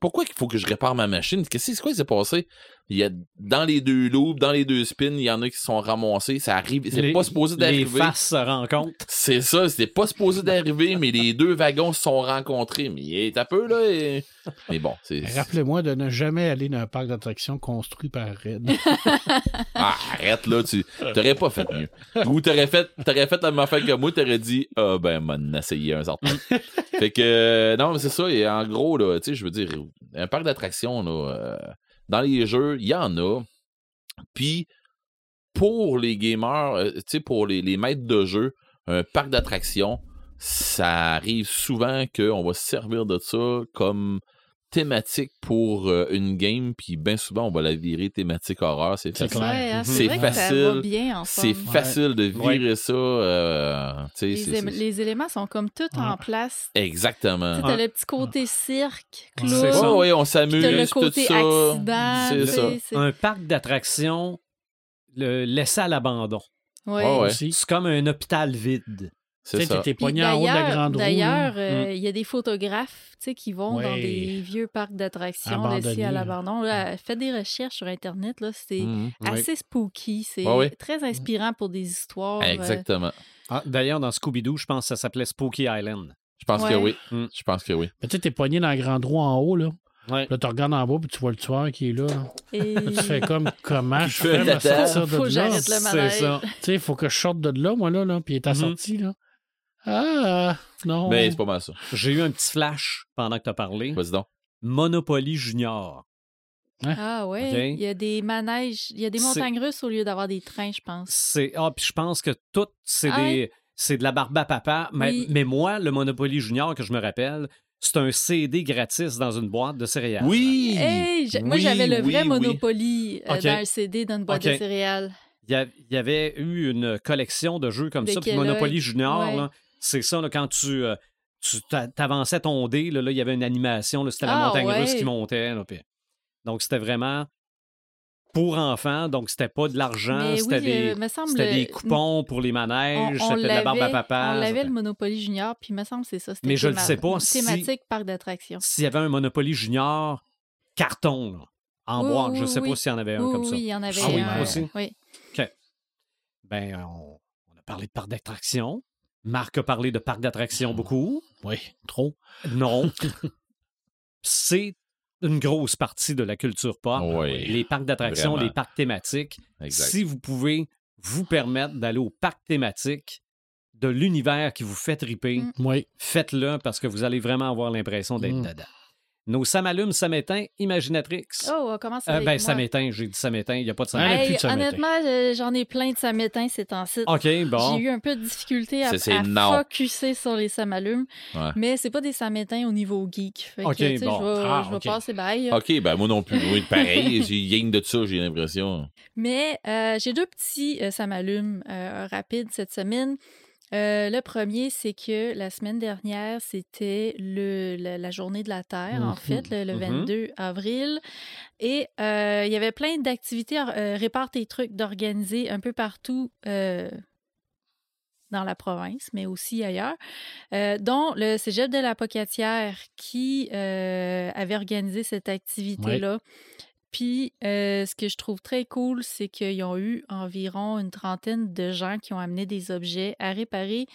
Pourquoi il faut que je répare ma machine? Qu'est-ce que c'est quoi qui s'est passé? Il y a dans les deux loops, dans les deux spins, il y en a qui sont ramassés. Ça arrive. C'est Les- pas supposé Les d'arriver. faces se rencontrent. C'est ça, c'était pas supposé d'arriver, mais les deux wagons se sont rencontrés. Mais il est un peu là. et- Mais bon, c'est. Rappelez-moi de ne jamais aller dans un parc d'attractions construit par Red. Ah, arrête là, tu t'aurais pas fait mieux. Ou t'aurais fait, t'aurais fait la même affaire que moi, t'aurais dit, ah ben, m'en essayer un certain. fait que, euh, non, mais c'est ça, et en gros, là, tu sais, je veux dire, un parc d'attractions, là, euh, dans les jeux, il y en a. Puis, pour les gamers, euh, tu sais, pour les, les maîtres de jeu, un parc d'attractions, ça arrive souvent qu'on va se servir de ça comme thématique pour euh, une game, puis bien souvent, on va la virer thématique horreur. C'est C'est facile. clair. Ouais, hein, C'est c'est vrai que ça va facile. C'est facile de virer ça. euh, Les, c'est- éme- c'est- les éléments sont comme tous en place. Exactement. Tu t'as le petit côté cirque, clown, C'est ça. Oh, oui, on t'as le s'amuse, tout côté ça. accident. C'est ça. c'est- Un parc d'attractions le laissé à l'abandon. Ouais. Ouais. C'est comme un hôpital vide. Tu C'est sais, ça. Puis pogné en haut de la d'ailleurs- grande roue. D'ailleurs, là. euh, il y a des photographes tu sais, qui vont dans des vieux parcs d'attractions laissés à là. l'abandon. Là, Faites des recherches sur Internet. là, C'est Mhm. assez spooky. C'est très inspirant pour des histoires. euh, Exactement. Ah, D'ailleurs, dans Scooby-Doo, je pense que ça s'appelait Spooky Island. Je pense que oui. Mm. Je pense que oui. Mais tu sais, t'es pogné dans la grande roue en haut, là. Ouais. Là, tu regardes en bas, puis tu vois le tueur qui est là. là. et- Là, tu fais comme comment je fais me sortir Faut que de là. j'arrête le C'est ça. Tu sais, il faut que je sorte de là, moi, là, là puis il est assorti, là. Ah, non. Mais c'est pas mal ça. J'ai eu un petit flash pendant que tu as parlé. Vas-y donc. Monopoly Junior. Ah ouais, OK. il y a des manèges, il y a des montagnes russes au lieu d'avoir des trains, je pense. C'est ah puis je pense que tout c'est Ah des c'est de la barbe à papa mais, Oui. mais moi le Monopoly Junior que je me rappelle, c'est un CD gratis dans une boîte de céréales. Oui! Hey, moi Oui, j'avais le oui, vrai oui. Monopoly euh, dans un CD d'une boîte OK. de céréales. Il y, a- il y avait eu une collection de jeux comme ça puis. Monopoly Junior Ouais. là, c'est ça là, quand tu euh, t'avançais ton dé là, il y avait une animation c'était la Ah, montagne ouais. russe qui montait là, donc c'était vraiment pour enfants, donc c'était pas de l'argent, c'était oui, des euh, semble des le- coupons pour les manèges, on c'était de la barbe à papa. on l'avait le Monopoly Junior, puis me semble que c'est ça. c'était Mais je théma- sais pas si- Thématique parc d'attractions. s'il y avait un Monopoly Junior carton, là, en Oui, oui, je sais oui. pas s'il y en avait un comme ça. oui, il y en avait Ah oui, un. moi aussi. Oui. Ben, on, on a parlé de parc d'attractions. Marc a parlé de parc d'attractions beaucoup. Oui, trop. Non. C'est une grosse partie de la culture pop. Oui. Les parcs d'attractions, les parcs thématiques. Exact. Si vous pouvez vous permettre d'aller au parc thématique de l'univers qui vous fait triper, Mm. Oui. faites-le parce que vous allez vraiment avoir l'impression d'être Mm. dedans. Nos Sam allume, Sam éteint, Imaginatrix. Oh, on commence Euh, ben, moi? ça m'éteint, j'ai dit ça m'éteint, il n'y a pas de ça samétain. honnêtement, je- j'en ai plein de samétins ces temps-ci. OK, bon. J'ai eu un peu de difficulté à, focusser sur les samalumes, Ouais. mais c'est pas des samétins au niveau geek. Ok, bon. je vais, Ah, passer bail. OK, ben moi non plus. Oui, pareil. J'ai gang de ça, j'ai l'impression. Mais euh, j'ai deux petits euh, samalumes euh, rapides cette semaine. Euh, le premier, c'est que la semaine dernière, c'était le, la, la journée de la Terre, en fait, le, le Mhm. 22 avril. Et euh, il y avait plein d'activités, euh, répare tes trucs, d'organiser un peu partout euh, dans la province, mais aussi ailleurs, euh, dont le Cégep de la Pocatière qui euh, avait organisé cette activité-là. Puis, euh, ce que je trouve très cool, c'est qu'ils ont eu environ une trentaine de gens qui ont amené des objets à réparer.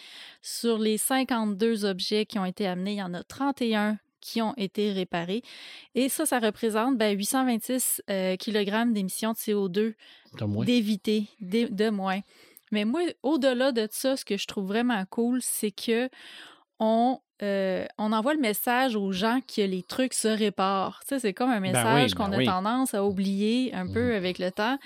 Sur les 52 objets qui ont été amenés, il y en a 31 qui ont été réparés. Et ça, ça représente ben, 826 euh, kg d'émissions de CO2 T'as moins. d'éviter, de, de moins. Mais moi, au-delà de ça, ce que je trouve vraiment cool, c'est que on, euh, on envoie le message aux gens que les trucs se réparent. Tu sais, c'est comme un message ben qu'on a oui. tendance à oublier un peu avec le temps.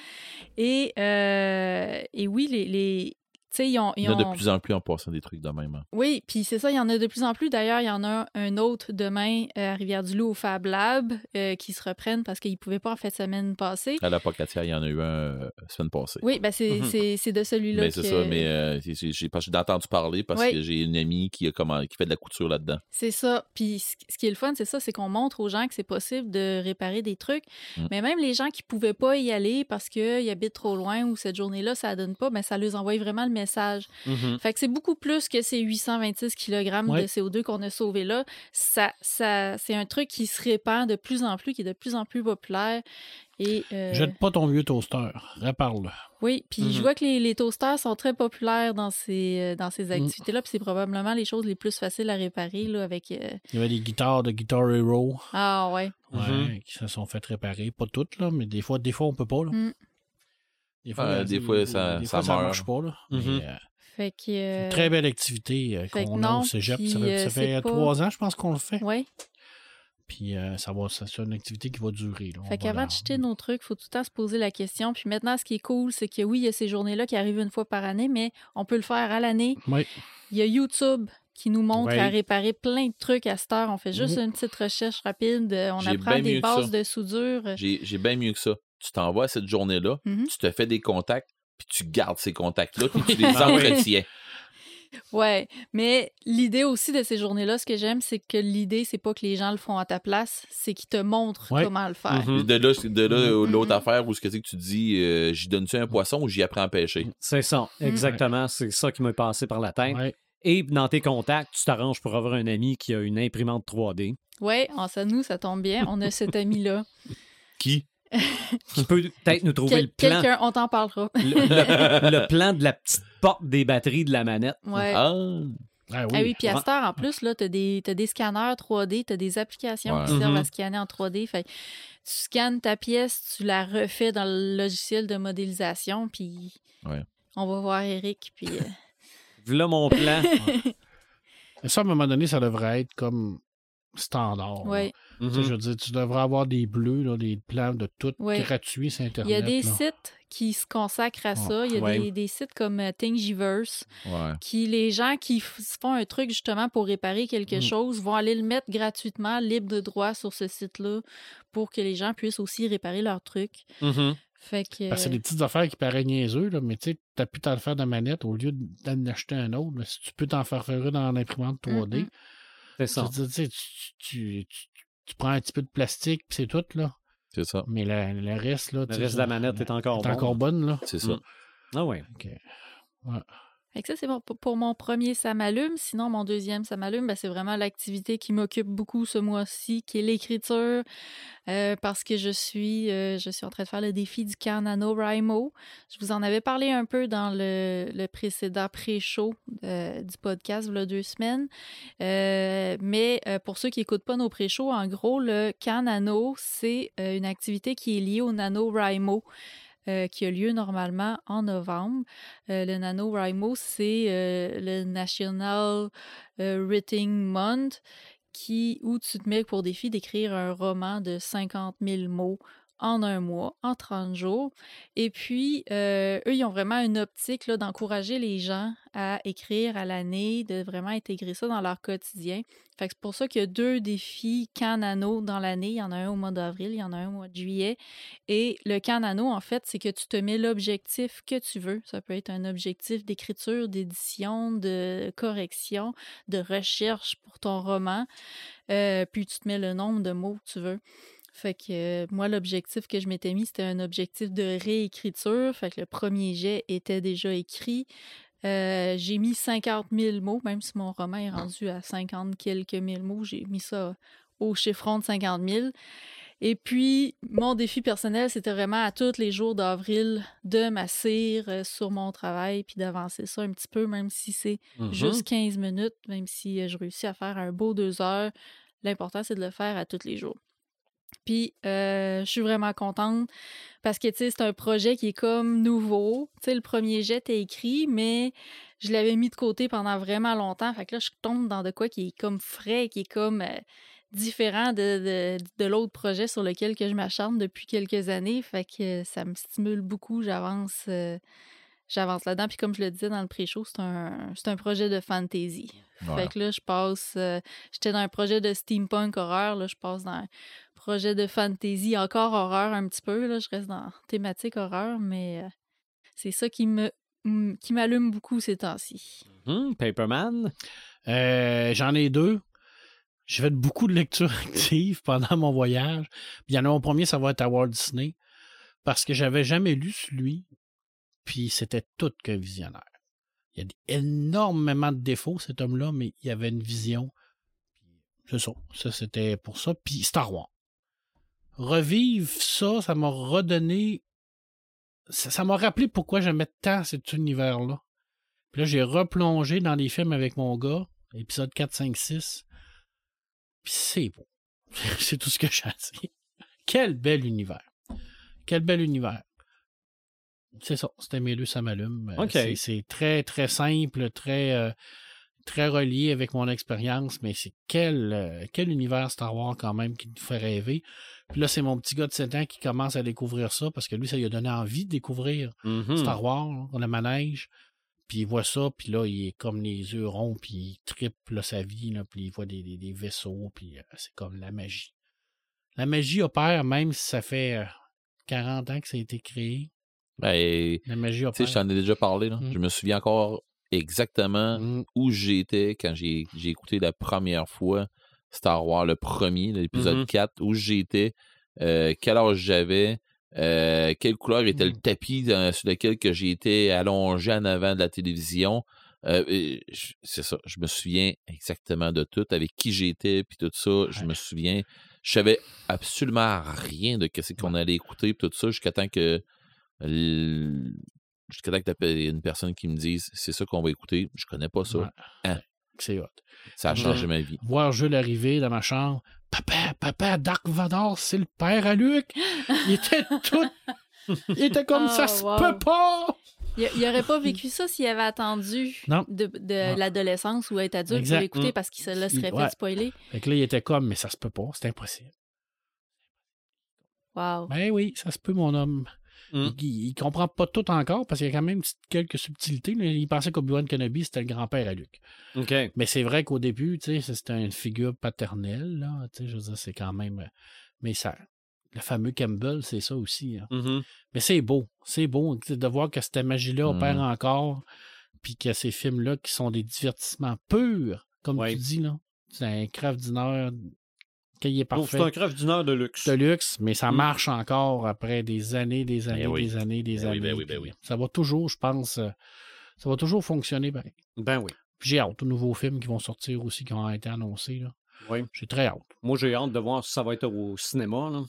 Et, euh, et oui, les, les, tu sais, ils ont... Il y en a de plus en plus en passant des trucs de même. hein. oui, puis c'est ça, il y en a de plus en plus. D'ailleurs, il y en a un autre demain euh, à Rivière-du-Loup au Fab Lab euh, qui se reprennent parce qu'ils ne pouvaient pas en fait semaine passée. À la Pocatière, il y en a eu un euh, semaine passée. Oui, ben c'est Mhm. c'est- c'est de celui-là Mais c'est que- ça, mais euh, c'est- c'est- j'ai entendu parler parce Oui. que j'ai une amie qui, a commandé- qui fait de la couture là-dedans. C'est ça. Puis ce qui est le fun, c'est ça, c'est qu'on montre aux gens que c'est possible de réparer des trucs. Mm. Mais même les gens qui pouvaient pas y aller parce qu'ils habitent trop loin ou cette journée-là, ça donne pas, ben ça leur envoie vraiment le message. Mhm. Fait que c'est beaucoup plus que ces 826 kg Ouais. de CO2 qu'on a sauvé là. Ça, ça, c'est un truc qui se répand de plus en plus, qui est de plus en plus populaire. Et, euh, Jette pas ton vieux toaster. Répare-le. Oui, puis je Mhm. vois que les, les toasters sont très populaires dans ces, euh, dans ces Mm. activités-là. Puis c'est probablement les choses les plus faciles à réparer là, avec. euh, Il y avait des guitares de Guitar Hero Ah ouais. ouais, Mhm. qui se sont fait réparer. Pas toutes, là, mais des fois, des fois on peut pas. Là. Mm. Des Ouais, euh, des fois, ça- des ça fois, meurt. marche pas. Là. Mhm. Mais, euh, Fait que. euh, Très belle activité euh, qu'on a non, au cégep. puis, ça fait, ça fait pas- trois ans, je pense, qu'on le fait. Ouais. Puis euh, ça va, ça- c'est une activité qui va durer. là. Fait va qu'avant de jeter nos trucs, il faut tout le temps se poser la question. Puis maintenant, ce qui est cool, c'est que oui, il y a ces journées-là qui arrivent une fois par année, mais on peut le faire à l'année. Oui. Il y a YouTube qui nous montre à réparer plein de trucs à cette heure. On fait juste une petite recherche rapide. On apprend des bases de soudure. J'ai j'ai bien mieux que ça. Tu t'envoies cette journée-là, Mhm. tu te fais des contacts, puis tu gardes ces contacts-là, puis tu les Ah oui. entretiens. Ouais, mais l'idée aussi de ces journées-là, ce que j'aime, c'est que l'idée, c'est pas que les gens le font à ta place, c'est qu'ils te montrent Ouais. comment le faire. Mhm. De là, de là Mhm. l'autre affaire où ce que c'est que tu dis, euh, j'y donne-tu un poisson ou j'y apprends à pêcher? C'est ça, Mm. exactement. C'est ça qui m'est passé par la tête. Ouais. Et dans tes contacts, tu t'arranges pour avoir un ami qui a une imprimante 3D Ouais, en ça, nous, ça tombe bien. On a cet ami-là. Qui? Qui peut peut-être nous trouver Quel- le plan, Quelqu'un, on t'en parlera. le, le- le plan de la petite porte des batteries de la manette. Ouais. Ah! Ah oui. Ah oui, puis à cette heure, en plus, là, tu as, des t'as des scanners 3D, tu as des applications Ouais. qui servent à scanner en 3D. Fait que tu scannes ta pièce, tu la refais dans le logiciel de modélisation, puis Ouais. on va voir Eric, puis... euh, Voilà mon plan. Ça, à un moment donné, ça devrait être comme standard. Je veux dire, tu devrais avoir des bleus, là, des plans de tout Ouais. gratuits sur Il Internet. y a des là. sites qui se consacrent à ça. Il y a ouais. des, des sites comme euh, Thingiverse, Ouais. qui les gens qui font un truc justement pour réparer quelque Mm. chose vont aller le mettre gratuitement, libre de droit sur ce site-là, pour que les gens puissent aussi réparer leur truc. Mhm. Fait que... Parce que c'est des petites affaires qui paraissent niaiseux, là, mais tu sais, tu as pu t'en faire de manette au lieu d'en acheter un autre. là, si tu peux t'en faire faire un dans l'imprimante 3D, Mhm. C'est tu, ça. tu sais, tu, tu- tu- tu prends un petit peu de plastique, puis c'est tout, là. C'est ça. Mais le, le reste, là. Le reste de la manette est encore est bon. encore bonne, là. C'est ça. Mm. Ah ouais. Ok. Ça, c'est pour- mon premier ça m'allume. Sinon, mon deuxième ça m'allume, ben, c'est vraiment l'activité qui m'occupe beaucoup ce mois-ci, qui est l'écriture, euh, parce que je suis, euh, je suis en train de faire le défi du camp NaNoWriMo. Je vous en avais parlé un peu dans le, le précédent pré-show euh, du podcast, il y a deux semaines. Mais pour ceux qui n'écoutent pas nos pré-shows, en gros, le camp Nano, c'est une activité qui est liée au NaNoWriMo. Euh, qui a lieu normalement en novembre. Euh, le NaNoWriMo, c'est euh, le National Writing Month qui, où tu te mets pour défi d'écrire un roman de 50 000 mots en un mois, en 30 jours. Et puis, euh, eux, ils ont vraiment une optique d'encourager les gens à écrire à l'année, de vraiment intégrer ça dans leur quotidien. Fait c'est pour ça qu'il y a deux défis Camp Nano dans l'année. Il y en a un au mois d'avril, il y en a un au mois de juillet. Et le Camp Nano, en fait, c'est que tu te mets l'objectif que tu veux. Ça peut être un objectif d'écriture, d'édition, de correction, de recherche pour ton roman. Euh, puis tu te mets le nombre de mots que tu veux. Fait que euh, moi, l'objectif que je m'étais mis, c'était un objectif de réécriture. Fait que le premier jet était déjà écrit. Euh, j'ai mis 50 000 mots, même si mon roman est rendu à 50 quelques mille mots. J'ai mis ça au chiffron de 50 000. Et puis, mon défi personnel, c'était vraiment à tous les jours d'avril de m'asseoir euh, sur mon travail puis d'avancer ça un petit peu, même si c'est juste 15 minutes, même si je réussis à faire un beau deux heures. L'important, c'est de le faire à tous les jours. Puis, euh, je suis vraiment contente parce que, c'est un projet qui est comme nouveau. Sais, le premier jet est écrit, mais je l'avais mis de côté pendant vraiment longtemps. Fait que là, je tombe dans de quoi qui est comme frais, qui est comme euh, différent de, de, de l'autre projet sur lequel que je m'acharne depuis quelques années. Fait que ça me stimule beaucoup. J'avance euh, j'avance là-dedans. Puis comme je le disais dans le pré-show, c'est un, c'est un projet de fantasy. Voilà. Fait que là, je passe... euh, J'étais dans un projet de steampunk horreur. Là, je passe dans un projet de fantasy, encore horreur un petit peu. Là, je reste dans thématique horreur, mais euh, c'est ça qui me qui m'allume beaucoup ces temps-ci. Mhm, Paperman? Euh, J'en ai deux. J'ai fait beaucoup de lectures actives pendant mon voyage. Puis il y en a mon premier, ça va être à Walt Disney. Parce que j'avais jamais lu celui. Puis c'était tout qu'un visionnaire. Il y a énormément de défauts, cet homme-là, mais il avait une vision. C'est ça. Ça, c'était pour ça. Puis Star Wars. Revivre ça, ça m'a redonné. Ça m'a rappelé pourquoi j'aimais tant cet univers-là. Puis là, j'ai replongé dans les films avec mon gars, épisode 4, 5, 6. Puis c'est beau. c'est tout ce que j'ai à. Quel bel univers. Quel bel univers. C'est ça, c'était mes deux, ça m'allume. Euh, c'est- très, très simple, très, euh, très relié avec mon expérience, mais c'est quel, euh, quel univers Star Wars quand même qui nous fait rêver. Puis là, c'est mon petit gars de 7 ans qui commence à découvrir ça parce que lui, ça lui a donné envie de découvrir Mhm. Star Wars, on a manège. Puis il voit ça, puis là, il est comme les yeux ronds, puis il tripe là, sa vie, là, puis il voit des, des- des vaisseaux, puis euh, c'est comme la magie. La magie opère, même si ça fait euh, 40 ans que ça a été créé. Ben, La magie tu sais, je t'en ai déjà parlé. Là. Mm. Je me souviens encore exactement Mm. où j'étais quand j'ai j'ai écouté la première fois Star Wars, le premier, l'épisode Mhm. 4, où j'étais, euh, quel âge j'avais, euh, quelle couleur était le tapis dans- sur lequel que j'ai été allongé en avant de la télévision. Euh, c'est ça, je me souviens exactement de tout, avec qui j'étais, puis tout ça, je me souviens. Je savais absolument rien de ce qu'on allait écouter, puis tout ça, jusqu'à temps que jusqu'à temps que t'appelles une personne qui me dise c'est ça qu'on va écouter, je connais pas ça. Ouais. Hein? C'est hot. Ça a changé ma vie. Voir Jules arriver dans ma chambre. Papa, papa, Dark Vador, c'est le père à Luc. Il était tout. Il était comme Oh, ça, se wow. peut pas. Il, il aurait pas vécu ça s'il avait attendu Non. de, l'adolescence ou être adulte Exact. pour l'écouter Mm. parce qu'il se laisserait Il- fait spoiler. Fait que là, il était comme, mais ça se peut pas, c'est impossible. Wow. Ben oui, ça se peut, mon homme. Mm. Il, il comprend pas tout encore parce qu'il y a quand même quelques subtilités. Il pensait qu'Obi-Wan Kenobi, c'était le grand-père à Luc. OK. Mais c'est vrai qu'au début, c'était une figure paternelle, là. Tu sais, je veux dire, c'est quand même. Mais ça. Le fameux Campbell, c'est ça aussi. hein. Mhm. Mais c'est beau. C'est beau de voir que cette magie-là opère encore. Puis que ces films-là qui sont des divertissements purs, comme Ouais. tu dis, là. C'est un craft dinner est Donc, parfait. C'est un crève d'une heure de luxe. de luxe, mais ça Mm. marche encore après des années, des années, oui. des années, des Ben oui, années. ben oui, ben oui. Ça va toujours, je pense, euh, ça va toujours fonctionner. pareil. Ben oui. J'ai hâte aux nouveaux films qui vont sortir aussi, qui ont été annoncés. Là. Oui. J'ai très hâte. Moi, j'ai hâte de voir si ça va être au cinéma. Là.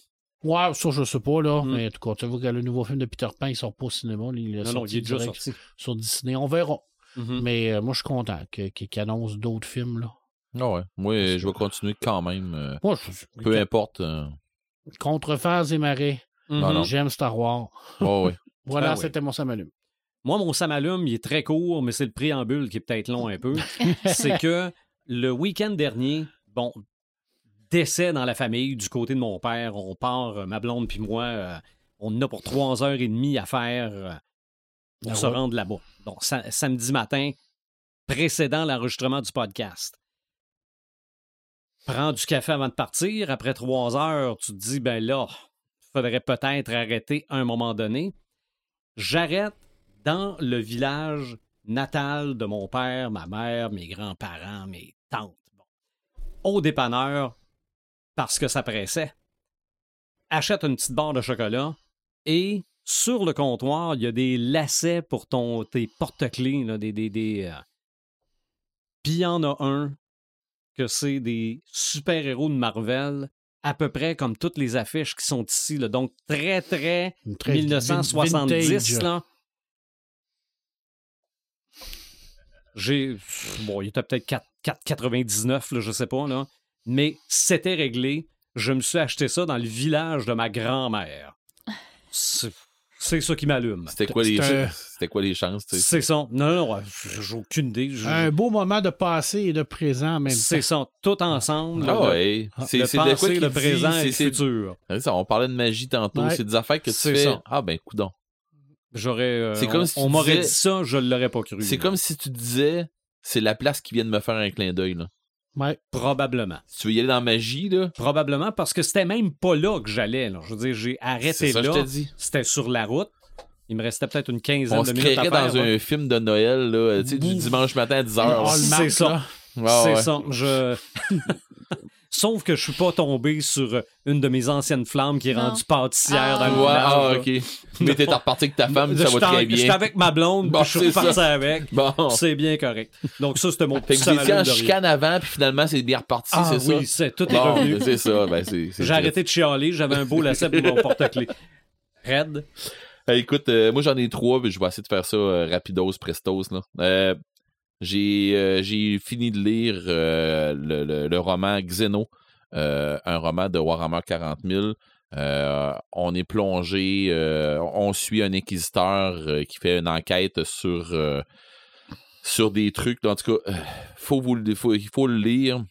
Ouais, ça, je sais pas, là. Mm. Mais en tout cas, tu vois que le nouveau film de Peter Pan, il sort pas au cinéma. Il Non, non, il est déjà sorti. sur Disney. On verra. Mhm. Mais euh, moi, je suis content qu'il annonce d'autres films, là. Ah ouais. Moi, je vais continuer quand même. euh, Moi, je, peu importe. euh, Contre phase et marée. Non, non. j'aime Star Wars. ouais, ouais. Voilà, Ah c'était mon samalume. Moi, mon samalume, il est très court, mais c'est le préambule qui est peut-être long un peu. c'est que le week-end dernier, bon, décès dans la famille du côté de mon père. On part, euh, ma blonde puis moi, euh, on en a pour trois heures et demie à faire euh, pour Ah se ouais. rendre là-bas. Donc, sa- samedi matin, précédant l'enregistrement du podcast. Prends du café avant de partir. Après trois heures, tu te dis, ben là, faudrait peut-être arrêter un moment donné. J'arrête dans le village natal de mon père, ma mère, mes grands-parents, mes tantes. Au dépanneur, parce que ça pressait. Achète une petite barre de chocolat et sur le comptoir, il y a des lacets pour ton, tes porte-clés, des, des, euh, Puis il y en a un que c'est des super-héros de Marvel, à peu près comme toutes les affiches qui sont ici. là. Donc très, très Une très 1970, vintage. là. J'ai. Bon, il était peut-être 4 4,99, là, je sais pas, là. Mais c'était réglé. Je me suis acheté ça dans le village de ma grand-mère. C'est ça qui m'allume. C'était quoi, les... C'est un- C'était quoi les chances, tu sais? C'est ça. Non, non, non, j'ai aucune idée. Un beau moment de passé et de présent en même C'est ça, tout ensemble. Ah le- ouais. C'est le c'est de quoi passé, le dit, présent et c'est- le futur. c'est ça, on parlait de magie tantôt. Ouais. C'est des affaires que tu C'est fais. ça. Ah ben, coudon. J'aurais. euh, C'est comme on si tu on m'aurait disais- dit ça, je l'aurais pas cru. C'est là. comme si tu disais, c'est la place qui vient de me faire un clin d'œil. là. Ouais. Probablement. Si tu veux y aller dans la magie, là, Probablement parce que c'était même pas là que j'allais. là. Je veux dire, j'ai c'est arrêté ça que là. je te dis. C'était sur la route. Il me restait peut-être une quinzaine On de se minutes à créerait faire. dans là. un film de Noël, là, tu sais, du dimanche matin à 10h. Ah, le c'est ça. C'est ouais. ça. Je... Sauf que je suis pas tombé sur une de mes anciennes flammes qui est Non. rendue pâtissière Ah. dans le Ouais, village. ah, ok. Mais t'es reparti avec ta femme, ça J'étais va en- très J'étais bien. avec ma blonde, Bon, puis je suis ça. reparti avec. Bon. C'est bien correct. Donc ça, c'était mon Fait petit que vous étiez en chicane avant, puis finalement, c'est bien reparti, Ah c'est oui, c'est tout est ça? revenu. Bon, c'est ça. Ben, c'est, c'est J'ai arrêté de chialer, j'avais un beau lacet pour mon porte-clés. Red? Euh, écoute, euh, moi j'en ai trois, mais je vais essayer de faire ça euh, rapidos, prestos. Là. Euh, j'ai, fini de lire euh, le, le- roman Xeno, euh, un roman de Warhammer 40 000. Euh, on est plongé, on suit un inquisiteur qui fait une enquête sur, sur des trucs. En tout cas, faut vous, il faut le lire.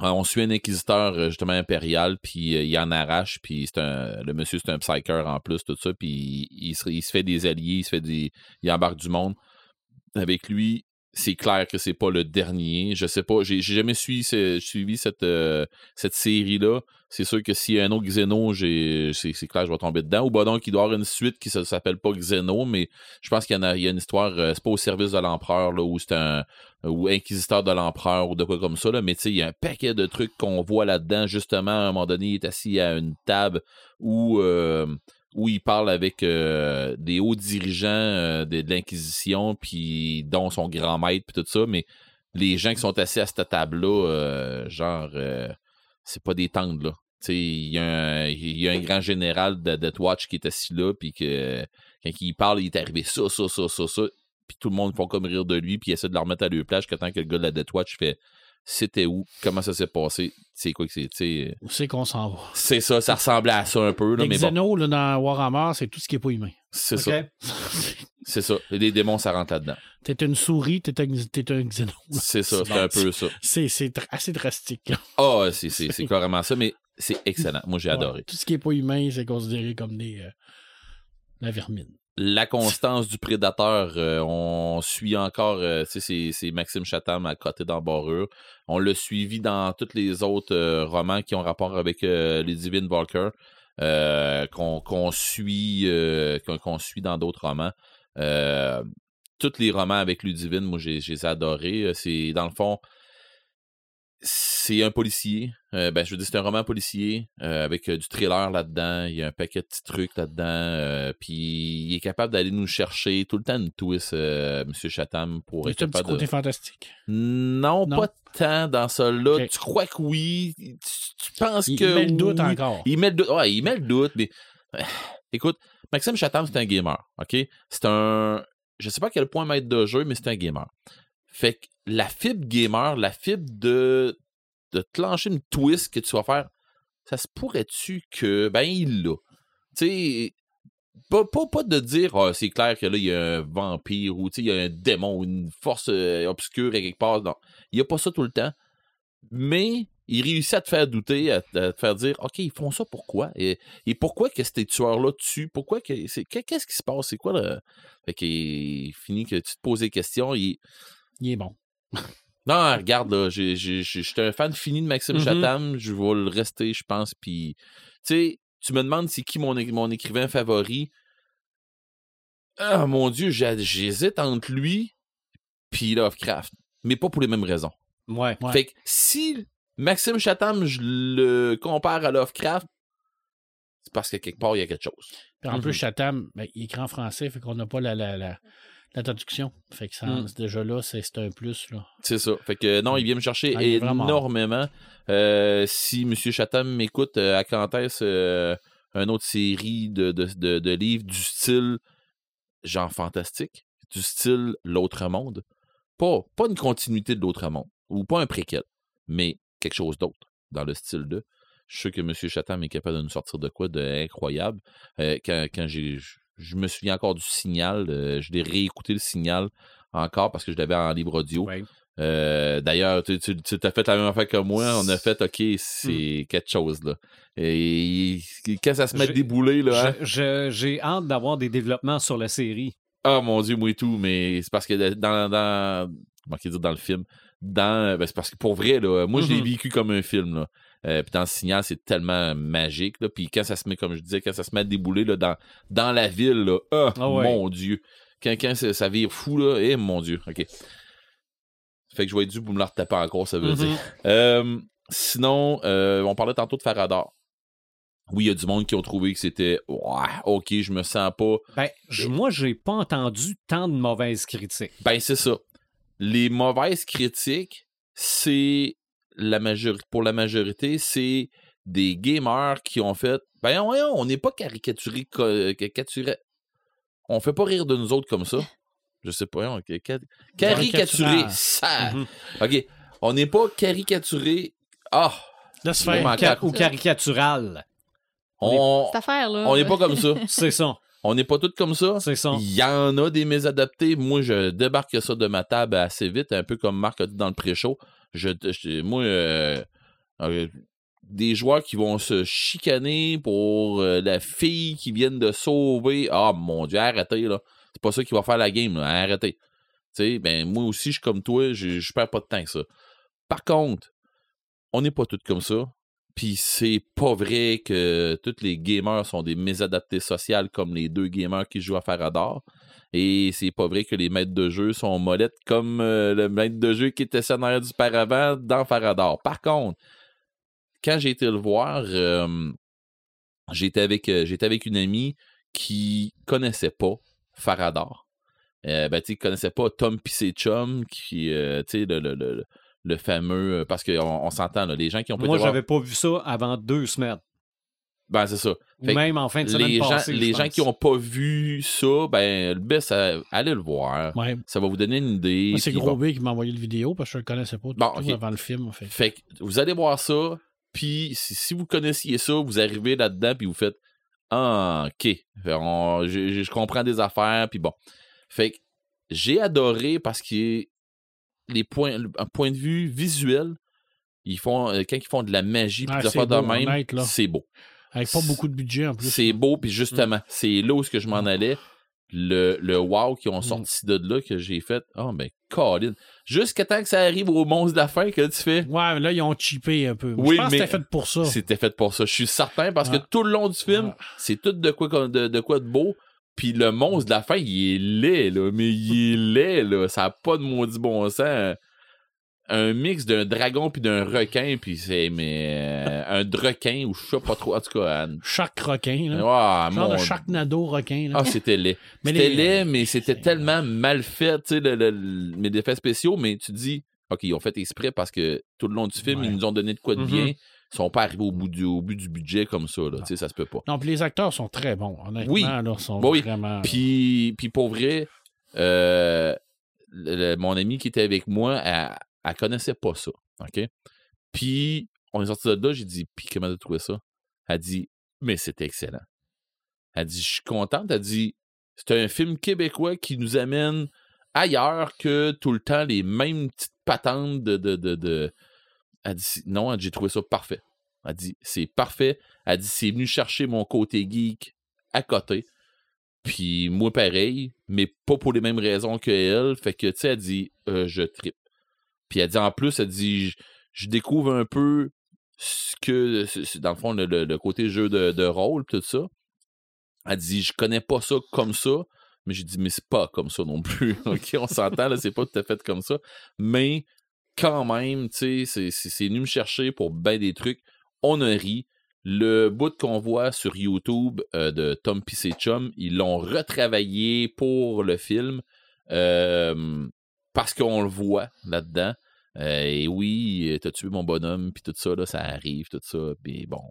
On suit un inquisiteur justement impérial, puis il en arrache, puis un, le monsieur c'est un psyker en plus, tout ça, puis il, il se, il se fait des alliés, il se fait des, il embarque du monde. avec lui. C'est clair que c'est pas le dernier. Je sais pas. J'ai jamais suivi, suivi cette, euh, cette série-là. C'est sûr que s'il y a un autre Xeno, c'est clair je vais tomber dedans. Ou bah donc, il doit y avoir une suite qui ne s'appelle pas Xeno, mais je pense qu'il y, en a, une histoire. euh, c'est pas au service de l'empereur, où c'est un. ou inquisiteur de l'empereur, ou de quoi comme ça, là. Mais tu sais, il y a un paquet de trucs qu'on voit là-dedans. Justement, à un moment donné, il est assis à une table où. euh, où il parle avec euh, des hauts dirigeants euh, de, l'Inquisition, puis dont son grand maître, puis tout ça, mais les gens qui sont assis à cette table-là, euh, genre, euh, c'est pas des tendres, là. Il y, a un- grand général de Death Watch qui est assis là, puis que quand il parle, il est arrivé ça, ça, ça, ça, ça, puis tout le monde font comme rire de lui, puis essaie de le remettre à leur plage, que tant que le gars de la Death Watch fait c'était où, comment ça s'est passé, c'est quoi que c'est, sais, Où c'est qu'on s'en va? c'est ça, ça ressemblait à ça un peu, là, Les mais bon, là, dans Warhammer, c'est tout ce qui est pas humain. c'est ça. C'est ça. Les démons, ça rentre là-dedans. T'es une souris, t'es un, t'es un Xeno. là. C'est ça, C'est un peu ça. C'est, assez drastique. Ah, c'est, c'est, carrément ça, mais c'est excellent. Moi, j'ai Ouais. adoré. Tout ce qui est pas humain, c'est considéré comme des. euh, la vermine. La constance du prédateur, euh, on suit encore, euh, c'est, c'est Maxime Chatham à côté d'embarrure. On l'a suivi dans tous les autres euh, romans qui ont rapport avec euh, les Divine Walker, qu'on, suit, qu'on, suit dans d'autres romans. Tous les romans avec Ludivine, moi, j'ai, adorés. C'est, dans le fond, c'est un policier. Euh, ben, je veux dire, c'est un roman policier euh, avec euh, du thriller là-dedans. Il y a un paquet de petits trucs là-dedans. puis il est capable d'aller nous chercher tout le temps une twist, Monsieur Chatham, pour être C'est un petit côté fantastique. Non, Non? pas tant dans ça là. Tu crois que oui? Tu, tu penses Il que met le doute oui? encore. Il met le doute. Ouais, il met le doute, mais écoute, Maxime Chatham, c'est un gamer, OK? C'est un. Je sais pas à quel point maître de jeu, mais c'est un gamer. Fait que la fibre gamer, la fibre de, de te lancer une twist que tu vas faire, ça se pourrait-tu que. Ben, il l'a? Tu sais. Pas, pas, pas de dire, Ah, c'est clair que là, il y a un vampire ou il y a un démon ou une force euh, obscure à quelque part. Non. Il n'y a pas ça tout le temps. Mais il réussit à te faire douter, à te, faire dire OK, ils font ça pourquoi? Et, et pourquoi que ces tueurs-là tuent? Pourquoi que Qu'est-ce qui se passe? C'est quoi le. Fait qu'il finit que tu te poses des questions. Il... Il est bon. Non, regarde, là, j'étais un fan fini de Maxime Mhm. Chatham, je vais le rester, je pense. Puis, tu sais, tu me demandes c'est qui mon, écrivain favori. Ah, mon Dieu, j'hésite entre lui puis Lovecraft. Mais pas pour les mêmes raisons. Ouais. Ouais. Fait que si Maxime Chatham, je le compare à Lovecraft, c'est parce que quelque part, il y a quelque chose. Puis en plus, Chatham, ben, il écrit en français, fait qu'on n'a pas la, la, la, la traduction. Fait que ça, Mm. déjà là, c'est un plus. Là. C'est ça. Fait que non, il vient me chercher Ah, énormément. Euh, si M. Chatham m'écoute, euh, à quand est-ce euh, une autre série de, de, de, de livres du style genre fantastique, du style L'autre monde? Pas, pas une continuité de L'autre monde, ou pas un préquel, mais quelque chose d'autre dans le style de. Je suis sûr que M. Chatham est capable de nous sortir de quoi de incroyable. Euh, quand quand j'ai. Je- me souviens encore du signal. euh, je l'ai réécouté le signal encore parce que je l'avais en libre audio. Ouais. Euh, D'ailleurs, tu, tu, tu as fait la même affaire que moi. On a fait, OK, c'est quelque chose, là. Et quand ça se met à débouler, là, hein, J'ai hâte d'avoir des développements sur la série. ah mon Dieu, moi et tout, mais c'est parce que dans, dans, dire, dans le film, dans, ben, c'est parce que pour vrai, là, moi, je l'ai Mhm. vécu comme un film, là. Euh, puis dans le signal, c'est tellement magique, là. Puis quand ça se met, comme je disais, quand ça se met à débouler, là, dans, dans la ville, là, ah, Ah ouais. mon Dieu. Quand, quand ça, ça vire fou, là, eh, mon Dieu, OK. Fait que je vais être dû pour me la retaper encore, ça veut Mhm. dire. Euh, sinon, euh, on parlait tantôt de Faradar. Oui, il y a du monde qui ont trouvé que c'était OK, je me sens pas. Ben, je- moi, j'ai pas entendu tant de mauvaises critiques. Ben, c'est ça. Les mauvaises critiques, c'est la majorité pour la majorité, c'est des gamers qui ont fait Ben voyons, on n'est pas caricaturé co- caricaturé. On fait pas rire de nous autres comme ça. Je sais pas, caricaturé. Ça. Mhm. OK. On n'est pas caricaturé. Ah, Laisse faire. Ou caricatural. on Cette on n'est pas comme ça. C'est ça. On n'est pas tous comme ça. C'est ça. Il y en a des mésadaptés. Moi, je débarque ça de ma table assez vite, un peu comme Marc a dit dans le pré-show. Je, je- moi, euh, euh, des joueurs qui vont se chicaner pour euh, la fille qui viennent de sauver. Ah, mon Dieu, arrêtez, là. C'est pas ça qui va faire la game, là. Arrêtez. sais, ben, moi aussi, je suis comme toi, je, je perds pas de temps ça. Par contre, on n'est pas tous comme ça. Puis c'est pas vrai que tous les gamers sont des mésadaptés sociales comme les deux gamers qui jouent à Faradar. Et c'est pas vrai que les maîtres de jeu sont molettes comme euh, le maître de jeu qui était scénario du paravent dans Faradar. Par contre, quand j'ai été le voir, euh, j'étais avec, euh, j'étais avec une amie qui connaissait pas Faradar. Ben, tu connaissait pas Tom Pissé Chum, qui, tu sais, le, le fameux. euh, Parce qu'on on, s'entend, là, les gens qui ont pas Moi, j'avais pas vu ça avant deux semaines. Ben, c'est ça. Ou même en fin de semaine Les gens, les gens qui ont pas vu ça, ben, le best, euh, allez le voir. Ouais. Ça va vous donner une idée. C'est Gros. B qui m'a envoyé le vidéo parce que je le connaissais pas du Bon, tout ok. avant le film. Fait. Fait que vous allez voir ça, puis si, si vous connaissiez ça, vous arrivez là-dedans, puis vous faites Ah, ok, on- je, comprends des affaires, puis bon. Fait que j'ai adoré parce que les points, un point de vue visuel, ils font, euh, quand ils font de la magie, puis Ah, des c'est affaires de même, c'est beau. Avec pas beaucoup de budget en plus. C'est beau, puis justement, c'est là où est-ce que je m'en allais. Le, le wow qu'ils ont Mm. sorti de là que j'ai fait. Oh, ben, Colin. Jusqu'à temps que ça arrive au monstre de la fin, que tu fais? Ouais, mais là, ils ont cheapé un peu. Oui, je pense mais que c'était fait pour ça. C'était fait pour ça. Je suis certain parce que tout le long du film, Ah. c'est tout de quoi, de, de quoi de beau. Puis le monstre de la fin, il est laid, là. Mais il est laid, là. Ça n'a pas de maudit bon sens. Un mix d'un dragon puis d'un requin, puis c'est mais euh, un requin ou je sais pas trop. En tout cas, Anne. Chaque requin, là. Ah, Genre mon de chaque nado requin, là. ah, c'était laid. Mais C'était les- laid, mais c'était tellement mal fait, tu sais, le, le- le- mes effets spéciaux, mais tu dis, OK, ils ont fait exprès parce que tout le long du film, Ouais. ils nous ont donné de quoi de bien. Sont pas arrivés au bout du, au bout du budget comme ça, là. Tu sais, ça se peut pas. Non, puis les acteurs sont très bons, honnêtement. Oui. Là, sont Bon, oui. vraiment... Puis, puis pour vrai, euh, le- le- mon ami qui était avec moi, elle, elle connaissait pas ça, OK? Puis, on est sorti de là, j'ai dit, puis comment tu as trouvé ça? Elle dit, mais c'était excellent. Elle dit, je suis contente. Elle dit, c'est un film québécois qui nous amène ailleurs que tout le temps les mêmes petites patentes de. de, de, de- Elle dit, non, j'ai trouvé ça parfait. Elle dit, c'est parfait. Elle dit, c'est venu chercher mon côté geek à côté. Puis moi, pareil, mais pas pour les mêmes raisons que elle. Fait que, tu sais, elle dit, euh, je trippe. Puis elle dit, en plus, elle dit, je, découvre un peu ce que, dans le fond, le, côté jeu de, de rôle, tout ça. Elle dit, je connais pas ça comme ça. Mais j'ai dit, mais c'est pas comme ça non plus. OK, on s'entend, là, c'est pas tout à fait comme ça. Mais quand même, tu sais, c'est- venu me chercher pour ben des trucs. On a ri. Le bout qu'on voit sur YouTube euh, de Tom Pissé Chum, ils l'ont retravaillé pour le film parce qu'on le voit là-dedans. Euh, et oui, t'as tué mon bonhomme, puis tout ça, là, ça arrive, tout ça. Puis bon,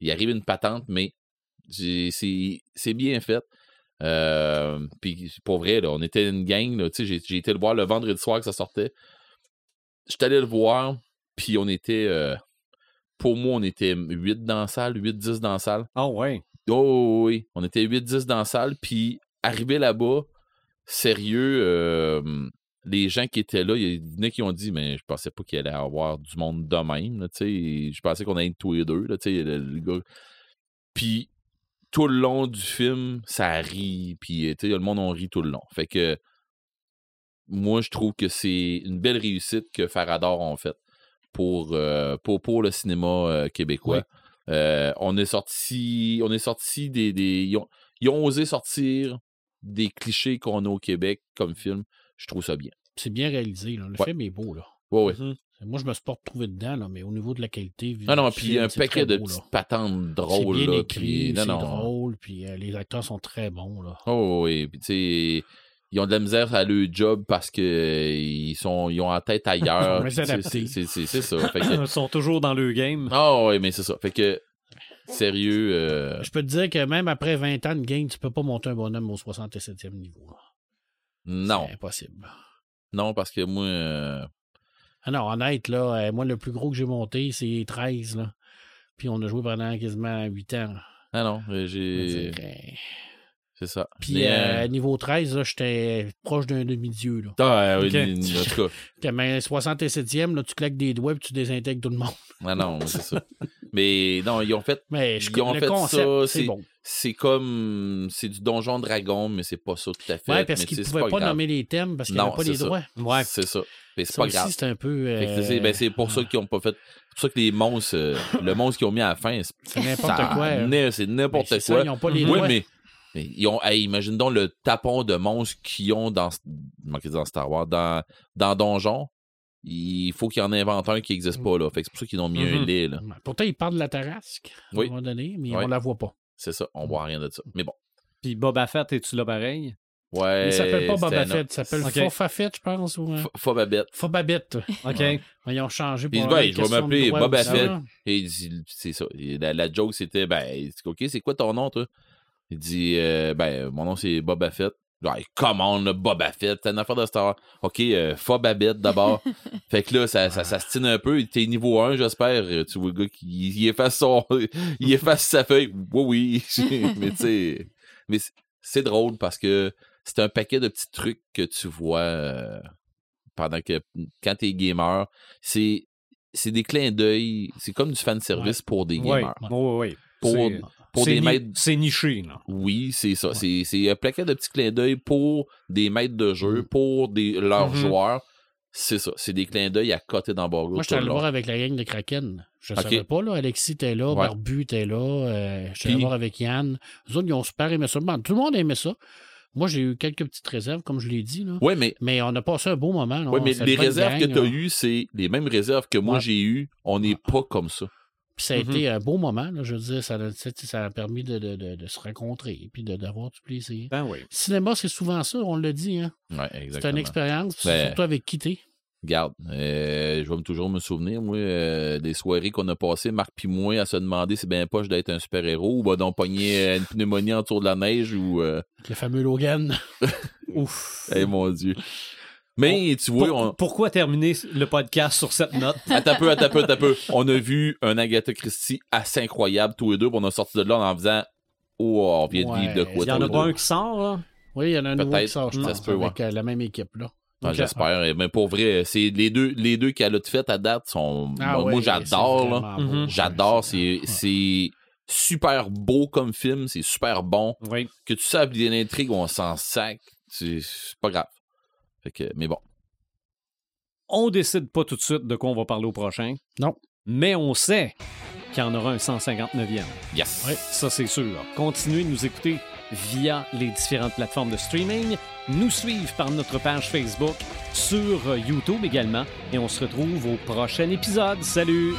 il arrive une patente, mais c'est bien fait. Euh, puis pour vrai, là, on était une gang. tu sais, J'ai j'ai été le voir le vendredi soir que ça sortait. J'étais allé le voir, puis on était. euh, pour moi, on était 8 dans la salle, 8-10 dans la salle. Ah ouais. Oh oui, on était 8-10 dans la salle, puis arrivé là-bas, sérieux, euh, les gens qui étaient là, il y en a qui ont dit, mais je pensais pas qu'il allait y avoir du monde de même, là, tu sais, je pensais qu'on allait être tous les deux, là, tu sais, le, le gars. Puis tout le long du film, ça rit, puis tu sais, le monde on rit tout le long. Fait que moi, je trouve que c'est une belle réussite que Farador ont fait pour, euh, pour, pour le cinéma euh, québécois. Euh, on est sorti, on est sorti des, des ils, ont, ils ont osé sortir des clichés qu'on a au Québec comme film. Je trouve ça bien. C'est bien réalisé, là. Le Ouais. film est beau, là. Ouais, ouais. Mhm. Moi, je me suis pas retrouvé dedans, là, mais au niveau de la qualité... Non, non, puis film, un c'est paquet très de beau, là. petites patentes C'est drôles. bien là, écrit, puis- non, c'est non. drôle, puis euh, les acteurs sont très bons, là. Oh oui, puis tu sais, ils ont de la misère à leur job parce que euh, ils sont ils ont en tête ailleurs. C'est ça. Fait que- Ils sont toujours dans le game. Ah oui, mais c'est ça. Fait que sérieux, euh, Je peux te dire que même après 20 ans de game, tu peux pas monter un bonhomme au 67e niveau. non, C'est impossible. non parce que moi euh, Ah non, honnête, là, moi, le plus gros que j'ai monté, c'est 13, là. Puis on a joué pendant quasiment 8 ans. là. ah non, j'ai C'est ça. Puis euh, euh, niveau 13, là, j'étais proche d'un demi-dieu. Là. ah, oui, Ok. en tout cas, mais 67e, là, tu claques des doigts et tu désintègres tout le monde. ah non, c'est ça. Mais non, ils ont fait Mais je, Ils ont le fait concept, ça, c'est bon. c'est comme c'est du donjon dragon mais c'est pas ça tout à fait Ouais, parce mais qu'ils ne pouvaient pas nommer les thèmes parce qu'ils n'avaient pas les ça. droits. Ouais. c'est ça mais c'est pas aussi, grave c'est un peu. Euh, c'est ben, c'est pour ça qu'ils ont pas fait c'est pour ça que les monstres euh, le monstre qu'ils ont mis à la fin c'est n'importe quoi. hein. c'est n'importe Mais c'est quoi ça, ils n'ont pas les oui droits. mais, mais ils ont hey, imagine donc le tapon de monstres qu'ils ont dans dans Star Wars dans dans donjon il faut qu'il y en invente un qui n'existe pas là fait que c'est pour ça qu'ils ont mis un Mhm. lait là Pourtant, ils parlent de la Tarasque à Oui. un moment donné, mais Oui. on la voit pas. c'est ça on voit rien de ça mais bon Puis Boba Fett, es-tu là pareil? ouais il s'appelle pas Boba Fett, il s'appelle Ok. Fofa Fett, je pense. Ou, F- Fobabette Fobabette. OK. Ouais. Ils ont changé Puis pour il dit, avoir ben, je vais m'appeler Boba Fett. Et il dit, c'est ça. La, la joke, c'était, ben, OK, c'est quoi ton nom, toi? Il dit, euh, ben, mon nom, c'est Boba Fett. Comment le Boba Fett? T'as une affaire de Star. OK, euh, Fobabette d'abord. fait que là, ça, ça, ça se tine un peu. T'es niveau 1, j'espère. Euh, Tu vois le gars qui il efface son. il efface sa feuille. Oui, oui. mais tu sais. Mais c'est- drôle parce que c'est un paquet de petits trucs que tu vois euh, pendant que. Quand t'es gamer. C'est. C'est des clins d'œil. C'est comme du fan service pour des Oui, gamers. oui, oui. Pour, C'est- pour c'est des ni- maîtres C'est niché, là. oui, c'est ça. C'est, c'est un plaquet de petits clins d'œil pour des maîtres de jeu, Mm. pour des, leurs Mhm. joueurs. C'est ça. C'est des clins d'œil à côté d'embargo. Moi, j'étais allé le voir avec la gang de Kraken. Je Ok. savais pas, là. Alexis était là, Ouais. Barbu était là. Euh, j'étais allé Puis- voir avec Yann. Les autres, ils ont super aimé ça. Tout le monde aimait ça. Moi, j'ai eu quelques petites réserves, comme je l'ai dit. Là. Oui, mais, Mais on a passé un beau moment. ouais, On mais les réserves gang, que tu as eues, c'est les mêmes réserves que moi Ouais. j'ai eues. On n'est pas comme ça. Puis ça a Mhm. été un beau moment. Là, je veux dire, ça, ça a permis de, de- de- de se rencontrer et d'avoir du plaisir. Ben oui. Cinéma, c'est souvent ça, on le dit. Hein? Ouais, C'est une expérience, puis Ben- surtout avec Quitté. Regarde, euh, je vais toujours me souvenir, moi, euh, des soirées qu'on a passées, Marc puis moi, à se demander si ben poche d'être un super-héros ou donc pogner euh, une pneumonie autour de la neige ou... euh, Le fameux Logan. Ouf. eh, mon Dieu. Mais, tu vois, Pour- on... Pourquoi terminer le podcast sur cette note? Attends un peu, attends un peu, attends un peu. On a vu un Agatha Christie assez incroyable, tous les deux, puis on a sorti de là en faisant Oh, on vient de vivre de quoi, Il y en a pas un qui sort, là? Oui, il y en a un nouveau qui sort, je pense, se peut, avec euh, la même équipe. là. J'espère. Mais pour vrai, c'est les deux, les deux qu'elle a fait à date sont. Ah moi, ouais, j'adore. Mhm. J'adore. C'est, Ouais. super beau comme film. C'est super bon. Oui. Que tu sais, bien l'intrigue, on s'en sac. C'est pas grave. Fait que, mais bon. On décide pas tout de suite de quoi on va parler au prochain. Non. Mais on sait qu'il y en aura un 159e. Yes. Ouais. Ça, c'est sûr. Continuez de nous écouter via les différentes plateformes de streaming, nous suivre par notre page Facebook, sur euh, YouTube également, et on se retrouve au prochain épisode. Salut!